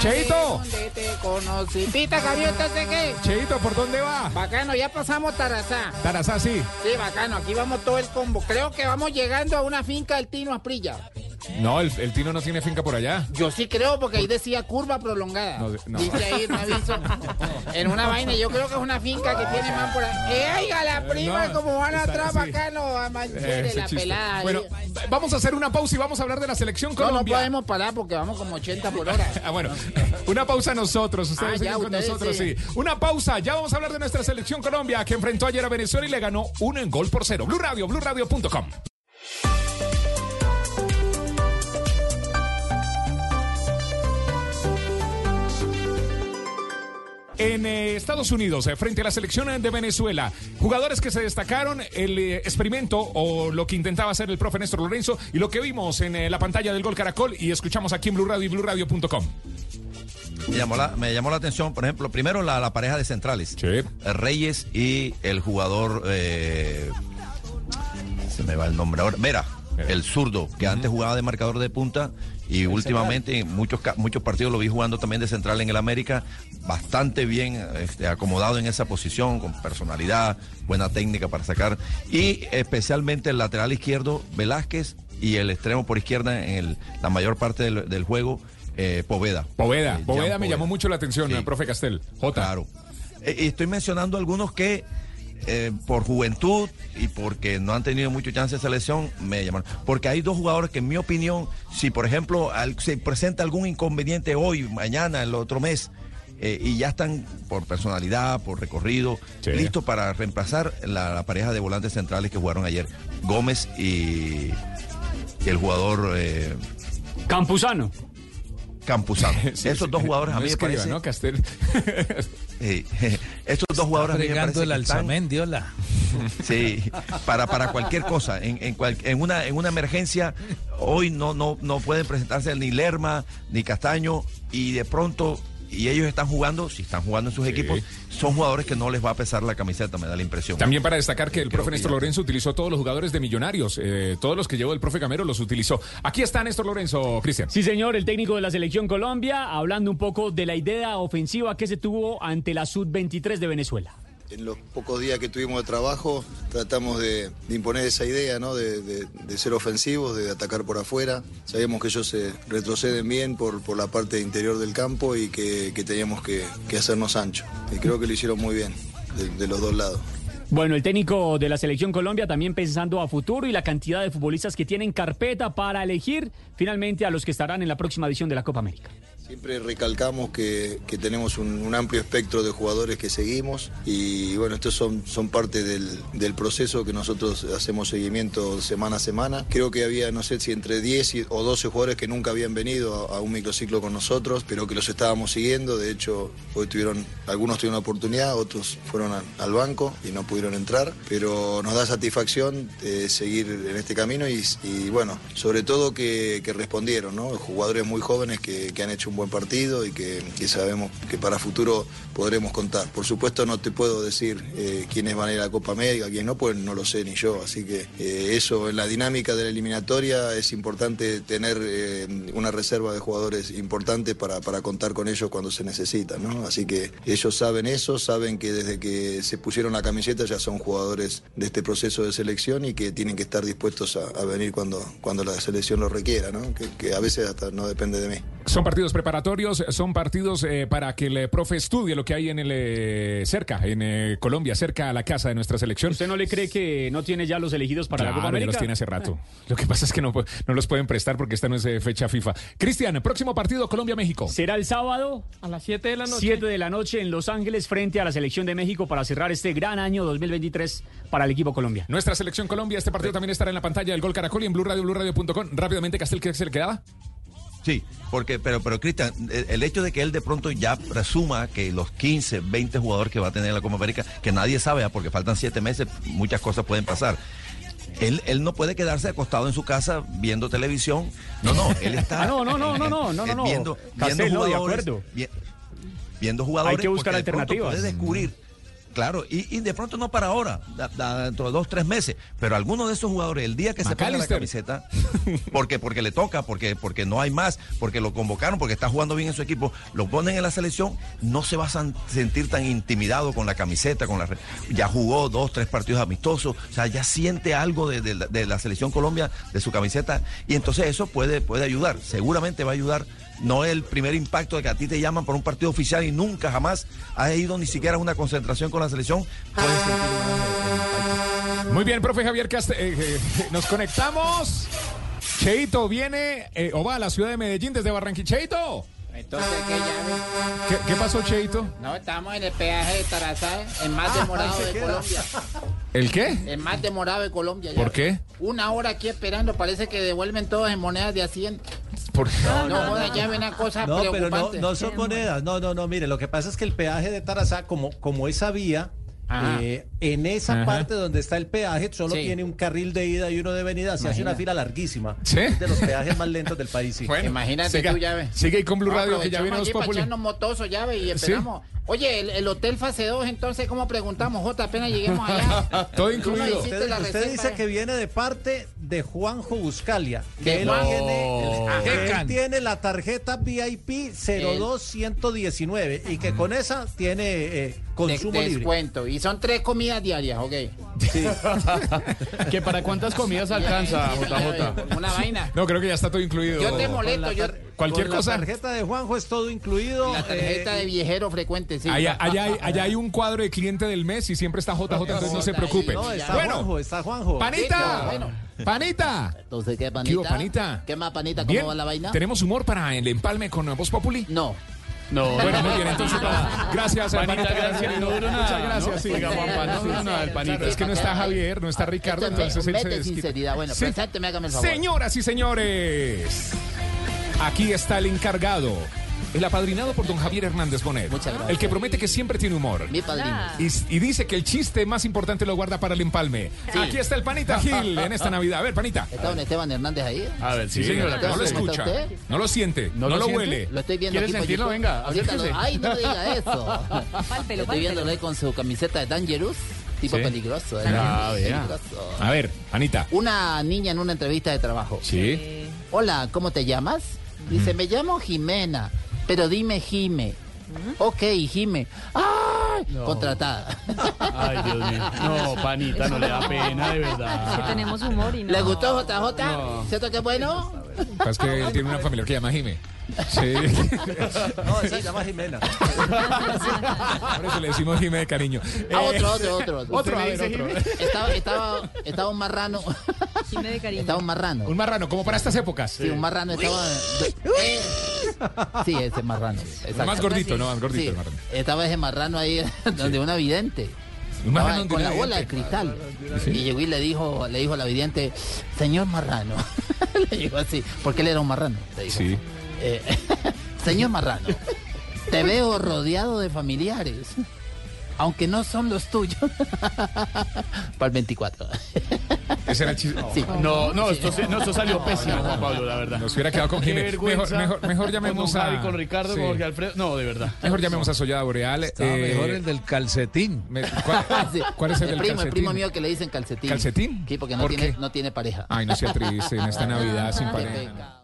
A: Cheito.
E: ¿Dónde te conocí? Pita, gaviota, ¿de qué?
A: Cheito, ¿por dónde va?
E: Bacano, ya pasamos Tarazá.
A: Tarazá, sí.
E: Sí, bacano, aquí vamos todo el combo. Creo que vamos llegando a una finca del Tino Asprilla.
A: No, el, el Tino no tiene finca por allá.
E: Yo sí creo, porque ahí decía curva prolongada.
A: No, no.
E: Dice ahí un aviso. en una vaina, yo creo que es una finca que tiene más por ahí. ¡Eh, oiga, la prima,
A: no,
E: como van atrás,
A: sí.
E: bacano! A Manchete,
A: Ese
E: la
A: chiste.
E: pelada. ahí.
A: Bueno, vamos a hacer una pausa y vamos a hablar de la selección
E: no, no podemos parar porque vamos como 80 por hora.
A: Ah, bueno, una pausa nosotros, ustedes
E: Ah, ya,
A: con
E: ustedes
A: nosotros, sí.
E: sí.
A: Una pausa, ya vamos a hablar de nuestra selección Colombia que enfrentó ayer a Venezuela y le ganó uno en gol por cero. Blue Radio, BlueRadio.com. En eh, Estados Unidos, eh, frente a la selección de Venezuela, jugadores que se destacaron, el eh, experimento o lo que intentaba hacer el profe Néstor Lorenzo y lo que vimos en la pantalla del Gol Caracol y escuchamos aquí en Blue Radio y BlueRadio.com.
B: Me llamó, la, me llamó la atención, por ejemplo, primero la, la pareja de centrales. Eh, Reyes y el jugador, se me va el nombre ahora, Vera, el zurdo, que antes jugaba de marcador de punta y últimamente en muchos, muchos partidos lo vi jugando también de central en el América, bastante bien este, acomodado en esa posición, con personalidad, buena técnica para sacar. Y especialmente el lateral izquierdo, Velázquez, y el extremo por izquierda en el- la mayor parte del, del juego, eh, Poveda.
A: Poveda,
B: Eh,
A: Poveda me llamó mucho la atención,
B: Sí.
A: eh, profe Castel. J.
B: Claro. Eh, y estoy mencionando algunos que eh, por juventud y porque no han tenido mucho chance de selección, me llamaron. Porque hay dos jugadores que, en mi opinión, si por ejemplo al- se presenta algún inconveniente hoy, mañana, el otro mes, eh, y ya están por personalidad, por recorrido, listos para reemplazar la, la pareja de volantes centrales que jugaron ayer, Gómez y, y el jugador eh,
D: Campuzano.
B: Campuzano. Esos dos jugadores a
A: No
B: mí me parece.
A: ¿no,
B: Estos dos jugadores a mí me parece
N: el
B: que están-. Sí, para, para cualquier cosa. En, en, cual- en una, en una emergencia, hoy no, no, no pueden presentarse ni Lerma ni Castaño y de pronto, y ellos están jugando, si están jugando en sus equipos, son jugadores que no les va a pesar la camiseta, me da la impresión.
A: También para destacar que el
B: Creo
A: profe
B: que
A: Néstor
B: ya-
A: Lorenzo utilizó todos los jugadores de Millonarios, eh, todos los que llevó el profe Gamero los utilizó. Aquí está Néstor Lorenzo, Cristian.
D: Sí, señor, el técnico de la selección Colombia, hablando un poco de la idea ofensiva que se tuvo ante la Sub-23 de Venezuela.
Y: En los pocos días que tuvimos de trabajo tratamos de, imponer esa idea, ¿no? De, ser ofensivos, de atacar por afuera. Sabíamos que ellos se retroceden bien por, la parte interior del campo y que, teníamos que, que hacernos ancho. Y creo que lo hicieron muy bien, de los dos lados.
D: Bueno, el técnico de la selección Colombia también pensando a futuro y la cantidad de futbolistas que tienen carpeta para elegir finalmente a los que estarán en la próxima edición de la Copa América.
Y: Siempre recalcamos que, que tenemos un, amplio espectro de jugadores que seguimos y bueno, estos son, son parte del, del proceso que nosotros hacemos seguimiento semana a semana. Creo que había, no sé si entre 10 y- o 12 jugadores que nunca habían venido a, un microciclo con nosotros, pero que los estábamos siguiendo. De hecho, hoy tuvieron, algunos tuvieron la oportunidad, otros fueron al banco y no pudieron entrar, pero nos da satisfacción eh, seguir en este camino y, bueno, sobre todo que, que respondieron, ¿no? Jugadores muy jóvenes que, que han hecho un buen partido y que, sabemos que para futuro podremos contar. Por supuesto no te puedo decir eh, quiénes van a ir a la Copa América, quiénes no, pues no lo sé ni yo, así que eh, eso en la dinámica de la eliminatoria es importante tener eh, una reserva de jugadores importante para, para contar con ellos cuando se necesita, ¿no? Así que ellos saben eso, saben que desde que se pusieron la camiseta ya son jugadores de este proceso de selección y que tienen que estar dispuestos a, venir cuando, cuando la selección lo requiera, ¿no? Que, a veces hasta no depende de mí.
A: Son partidos preparatorios, son partidos eh, para que el eh, profe estudie lo que hay en el eh, cerca, en eh, Colombia, cerca a la casa de nuestra selección.
D: ¿Usted no le cree que no tiene ya los elegidos para la Copa
A: ya
D: América?
A: los tiene hace rato. Lo que pasa es que no, los pueden prestar porque esta no es eh, fecha FIFA. Cristian, próximo partido Colombia-México.
D: Será el sábado
F: a las 7 de la noche.
D: 7 de la noche en Los Ángeles frente a la selección de México para cerrar este gran año 2023 para el equipo Colombia.
A: Nuestra selección Colombia, este partido también estará en la pantalla del Gol Caracol y en Blue Radio, BlueRadio.com. Rápidamente, Castel, ¿qué se le quedaba?
B: Sí, porque, pero, pero Cristian, el, el hecho de que él de pronto ya presuma que los 15, 20 jugadores que va a tener en la Copa América, que nadie sabe, ah, porque faltan 7 meses, muchas cosas pueden pasar. Él, él no puede quedarse acostado en su casa viendo televisión. No, no, él está
D: no, no, no, no, no, no, no.
B: viendo,
D: Castel, no, de
B: jugadores,
D: acuerdo.
B: vi- viendo jugadores.
D: Hay que buscar alternativas.
B: Puede descubrir Claro, y, y de pronto no para ahora, da- da- dentro de dos, tres meses. Pero alguno de esos jugadores, el día que se ponga la camiseta, porque, porque le toca, porque, porque no hay más, porque lo convocaron, porque está jugando bien en su equipo, lo ponen en la selección, no se va a sentir tan intimidado con la camiseta, con la ya jugó dos, tres partidos amistosos, o sea, ya siente algo de, de la- de la selección Colombia, de su camiseta, y entonces eso puede, puede ayudar, seguramente va a ayudar. No es el primer impacto de que a ti te llaman por un partido oficial y nunca jamás has ido ni siquiera a una concentración con la selección. Puedes sentir una-
A: Muy bien, profe Javier Castel. eh, eh, nos conectamos. Cheito viene eh, o va a la ciudad de Medellín desde Barranquilla. Cheito.
E: Entonces, ¿qué llave?
A: ¿Qué, qué pasó, Cheito?
E: No, estamos en el peaje de Tarazá, el más demorado de Colombia.
A: ¿El qué?
E: El más demorado de Colombia.
A: ¿Por qué?
E: Una hora aquí esperando, parece que devuelven todos en monedas de a 100.
A: ¿Por
E: No, joda, ya ven una cosa
C: No, pero no, no son monedas. No, no, no. Mire, lo que pasa es que el peaje de Tarazá, como, como esa vía, eh, en esa
E: Ajá.
C: parte donde está el peaje, solo
E: Sí.
C: tiene un carril de ida y uno de venida. Se hace una fila larguísima.
A: ¿Sí?
C: Es de los peajes más lentos del país. sí.
A: Bueno,
E: Imagínate
A: siga-
E: tú, ves.
A: Sigue ahí con Blue
E: No,
A: Radio que ya viene los
E: allí para
A: Populi.
E: echarnos motoso, ya ve, y esperamos. Oye, el, el hotel fase 2, entonces, ¿cómo preguntamos? Jota, apenas lleguemos allá.
A: Todo
E: no
A: incluido.
C: Usted, dice que viene de parte de Juanjo Buscalia. Que él,
E: Juan-
C: tiene, él tiene la tarjeta VIP 02119 y que con esa tiene eh, consumo
E: De-
C: libre.
E: descuento. Y son tres comidas diarias, ok.
F: ¿Que para cuántas comidas alcanza, JJ?
E: Una vaina.
A: No, creo que ya está todo incluido.
E: Yo te molesto, yo.
A: Cualquier cosa.
C: La tarjeta de Juanjo es todo incluido.
E: La tarjeta
C: eh,
E: de viejero frecuente, sí.
A: Allá, allá hay, allá hay un cuadro de cliente del mes y siempre está JJ, entonces no se preocupe.
C: No, está
A: Bueno,
C: Juanjo, está Juanjo.
A: ¡Panita!
E: Bueno.
A: ¡Panita!
U: Entonces, ¿qué,
A: ¿Qué
U: panita?
A: hubo, panita?
U: ¿Qué más, panita? ¿Cómo
A: Bien,
U: va la vaina?
A: ¿tenemos humor para el empalme con Voz Populi?
U: No.
F: No,
A: Bueno, muy bien, entonces va. Gracias,
F: Panita,
A: Panita.
F: gracias, no duró nada,
A: Muchas gracias. sí.
F: Oiga, Juanpa, no duró nada el Panita.
A: Claro, es que no está Javier, no está Ricardo, entonces él se desquita.
U: sinceridad. Bueno,
A: Sí.
U: presénteme, hágame el favor.
A: Señoras y señores, aquí está el encargado. El apadrinado por don Javier Hernández Bonet.
U: Muchas gracias.
A: El que promete que siempre tiene humor.
U: Mi padrino.
A: Y, y dice que el chiste más importante lo guarda para el empalme.
U: Sí.
A: Aquí está el panita Gil en esta Navidad. A ver, panita.
U: ¿Está don Esteban Hernández ahí?
F: A ver, sí,
A: Sí,
F: señora.
A: no lo
U: ¿cómo está
A: escucha,
U: usted?
A: no lo siente, no,
F: ¿No
A: lo,
F: lo siente?
A: huele.
U: Lo estoy viendo
F: ¿Quiere
U: aquí
F: sentirlo? Venga,
U: Ahorita lo-
F: acérquese.
U: Ay, no diga eso.
I: Pálpelo,
U: Lo estoy viéndolo ahí con su camiseta de Dangerous. Tipo
A: Sí.
U: peligroso. ¿eh?
A: Ah.
U: Peligroso.
A: A ver, Anita.
U: Una niña en una entrevista de trabajo.
A: Sí.
U: Hola, ¿cómo te llamas? Dice, me llamo Jimena, pero dime Jime. Ok, Jime. ¡Ay!
E: Contratada.
U: Ay, Dios mío. No, panita, no le da pena, de verdad.
I: Es que tenemos humor y no.
E: ¿Le gustó JJ?
U: No.
E: ¿Cierto que es bueno?
A: Es que él tiene una familia que llama Jime. Sí.
C: No, esa se llama Jimena.
A: Por eso le decimos Jime de cariño.
E: Ah,
A: Eh,
E: otro, otro, otro. otro.
A: Otro, a ver, otro.
E: Estaba, estaba, estaba un marrano.
I: Jime de cariño.
E: Estaba un marrano.
A: Un marrano, como para estas épocas.
E: Sí, un marrano estaba. Sí, ese marrano. exacto.
A: Más gordito, ¿no? Más gordito
E: Sí,
A: el marrano.
E: Estaba ese marrano ahí donde una vidente.
A: Un marrano
E: con la bola de
A: vidente.
E: cristal.
A: Sí.
E: Y llegó y le dijo, le dijo a la vidente, señor marrano. le dijo así, porque él era un marrano. Le dijo.
A: Sí.
E: Eh, señor marrano, te veo rodeado de familiares. Aunque no son los tuyos. Para el 24.
A: Ese era el chiste.
E: Sí.
U: No, no, esto, se- no, esto salió pésimo, Juan Pablo, la verdad.
A: Nos hubiera quedado con
U: vergüenza.
A: Mejor, mejor, mejor llamemos
U: con
A: a.
U: Javi, con Ricardo,
A: Sí.
U: con Jorge Alfredo. No, de verdad.
A: Mejor llamemos a Sollada Boreal. Eh,
Z: mejor el del calcetín.
A: ¿cuál,
E: Sí.
A: cuál es el, del
E: primo, el
A: calcetín?
E: primo mío que le dicen calcetín.
A: ¿Calcetín?
E: Sí, porque no,
A: ¿Por
E: tiene,
A: qué?
E: no tiene pareja.
A: Ay, no sea triste en esta Navidad sin pareja.